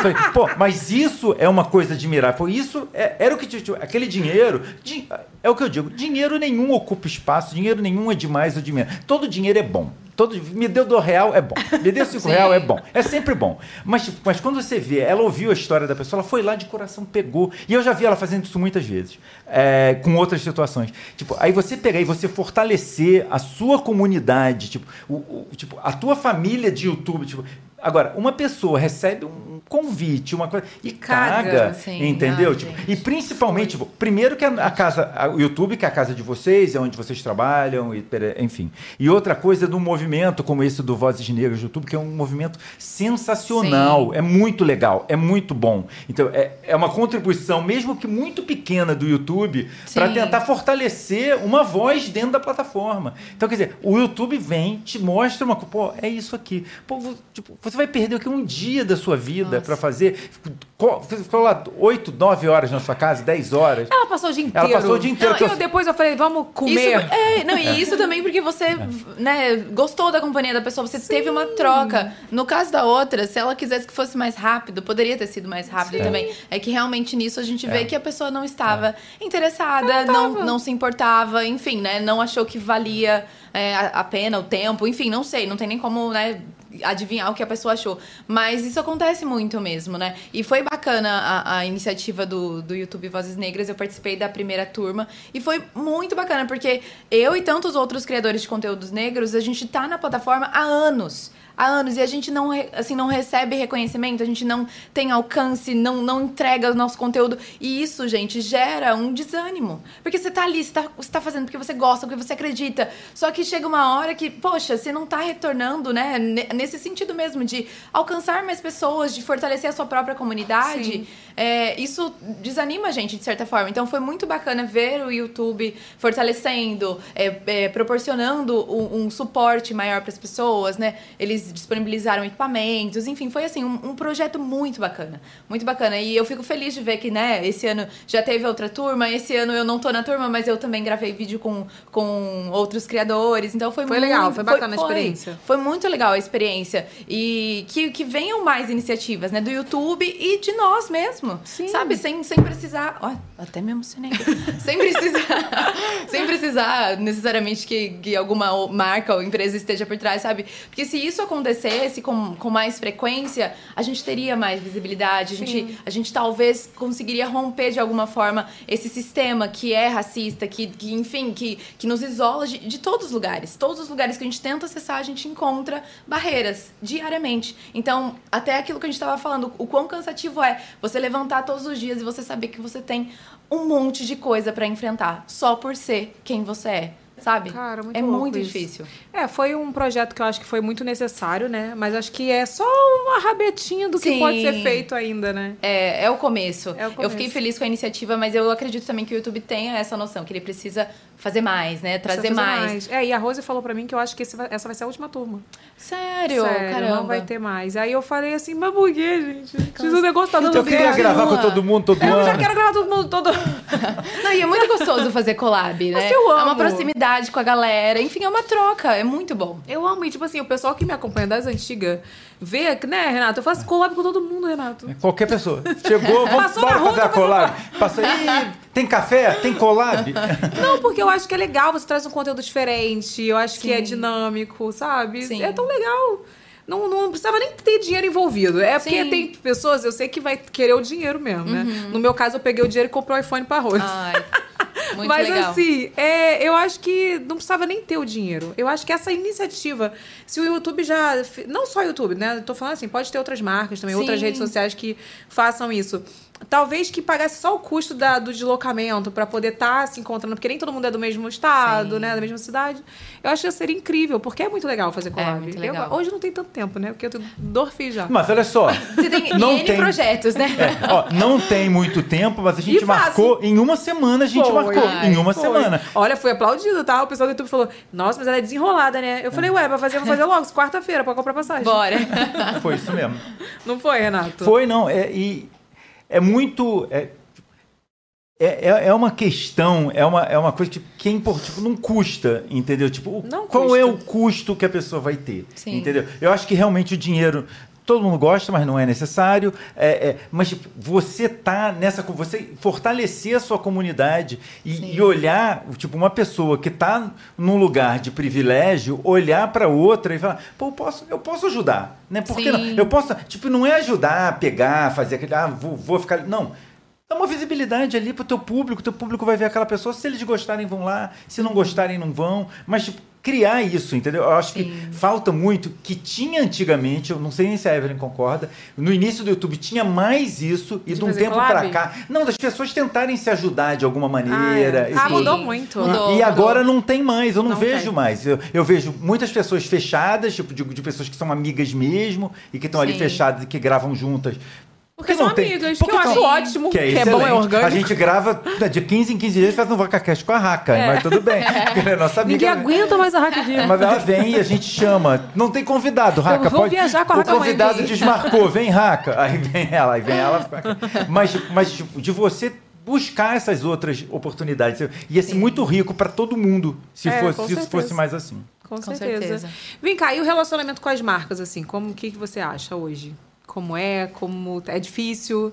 falei, pô, mas isso é uma coisa admirável. Foi isso, é- era o que te- aquele dinheiro. di- é o que eu digo, dinheiro nenhum ocupa espaço, dinheiro nenhum é demais ou de menos. Todo dinheiro é bom. Todo, me deu do real é bom. Me deu cinco Sim. real é bom. É sempre bom. Mas, tipo, mas quando você vê, ela ouviu a história da pessoa, ela foi lá de coração, pegou. E eu já vi ela fazendo isso muitas vezes, é, com outras situações. Tipo, aí você pegar e você fortalecer a sua comunidade, tipo, o, o- tipo a tua família de YouTube. Tipo, agora, uma pessoa recebe um convite, uma coisa, e Caga, caga, sim. entendeu? Ai, tipo, gente. e principalmente, tipo, primeiro que a, casa, o YouTube, que é a casa de vocês, é onde vocês trabalham, e, enfim. E outra coisa do movimento como esse do Vozes Negras do YouTube, que é um movimento sensacional, Sim. é muito legal, é muito bom. Então, é, é uma contribuição, mesmo que muito pequena, do YouTube, para tentar fortalecer uma voz dentro da plataforma. Então, quer dizer, o YouTube vem, te mostra uma coisa, pô, é isso aqui. Pô, tipo, você vai perder aqui um dia da sua vida para fazer. Você ficou lá 8, 9 horas na sua casa, 10 horas. Ela passou o dia inteiro. Ela passou o dia inteiro. Não, que eu, depois eu falei, vamos comer. Isso, é, não, e isso também porque você né, gostou da companhia da pessoa, você teve uma troca. No caso da outra, se ela quisesse que fosse mais rápido, poderia ter sido mais rápido também. É que realmente nisso a gente vê É. que a pessoa não estava interessada, não, não se importava, enfim, né? Não achou que valia é, a, a pena, o tempo, enfim, não sei, não tem nem como, né? Adivinhar o que a pessoa achou. Mas isso acontece muito mesmo, né? E foi bacana a, a iniciativa do, do YouTube Vozes Negras. Eu participei da primeira turma e foi muito bacana, porque eu e tantos outros criadores de conteúdos negros, a gente tá na plataforma há anos há anos e a gente não, assim, não recebe reconhecimento, a gente não tem alcance, não, não entrega o nosso conteúdo. E isso, gente, gera um desânimo. Porque você tá ali, você tá, você tá fazendo porque você gosta, porque você acredita. Só que chega uma hora que, poxa, você não tá retornando, né? Nesse sentido mesmo, de alcançar mais pessoas, de fortalecer a sua própria comunidade. É, isso desanima a gente, de certa forma. Então foi muito bacana ver o YouTube fortalecendo, é, é, proporcionando um, um suporte maior para as pessoas, né? Eles disponibilizaram equipamentos, enfim, foi assim, um, um, projeto muito bacana. Muito bacana. E eu fico feliz de ver que, né, esse ano já teve outra turma, esse ano eu não tô na turma, mas eu também gravei vídeo com, com outros criadores. Então foi, foi muito legal, foi bacana foi, a experiência. Foi, foi muito legal a experiência. E que, que venham mais iniciativas, né, do YouTube e de nós mesmo. Sim. Sabe? Sem, sem precisar. Ó, até me emocionei. sem precisar. sem precisar necessariamente que, que alguma marca ou empresa esteja por trás, sabe? Porque se isso acontecesse com, com mais frequência, a gente teria mais visibilidade, a gente, a gente talvez conseguiria romper de alguma forma esse sistema que é racista, que, que enfim, que, que nos isola de, de todos os lugares. Todos os lugares que a gente tenta acessar, a gente encontra barreiras diariamente. Então, até aquilo que a gente estava falando, o quão cansativo é você levantar todos os dias e você saber que você tem um monte de coisa para enfrentar só por ser quem você é sabe? Cara, muito é louco muito isso. difícil. É, foi um projeto que eu acho que foi muito necessário, né? Mas acho que é só uma rabetinha do que Sim. pode ser feito ainda, né? É, é o começo. É o começo. Eu fiquei feliz com a iniciativa, mas eu acredito também que o YouTube tenha essa noção, que ele precisa fazer mais, né? Trazer fazer mais. É, e a Rose falou pra mim que eu acho que esse essa vai ser a última turma. Sério? Sério, Caramba. não vai ter mais. Aí eu falei assim, mas por quê, gente? O negócio tá dando Então eu queria gravar com todo mundo, todo Eu já ano. quero gravar todo mundo todo. Não, e é muito gostoso fazer collab, né? Mas eu É uma amo. Com a galera. Enfim, é uma troca. É muito bom. Eu amo, e tipo assim, o pessoal que me acompanha das antigas vê, né, Renato? Eu faço collab com todo mundo, Renato. Qualquer pessoa. Chegou, vamos Passou na bora rua, fazer a tá collab. Passa aí, tem café? Tem collab? Não, porque eu acho que é legal, você traz um conteúdo diferente, eu acho que é dinâmico, sabe? Sim. É tão legal. Não, não precisava nem ter dinheiro envolvido. É porque Sim. tem pessoas, eu sei que vai querer o dinheiro mesmo, né? Uhum. No meu caso, eu peguei o dinheiro e comprei o iPhone pra Rose. Ai, muito Mas legal. assim, é, eu acho que não precisava nem ter o dinheiro. Eu acho que essa iniciativa, se o YouTube já. Não só o YouTube, né? Eu tô falando assim, pode ter outras marcas também, Sim. outras redes sociais que façam isso. Talvez que pagasse só o custo da- do deslocamento pra poder estar se encontrando, porque nem todo mundo é do mesmo estado, Sim. né? Da mesma cidade. Eu acho que seria incrível, porque é muito legal fazer collab. muito Eu- legal. hoje não tem tanto tempo, né? Porque eu tô Dorfi já. Mas olha só. Você tem Não N tem. projetos, né? É, ó, não tem muito tempo, mas a gente E fácil. marcou em uma semana, a gente Foi. marcou em uma Foi. semana. Olha, fui aplaudido, tá? O pessoal do YouTube falou: Nossa, mas ela é desenrolada, né? Eu falei: Ué, vai fazer, vou fazer logo, quarta-feira, pra comprar passagem. Bora. Foi isso mesmo. Não foi, Renato? Foi, não. É, e é muito. É, é, é- é uma questão, é uma, é uma coisa tipo, que é impor- tipo, não custa, entendeu? Tipo, Não qual custa. é o custo que a pessoa vai ter? Sim. Entendeu? Eu acho que realmente o dinheiro. Todo mundo gosta, mas não é necessário. É, é, mas tipo, você tá nessa. Você fortalecer a sua comunidade e, e olhar, tipo, uma pessoa que tá num lugar de privilégio, olhar para outra e falar, pô, eu posso, eu posso ajudar. Né? Por que não? Eu posso. Tipo, não é ajudar, pegar, fazer aquele. Ah, vou, vou ficar. Não. Dá uma visibilidade ali pro teu público, teu público vai ver aquela pessoa. Se eles gostarem, vão lá. Se não gostarem, não vão. Mas, tipo, criar isso, entendeu? Eu acho que falta muito, que tinha antigamente, eu não sei nem se a Evelyn concorda, no início do YouTube tinha mais isso, e De de um tempo pra cá. Não, das pessoas tentarem se ajudar de alguma maneira. Ah, é. Ah, mudou muito. Mudou. E agora não tem mais, eu não, Não vejo tem. mais. Eu, eu vejo muitas pessoas fechadas, tipo, de, de pessoas que são amigas mesmo e que estão ali Sim. fechadas e que gravam juntas. Porque não são tem- amigas, porque que eu acho ótimo, que é, que é bom, é orgânico. A gente grava né, de 15 em 15 dias, faz um VacaCast com a Raca, mas tudo bem. Porque ela é nossa amiga. Ninguém aguenta mais a Raca aqui. Mas ela vem e a gente chama. Não tem convidado, Raca. Eu vou pode... viajar com a O Raca amanhã, convidado desmarcou, vem Raca. Aí vem ela, aí vem ela. Mas, mas de você buscar essas outras oportunidades. Ia ser muito rico para todo mundo se, É, fosse, se isso fosse mais assim. Com, Com certeza. certeza. Vem cá, e o relacionamento com as marcas, assim, como que, que você acha hoje? Como é? Como é difícil?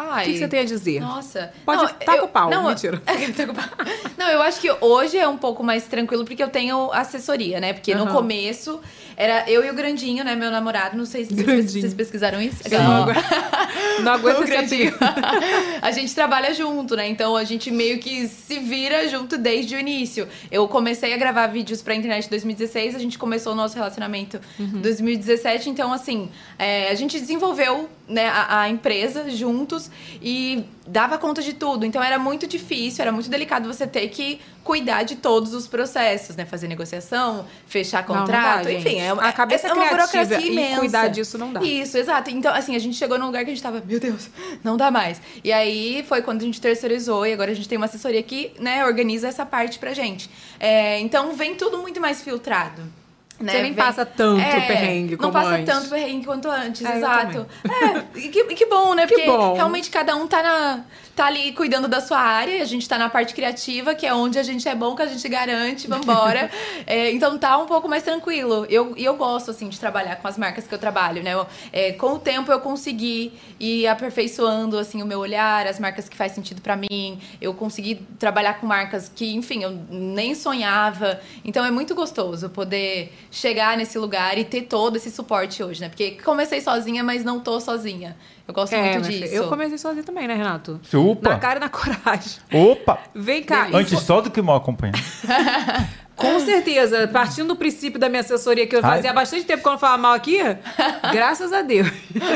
Ai, O que, que você tem a dizer? Nossa. Pode Não, tá com o pau, não, mentira. pau. Não, eu acho que hoje é um pouco mais tranquilo porque eu tenho assessoria, né? Porque no Aham. começo era eu e o Grandinho, né? Meu namorado. Não sei se vocês, vocês pesquisaram isso. Eu não Não aguento O Grandinho. a gente trabalha junto, né? Então a gente meio que se vira junto desde o início. Eu comecei a gravar vídeos pra internet em 2016, a gente começou o nosso relacionamento em 2017. Então, assim, é, a gente desenvolveu né, a, a empresa juntos e dava conta de tudo. Então era muito difícil, era muito delicado você ter que cuidar de todos os processos, né? Fazer negociação, fechar Não, não contrato, dá, enfim. É, A cabeça é uma criativa burocracia e imensa. cuidar disso não dá. Isso, exato. Então, assim, a gente chegou num lugar que a gente tava, meu Deus, não dá mais. E aí foi quando a gente terceirizou e agora a gente tem uma assessoria que, né, organiza essa parte pra gente. É, então vem tudo muito mais filtrado. Né? Você nem Vem- passa tanto É, perrengue Não como passa antes. tanto perrengue quanto antes, É, eu exato. É, e que, e que bom, né? Que Porque bom. realmente cada um tá, na, tá ali cuidando da sua área, a gente tá na parte criativa, que é onde a gente é bom, que a gente garante, vambora. É, então tá um pouco mais tranquilo. Eu, e eu gosto, assim, de trabalhar com as marcas que eu trabalho, né? Eu, é, com o tempo eu consegui ir aperfeiçoando, assim, o meu olhar, as marcas que faz sentido pra mim. Eu consegui trabalhar com marcas que, enfim, eu nem sonhava. Então é muito gostoso poder chegar nesse lugar e ter todo esse suporte hoje, né? Porque comecei sozinha, mas não tô sozinha. Eu gosto É, muito disso. filha, eu comecei sozinha também, né, Renato? Opa. Na cara e na coragem. Opa! Vem cá. Antes só do que mal acompanhado. Com certeza, partindo do princípio da minha assessoria, que eu Ai. fazia bastante tempo que eu não falava mal aqui, graças a Deus.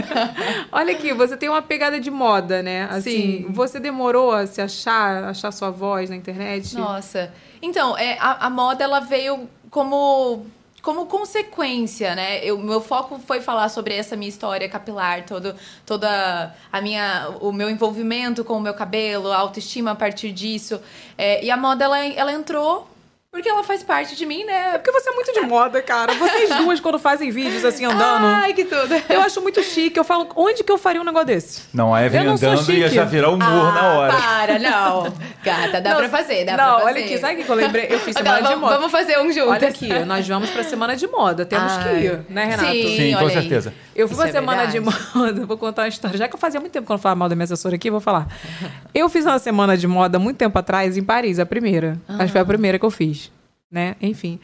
Olha aqui, você tem uma pegada de moda, né? Assim, Sim. você demorou a se achar, achar sua voz na internet? Nossa. Então, é, a, a moda ela veio como como consequência, né? Eu, meu foco foi falar sobre essa minha história capilar, todo, toda a minha, o meu envolvimento com o meu cabelo, a autoestima a partir disso. É, e a moda ela, ela entrou porque ela faz parte de mim, né? É porque você é muito de moda, cara. Vocês duas, quando fazem vídeos assim, andando. Ai, que tudo. Eu acho muito chique. Eu falo, onde que eu faria um negócio desse? Não, a Evelyn andando ia já virar humor na hora. Ah, Para, não. Gata, dá Não, pra fazer, dá não, pra fazer. olha aqui, sabe o que eu lembrei? Eu fiz Agora, semana de vamos- moda. vamos fazer um juntas. Olha aqui, nós vamos pra semana de moda. Temos que Ai. ir, né, Renato? Sim, Sim, com aí. certeza. Eu fui Isso uma é semana de verdade. moda, vou contar uma história. Já que eu fazia muito tempo que eu não falava mal da minha assessora aqui, eu vou falar. Eu fiz uma semana de moda muito tempo atrás em Paris, a primeira. Acho que foi a primeira que eu fiz, né? Enfim.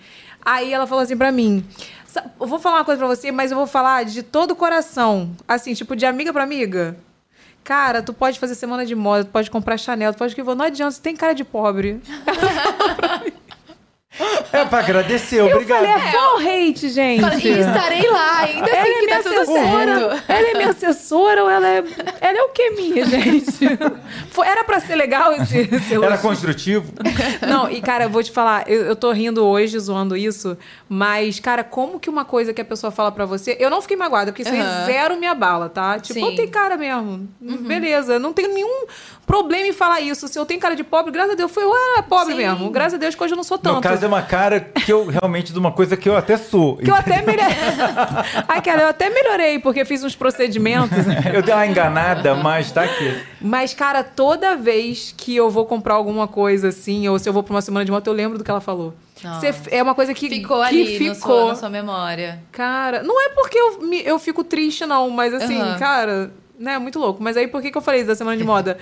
Aí ela falou assim pra mim: "Sa- Eu vou falar uma coisa pra você, mas eu vou falar de todo o coração. Assim, tipo, de amiga pra amiga. Cara, tu pode fazer semana de moda, tu pode comprar Chanel, tu pode que Não adianta, você tem cara de pobre. É pra agradecer, Eu obrigado. falei, é full hate, gente. E estarei lá, ainda Ela assim é que minha tá tudo assessora. certo. Ela é minha assessora ou ela é. Ela é o que minha, gente? Foi- Era pra ser legal esse, esse Era elogio. construtivo? Não, e cara, eu vou te falar, eu, eu tô rindo hoje, zoando isso, mas, cara, como que uma coisa que a pessoa fala pra você. Eu não fiquei magoada, porque isso aí Aham. zero me abala, tá? Tipo, Sim. eu tenho cara mesmo. Uhum. Beleza, eu não tenho nenhum problema em falar isso. Se eu tenho cara de pobre, graças a Deus, foi eu era pobre Sim. mesmo. Graças a Deus que hoje eu não sou tanto. No caso, é uma cara que eu realmente de uma coisa que eu até sou. Que eu até melhorei. Ai, cara, eu até melhorei, porque fiz uns procedimentos. Eu dei uma enganada, mas tá aqui. Mas, cara, toda vez que eu vou comprar alguma coisa assim, ou se eu vou pra uma semana de moto, eu lembro do que ela falou. Cê- é uma coisa que Ficou que ali ficou. sua, na sua memória. Cara, não é porque eu, me- eu fico triste, não, mas assim, Aham. cara, né, é muito louco. Mas aí, por que, que eu falei isso da semana de moda?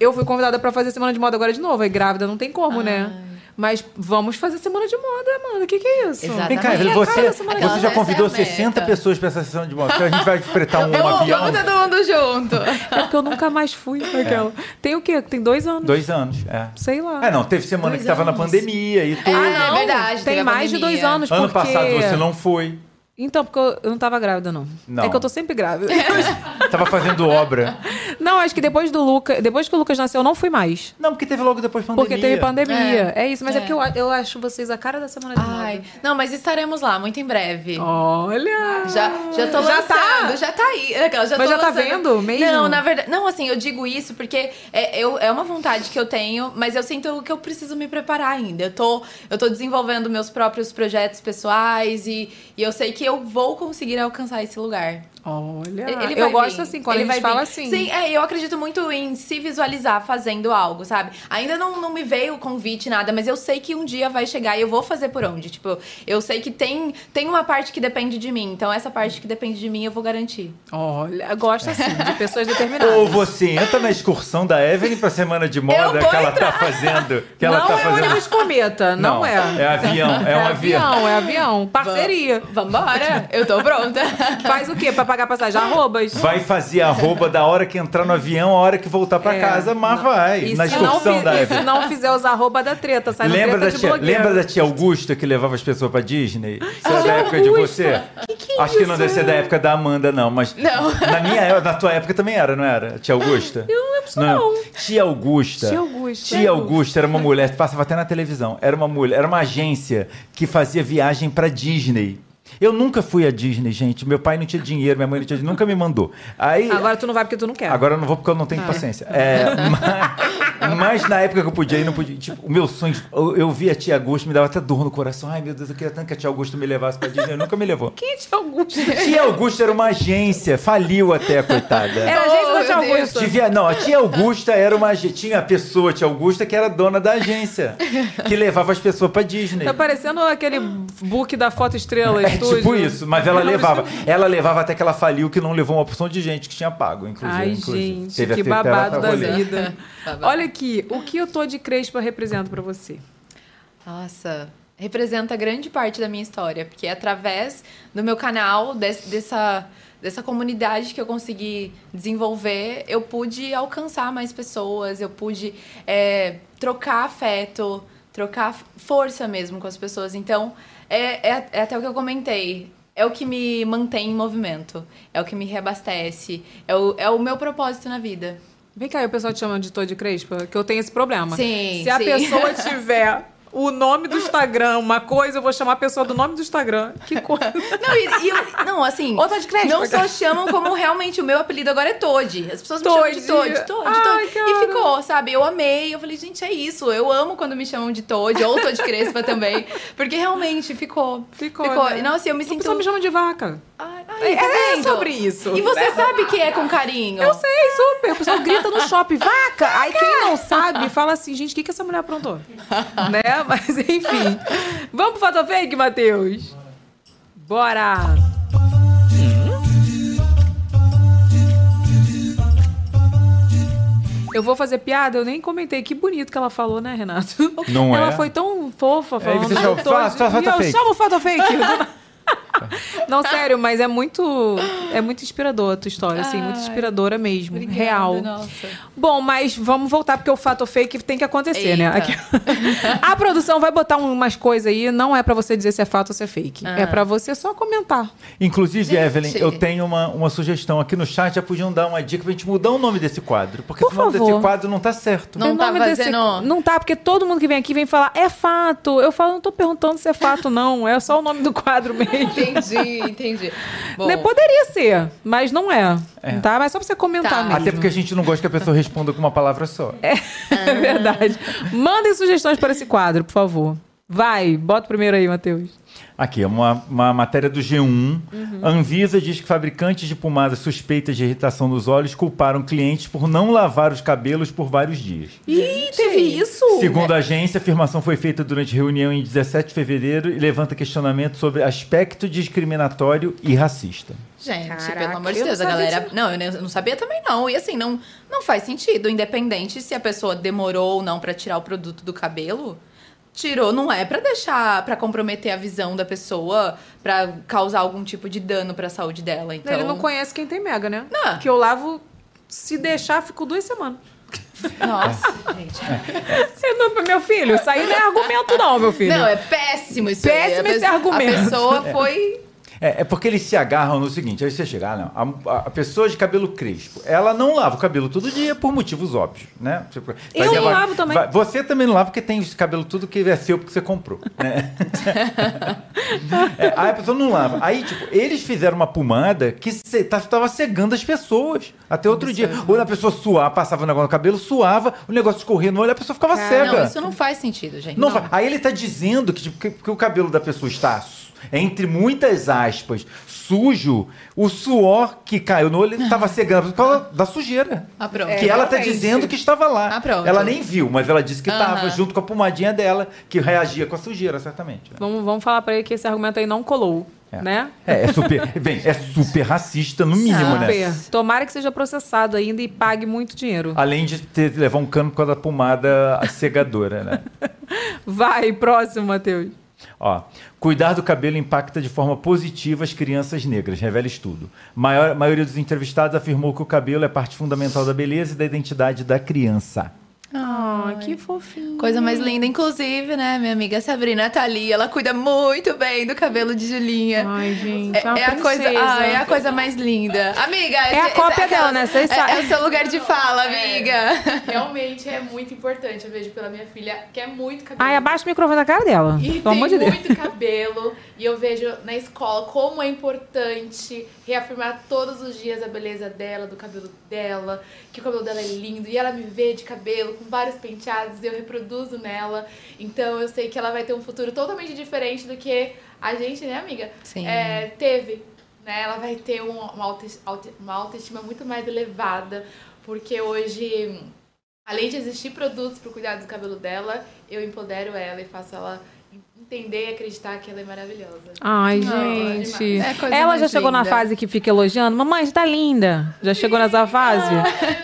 Eu fui convidada pra fazer semana de moda agora de novo. Aí grávida não tem como, né? Mas vamos fazer semana de moda, mano. O que, que é isso? Exatamente. Vem cá, Evelyn, É você, de você já moda. convidou Essa é a 60 meta. pessoas pra essa sessão de moto. A gente vai fretar um Vamos, avião. vamos todo mundo junto. É porque eu nunca mais fui aquela. Tem o quê? Tem dois anos. Dois anos, é. Sei lá. É, não, teve semana Dois que tava na pandemia e tudo. Ah, não, é verdade. Tem mais de pandemia. dois anos, Ano porque... passado você não foi. Então, porque eu, eu não tava grávida, não. Não. É que eu tô sempre grávida. Tava fazendo obra. não, acho que depois do Lucas... Depois que o Lucas nasceu, eu não fui mais. Não, porque teve logo depois pandemia. Porque teve pandemia. É, isso. Mas é, É. porque eu, eu acho vocês a cara da semana de Ai, moda. não, mas estaremos lá muito em breve. Olha! Já, já tô Já lançando, tá? já tá aí. Aquela, Já Mas tô já tá lançando. vendo mesmo? Não, na verdade. Não, assim, eu digo isso porque é, eu, é uma vontade que eu tenho, mas eu sinto que eu preciso me preparar ainda. Eu tô, eu tô desenvolvendo meus próprios projetos pessoais e, e eu sei que eu vou conseguir alcançar esse lugar. Olha, Ele eu gosto vir. assim, quando Ele a gente vai fala vir. assim. Sim, é, eu acredito muito em se visualizar fazendo algo, sabe? Ainda não, não me veio o convite, nada, mas eu sei que um dia vai chegar e eu vou fazer por onde. Tipo, eu sei que tem, tem uma parte que depende de mim, então essa parte que depende de mim eu vou garantir. Olha, eu gosto assim, de pessoas determinadas. Ou você entra na excursão da Evelyn pra semana de moda que ela entrar. tá fazendo. Que ela não tá é fazendo. ônibus cometa, não, Não, é. é avião, é um avião. É avião, parceria. Vambora, eu tô pronta. Faz o quê? Pra pagar passagem? Arrobas. Vai fazer arroba da hora que entrar no avião, a hora que voltar pra É. casa, mas vai. E na se, não, excursão da se não fizer os arroba da treta, sai Lembra da, treta de tia, blogueiro. lembra da tia Augusta que levava as pessoas pra Disney? Isso é da época de Augusta? você? Que que é Acho que não isso? deve ser da época da Amanda, não, mas Não. na minha época, na tua época também era, não era? Tia Augusta? Eu não lembro isso não. Tia Augusta. Tia Augusta. Tia Augusta era uma mulher, passava até na televisão. Era uma mulher, era uma agência que fazia viagem pra Disney. Eu nunca fui à Disney, gente. Meu pai não tinha dinheiro, minha mãe não tinha dinheiro, nunca me mandou. Aí, Agora tu não vai porque tu não quer. Agora eu não vou porque eu não tenho Ah. paciência. É, mas, mas na época que eu podia ir, não podia. Tipo, o meu sonho, eu, eu vi a tia Augusta, me dava até dor no coração. Ai, meu Deus, eu queria tanto que a tia Augusta me levasse pra Disney. Nunca me levou. Quem é Tia Augusta? Tia Augusta era uma agência, faliu até, coitada. Era a agência da Tia. Augusta. Devia- não, a tia Augusta era uma tinha a pessoa, a tia Augusta, que era dona da agência, que levava as pessoas pra Disney. Tá parecendo aquele book da Foto Estrela É Estúdio. tipo isso, mas ela levava. Ela levava até que ela faliu, que não levou uma porção de gente que tinha pago, inclusive. Ai, inclusive. gente, Teve que babado da rolê. vida. Olha aqui, o que eu tô de Crespa representa pra você? Nossa, representa grande parte da minha história, porque é através do meu canal, des- dessa, dessa comunidade que eu consegui desenvolver, eu pude alcançar mais pessoas, eu pude é, trocar afeto, trocar força mesmo com as pessoas. Então, é, é, é até o que eu comentei. É o que me mantém em movimento, é o que me reabastece, é o, é o meu propósito na vida. Vem cá, o pessoal te chama de Tô de Crespa, que eu tenho esse problema. Sim, Se a sim. pessoa tiver o nome do Instagram, uma coisa, eu vou chamar a pessoa do nome do Instagram. Que coisa. Não, e, e eu- não, assim. Outra de Crespa. Não só chamam como realmente o meu apelido agora é Toad. As pessoas me chamam de Toad. Toad, Toad, Ai, cara. E ficou, sabe? Eu amei. Eu falei, gente, é isso. Eu amo quando me chamam de Toad, ou Toad Crespa também. Porque realmente ficou. Ficou, Ficou. né? E, Nossa, eu me A sinto. pessoa me chama de vaca. Ai, tá É, é vendo? sobre isso. E você É. sabe que é com carinho. Eu sei, super. O pessoal grita no shopping, vaca! Aí quem não sabe fala assim, gente, o que, que essa mulher aprontou? né? Mas enfim. Vamos pro Fato Fake, Matheus? Bora! Eu vou fazer piada, eu nem comentei. Que bonito que ela falou, né, Renato? Não ela é? foi tão fofa falando. você chama- eu tô- fala- fala Fato ou eu Fake. chamo o Fato Fake. Não, sério, mas é muito é muito inspirador a tua história, assim, muito inspiradora mesmo, Obrigada, real. Nossa. Bom, mas vamos voltar porque o fato ou fake tem que acontecer, né? Eita. Aqui- A produção vai botar umas coisas aí, não é pra você dizer se é fato ou se é fake. Ah. É pra você só comentar. Inclusive, Gente. Evelyn, eu tenho uma, uma sugestão. Aqui no chat já podiam dar uma dica pra gente mudar o nome desse quadro. Porque Por o nome favor. desse quadro não tá certo. Não O tá nome desse- fazendo- Não tá, porque todo mundo que vem aqui vem falar, é fato. Eu falo, não tô perguntando se é fato, não. É só o nome do quadro mesmo. Entendi, entendi. Bom, Né, Poderia ser, mas não é. Tá? Mas só pra você comentar Tá. mesmo. Até porque a gente não gosta que a pessoa responda com uma palavra só. É verdade. Mandem sugestões para esse quadro, por favor. Vai, bota o primeiro aí, Matheus. Aqui, é uma, uma matéria do G1. Uhum. Anvisa diz que fabricantes de pomadas suspeitas de irritação nos olhos culparam clientes por não lavar os cabelos por vários dias. Ih, teve isso? Segundo a agência, a afirmação foi feita durante reunião em 17 de fevereiro e levanta questionamento sobre aspecto discriminatório e racista. Gente, Caraca, pelo amor de Deus, a galera. disso. Não, eu não sabia também, não. E assim, não, não faz sentido. Independente se a pessoa demorou ou não pra tirar o produto do cabelo. Tirou, não é pra deixar, pra comprometer a visão da pessoa, pra causar algum tipo de dano pra saúde dela. Então, Ele não conhece quem tem mega, né? Não. Que eu lavo, se deixar, fico duas semanas. Nossa, gente. Você não, meu filho, isso aí não é argumento, não, meu filho. Não, é péssimo isso aí. Péssimo A esse argumento. A pessoa foi. É, é porque eles se agarram no seguinte, aí você chega, ah, não, a, a pessoa de cabelo crespo, ela não lava o cabelo todo dia por motivos óbvios, né? Tipo, Eu vai não lavo também. vai- você também não lava porque tem esse cabelo tudo que é seu porque você comprou, né? É, aí a pessoa não lava. Aí, tipo, eles fizeram uma pomada que se, tá- cegando as pessoas. Até outro dia. Ou a pessoa suar, passava o negócio no cabelo, suava, o negócio escorria no olho, a pessoa ficava cega. Não, isso não faz sentido, gente. Não fa- Aí ele tá dizendo que, tipo, que, que o cabelo da pessoa está entre muitas aspas, sujo, o suor que caiu no olho estava cegando por causa da sujeira. Ah, pronto. Que ela tá realmente. dizendo que estava lá. Ah, pronto. Ela nem viu, mas ela disse que estava junto com a pomadinha dela, que reagia com a sujeira, certamente. né? Vamos, vamos falar pra ele que esse argumento aí não colou, É. né? É, é super, bem, é super racista no mínimo, né? Super. Tomara que seja processado ainda e pague muito dinheiro. Além de ter, levar um cano por causa da pomada cegadora, né? Vai, próximo, Matheus. Ó, cuidar do cabelo impacta de forma positiva as crianças negras, revela estudo. Maior, a maioria dos entrevistados afirmou que o cabelo é parte fundamental da beleza e da identidade da criança. Ah, que fofinho. Coisa mais linda. Inclusive, né, minha amiga Sabrina tá ali. Ela cuida muito bem do cabelo de Julinha. Ai, gente, É, é uma é a coisa, ah, é a coisa mais linda. Amiga, É a cópia dela, né? Vocês é, sabem. é o seu lugar de fala, amiga. Realmente é muito importante. Eu vejo pela minha filha que é muito cabelo. Ai, abaixa o microfone da cara dela. E Pelo tem amor de Deus. muito cabelo. E eu vejo na escola como é importante reafirmar todos os dias a beleza dela, do cabelo dela, que o cabelo dela é lindo. E ela me vê de cabelo, com vários penteados, e eu reproduzo nela. Então eu sei que ela vai ter um futuro totalmente diferente do que a gente, né, amiga? Sim. É, teve. Né? Ela vai ter um- uma, uma autoestima muito mais elevada. Porque hoje além de existir produtos para cuidar do cabelo dela, eu empodero ela e faço ela entender e acreditar que ela é maravilhosa. Ai, Não, gente. demais. É coisa Ela já chegou na linda. fase que fica elogiando. Mamãe, você tá linda. Já chegou nessa fase?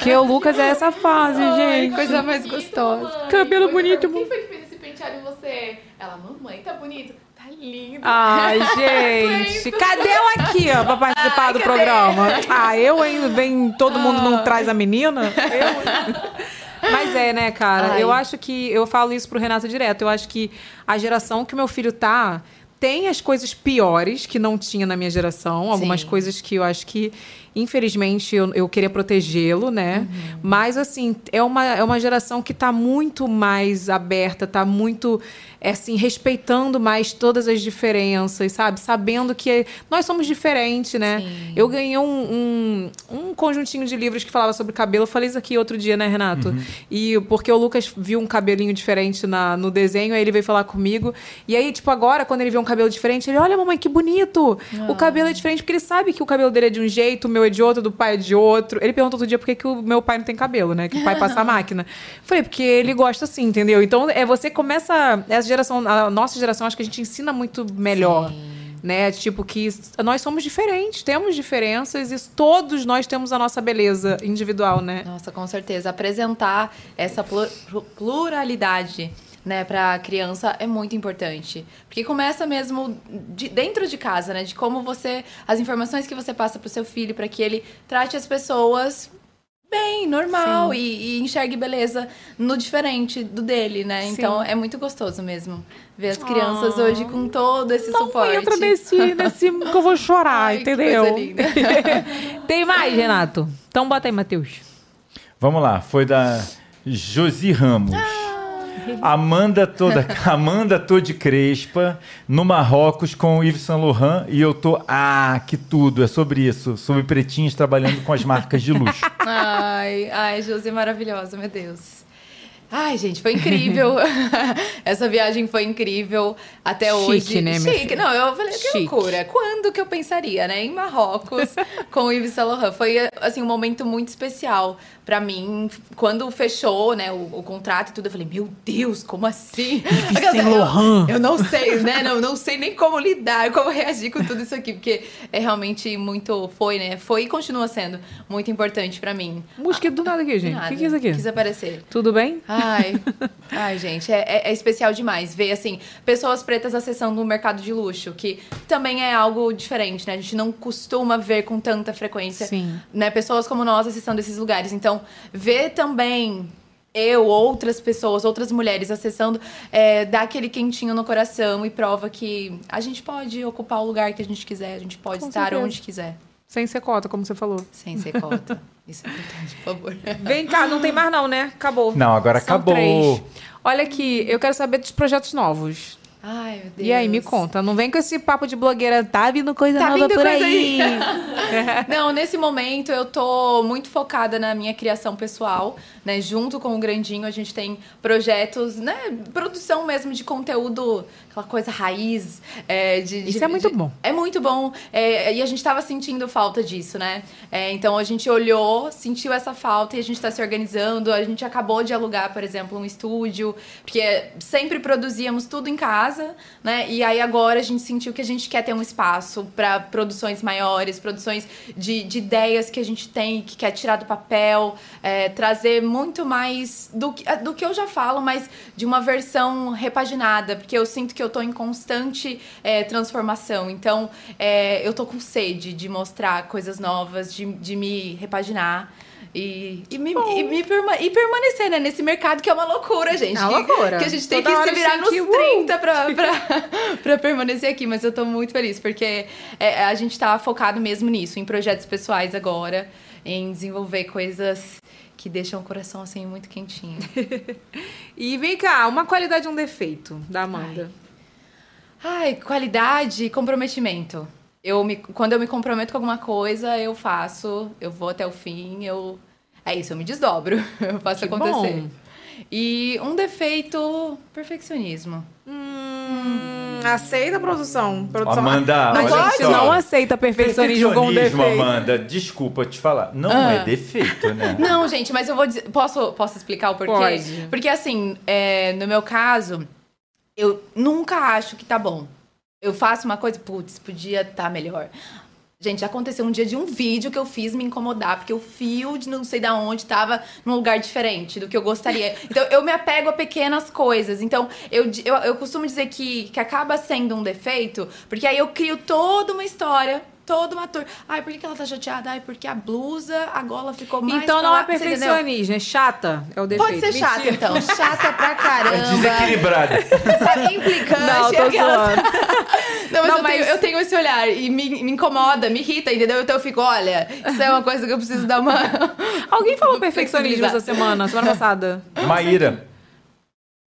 Que o Lucas é essa fase, Ai, gente. coisa mais Bonito, gostosa. mãe. Cabelo bonito. Quem foi que fez esse penteado em você? Ela, mamãe, tá bonito? Tá lindo. Ai, gente. Cadê ela aqui, ó, pra participar Ai, do cadê? programa? Ah, eu ainda vem, todo mundo não traz a menina? Eu. Mas é, né, cara? Ai. Eu acho que. Eu falo isso pro Renato direto. Eu acho que a geração que o meu filho tá. Tem as coisas piores que não tinha na minha geração. Algumas Sim. coisas que eu acho que, infelizmente, eu, eu queria protegê-lo, né? Uhum. Mas, assim, é uma, é uma geração que tá muito mais aberta, tá muito, é, assim, respeitando mais todas as diferenças, sabe? Sabendo que nós somos diferentes, né? Sim. Eu ganhei um, um, um conjuntinho de livros que falava sobre cabelo. Eu falei isso aqui outro dia, né, Renato? E porque o Lucas viu um cabelinho diferente na, no desenho, aí ele veio falar comigo. E aí, tipo, agora, quando ele vê um cabelo diferente, ele, olha, mamãe, que bonito! O cabelo é diferente, porque ele sabe que o cabelo dele é de um jeito, o meu é de outro, do pai é de outro. Ele perguntou outro dia por que, que o meu pai não tem cabelo, né? Que o pai passa a máquina. Eu Falei, porque ele gosta assim, entendeu? Então, é você começa. Essa geração, a nossa geração, acho que a gente ensina muito melhor. Né? Tipo, que nós somos diferentes, temos diferenças e todos nós temos a nossa beleza individual, né? Nossa, com certeza. Apresentar essa plu- plu- pluralidade né, para a criança é muito importante. Porque começa mesmo de, dentro de casa, né? De como você. As informações que você passa pro seu filho para que ele trate as pessoas bem, normal e, e enxergue beleza no diferente do dele, né? Sim. Então é muito gostoso mesmo ver as crianças hoje com todo esse Não suporte. entra nesse, nesse que eu vou chorar, Ai, que entendeu? coisa linda. Tem mais, Renato? Então bota aí, Matheus. Vamos lá, foi da Josi Ramos. Amanda toda, Amanda tô de Crespa no Marrocos com o Yves Saint Laurent e eu tô, ah, que tudo, é sobre isso, sobre pretinhos trabalhando com as marcas de luxo. Ai, ai, Josi maravilhosa, meu Deus. Ai, gente, foi incrível. Essa viagem foi incrível até Chique, hoje. né, minha Chique, filha? não, eu falei, que Chique. loucura. Quando que eu pensaria, né? Em Marrocos, com o Yves Saint Laurent. Foi, assim, um momento muito especial pra mim. Quando fechou, né, o, o contrato e tudo, eu falei, meu Deus, como assim? Saint Eu- Laurent. Eu não sei, né? Não, não sei nem como lidar, como reagir com tudo isso aqui, porque é realmente muito, foi, né? Foi e continua sendo muito importante pra mim. Mosquito do nada aqui, gente. O que, que é isso aqui? Quis aparecer. Tudo bem? Ai, ai, gente, é, é- é especial demais ver, assim, pessoas pretas acessando o mercado de luxo, que também é algo diferente, né? A gente não costuma ver com tanta frequência, Sim. né? Pessoas como nós acessando esses lugares. Então, ver também eu, outras pessoas, outras mulheres acessando, é, dá aquele quentinho no coração e prova que a gente pode ocupar o lugar que a gente quiser, a gente pode Com estar certeza. onde quiser, Sem ser cota, como você falou. sem ser cota. Isso é importante, por favor. Vem cá, não tem mais não, né? Acabou. Não, agora São acabou. três. Olha aqui, eu quero saber dos projetos novos. Ai, meu Deus. E aí, me conta. Não vem com esse papo de blogueira. Tá vindo coisa Tá nova vindo por coisa aí. Não, nesse momento eu tô muito focada na minha criação pessoal, né? Junto com o Grandinho, a gente tem projetos, né? Produção mesmo de conteúdo, aquela coisa raiz. é, de, Isso de- é muito de- bom. É muito bom. é, e a gente tava sentindo falta disso, né? É, então a gente olhou, sentiu essa falta e a gente tá se organizando. A gente acabou de alugar, por exemplo, um estúdio, porque sempre produzíamos tudo em casa, né? E aí agora a gente sentiu que a gente quer ter um espaço para produções maiores, produções de, de ideias que a gente tem, que quer tirar do papel, é, trazer muito mais do que, do que eu já falo, mas de uma versão repaginada, porque eu sinto que eu tô em constante é, transformação. Então, é, eu tô com sede de mostrar coisas novas, de, de me repaginar. E, e, me, e, me perma- e permanecer né, nesse mercado que é uma loucura, gente. É uma Que- loucura. Que a gente tem Toda que se virar nos que, uh! 30 pra, pra, pra permanecer aqui. Mas eu tô muito feliz, porque é, a gente tá focado mesmo nisso, em projetos pessoais agora, em desenvolver coisas que deixam o coração assim muito quentinho. E vem cá, uma qualidade e um defeito da Amanda. Ai, qualidade e comprometimento. Eu me, quando eu me comprometo com alguma coisa, eu faço, eu vou até o fim, eu. É isso, eu me desdobro. Eu faço Que acontecer. bom. E um defeito, perfeccionismo. Hum, aceita a produção. produção. Amanda, não, olha gente, só. não aceita perfeccionismo como Perfeccionismo, defeito. Amanda, desculpa te falar. Não Ah. é defeito, né? Não, gente, mas eu vou dizer. Posso, posso explicar o porquê? Pode. Porque, assim, é, no meu caso, eu nunca acho que tá bom. Eu faço uma coisa, putz, podia estar melhor. Gente, aconteceu um dia de um vídeo que eu fiz me incomodar, porque o fio de não sei da onde tava num lugar diferente do que eu gostaria. Então, eu me apego a pequenas coisas. Então, eu, eu, eu costumo dizer que, que acaba sendo um defeito, porque aí eu crio toda uma história, toda uma tour. Ai, por que, que ela tá chateada? Ai, porque a blusa, a gola ficou mais Então não lá, é perfeccionismo, é chata. É o defeito. Pode ser chata, Mentira. então. Chata pra caramba. É desequilibrada. Sabe, implicante. Não, tô aquelas- zoando. Não, mas, Não, eu, mas- Tenho, eu tenho esse olhar e me, me incomoda, me irrita, entendeu? Então eu fico, olha, isso é uma coisa que eu preciso dar uma. Alguém falou perfeccionismo essa semana, semana passada. Maíra.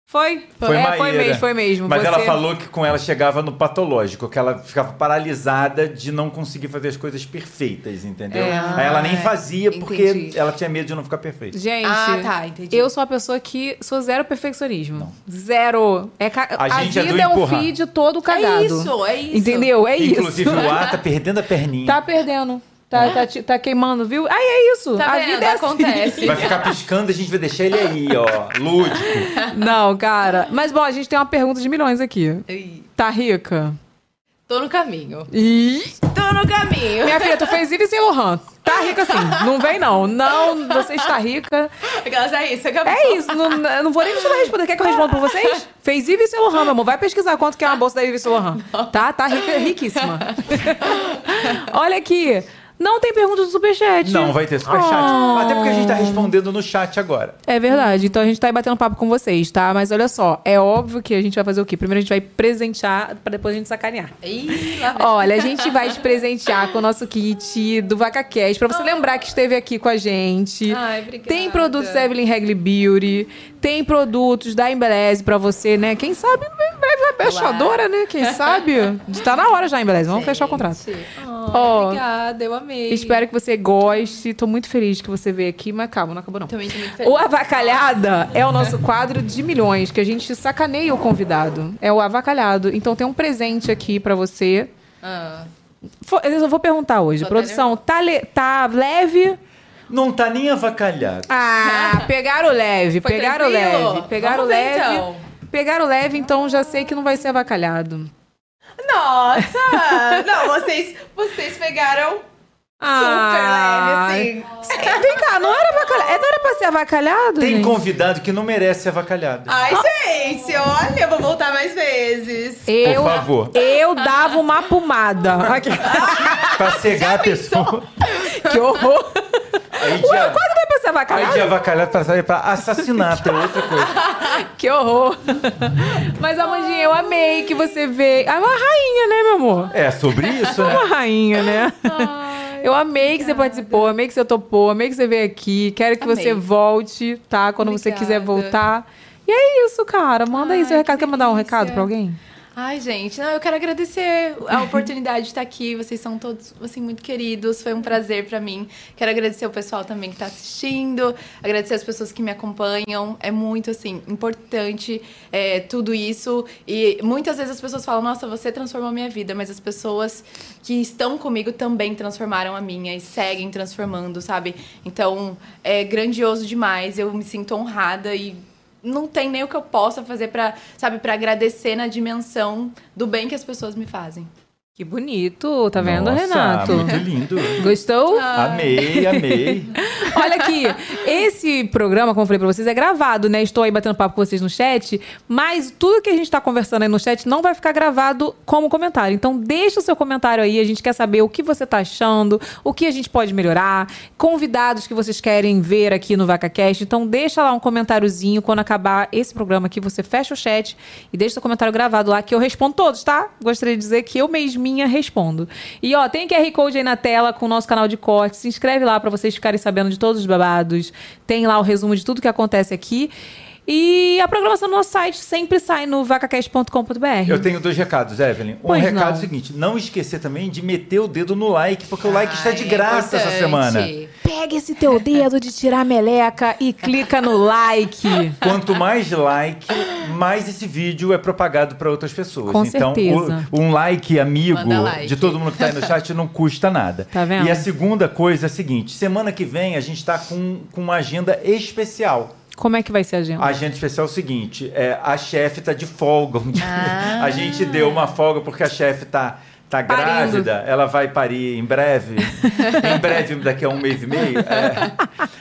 Foi? Foi é, Maíra. foi mesmo, foi mesmo. Mas Você- ela falou que com ela chegava no patológico, que ela ficava paralisada de não conseguir fazer as coisas perfeitas, entendeu? É. Aí ela nem fazia porque Entendi. ela tinha medo de não ficar perfeita. Gente, Ah, tá, entendi. eu sou a pessoa que sou zero perfeccionismo. Zero. É ca... A a, gente é vida é, um empurrar. feed todo cagado. É isso, é isso. Entendeu? É Inclusive isso. o ar tá perdendo a perninha. Tá perdendo. Tá, tá, tá queimando, viu? Aí é isso. Tá a vendo? vida é assim. Acontece. Vai ficar piscando, a gente vai deixar ele aí, ó. Lúdico. Não, cara. Mas, bom, a gente tem uma pergunta de milhões aqui. Tá rica? Tô no caminho. Ih! Tô no caminho. Minha filha, tu fez Yves Saint Laurent. Tá rica sim. Não vem, não. Não, você está rica. Aquelas é isso, acabou. É isso. Não, eu não vou nem deixar ela responder. Quer que eu responda por vocês? Fez Yves Saint Laurent, meu amor. Vai pesquisar quanto que é uma bolsa da Yves Saint Laurent. Tá? Tá rica, riquíssima. Olha aqui. Não tem pergunta do Superchat. Não, vai ter superchat. Oh. Até porque a gente tá respondendo no chat agora. É verdade. Então a gente tá aí batendo papo com vocês, tá? Mas olha só, é óbvio que a gente vai fazer o quê? Primeiro a gente vai presentear pra depois a gente sacanear. Ih, lá vem. Olha, a gente vai te presentear com o nosso kit do VacaCast, pra você lembrar que esteve aqui com a gente. Ai, obrigada. Tem produtos Evelyn Regli Beauty, tem produtos da Embeleze pra você, né? Quem sabe breve vai fechadora, né? Quem sabe? Tá na hora já, Embeleze. Vamos fechar o contrato. Oh, Ó, obrigada, eu amei. Espero que você goste. Tô muito feliz que você veio aqui, mas calma, não acabou não. Também tô muito feliz. O Avacalhada é o nosso quadro de milhões, que a gente sacaneia o convidado. É o Avacalhado. Então tem um presente aqui pra você. Ah, Eu vou perguntar hoje. Produção, tá, le- tá leve? Não tá nem avacalhado. Ah, pegaram leve, Foi pegaram tranquilo? leve. Pegaram Vamos ver, leve. então. Pegaram leve, então já sei que não vai ser avacalhado. Nossa! não, vocês, vocês pegaram Ah, super leve, assim. Vem cá, não era avacalhado? Não era pra ser avacalhado? Tem gente? convidado que não merece avacalhado. Ai, gente, olha, eu vou voltar mais vezes. Eu, Por favor. eu dava uma pomada. Pra cegar a pessoa. que horror. Aí Ué, quando vai pra ser aí avacalhado? de avacalhado pra sair pra assassinato, é outra coisa. Que horror. Mas, Amandinha, eu amei que você veio. É uma rainha, né, meu amor? É sobre isso, né? Uma rainha, né? eu amei que você participou, amei que você topou, amei que você veio aqui. Quero que Amei. você volte, tá? Quando você Obrigada. quiser voltar. E é isso, cara. Manda aí Ai, seu recado. que Quer mandar um recado pra alguém? Ai, gente, não, eu quero agradecer a oportunidade de estar aqui. Vocês são todos, assim, muito queridos. Foi um prazer pra mim. Quero agradecer o pessoal também que tá assistindo, agradecer as pessoas que me acompanham. É muito, assim, importante é, tudo isso. E muitas vezes as pessoas falam, nossa, você transformou a minha vida, mas as pessoas que estão comigo também transformaram a minha e seguem transformando, sabe? Então, é grandioso demais. Eu me sinto honrada e não tem nem o que eu possa fazer para, sabe, para agradecer na dimensão do bem que as pessoas me fazem. Que bonito, tá vendo, Nossa, Renato? Muito lindo. Gostou? Amei, amei. Olha aqui, esse programa, como eu falei pra vocês, é gravado, né? Estou aí batendo papo com vocês no chat, mas tudo que a gente tá conversando aí no chat não vai ficar gravado como comentário. Então deixa o seu comentário aí, a gente quer saber o que você tá achando, o que a gente pode melhorar, convidados que vocês querem ver aqui no VacaCast. Então deixa lá um comentáriozinho quando acabar esse programa aqui, você fecha o chat e deixa seu comentário gravado lá que eu respondo todos, tá? Gostaria de dizer que eu mesminha respondo. E ó, tem QR Code aí na tela com o nosso canal de corte. Se inscreve lá pra vocês ficarem sabendo de todos os babados. Tem lá o resumo de tudo que acontece aqui. E a programação do nosso site sempre sai no vacacast.com.br. Eu tenho dois recados, Evelyn. Um Pois recado é não. o seguinte: não esquecer também de meter o dedo no like, porque o like está de Ai, é graça essa semana. Pega esse teu dedo de tirar a meleca e clica no like. Quanto mais like, mais esse vídeo é propagado para outras pessoas. Com então, certeza. o- um like amigo like. de todo mundo que está aí no chat não custa nada. Tá vendo? E a segunda coisa é a seguinte: semana que vem a gente está com, com uma agenda especial. Como é que vai ser a agenda? A agenda especial é o seguinte: é, a chefe tá de folga. A gente deu uma folga porque a chefe tá, tá Parindo. grávida. Ela vai parir em breve. em breve, daqui a um mês e meio. é.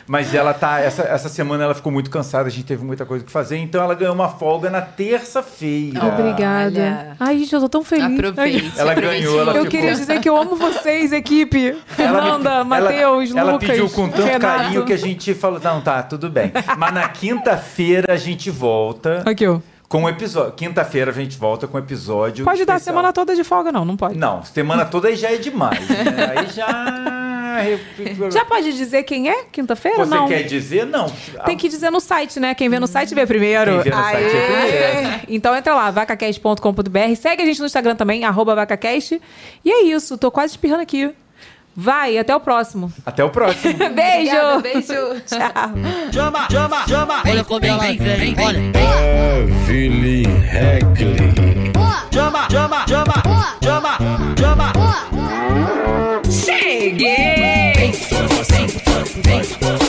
Mas ela tá. Essa, essa semana ela ficou muito cansada, a gente teve muita coisa que fazer. Então ela ganhou uma folga na terça-feira. Obrigada. Olha. Ai, gente, eu tô tão feliz. Aproveite. Ela aproveite ganhou, ela Eu ficou- queria dizer que eu amo vocês, equipe. Ela Fernanda, ela- Matheus, Ela Lucas, pediu com tanto Renato. carinho que a gente falou: não, tá, tudo bem. Mas na quinta-feira a gente volta. Aqui, ó. Com o episódio. Quinta-feira a gente volta com o episódio. Pode dar especial. semana toda de folga, não, não pode. Não, semana toda aí já é demais. Né? Aí já. Já pode dizer quem é? Quinta-feira? Você Não. quer dizer? Não. Tem que dizer no site, né? Quem vê no site vê primeiro. Quem vê no site vê primeiro. Então entra lá, vacacast.com.br. Segue a gente no Instagram também, arroba vacacast. E é isso, tô quase espirrando aqui. Vai, até o próximo. Até o próximo. Beijo! Obrigada, beijo. Tchau. Chama, chama, chama. Olha como ela vem, olha. Evelyn Heckley. Chama, chama, chama, chama, chama. Cheguei! Vem, vem, vem,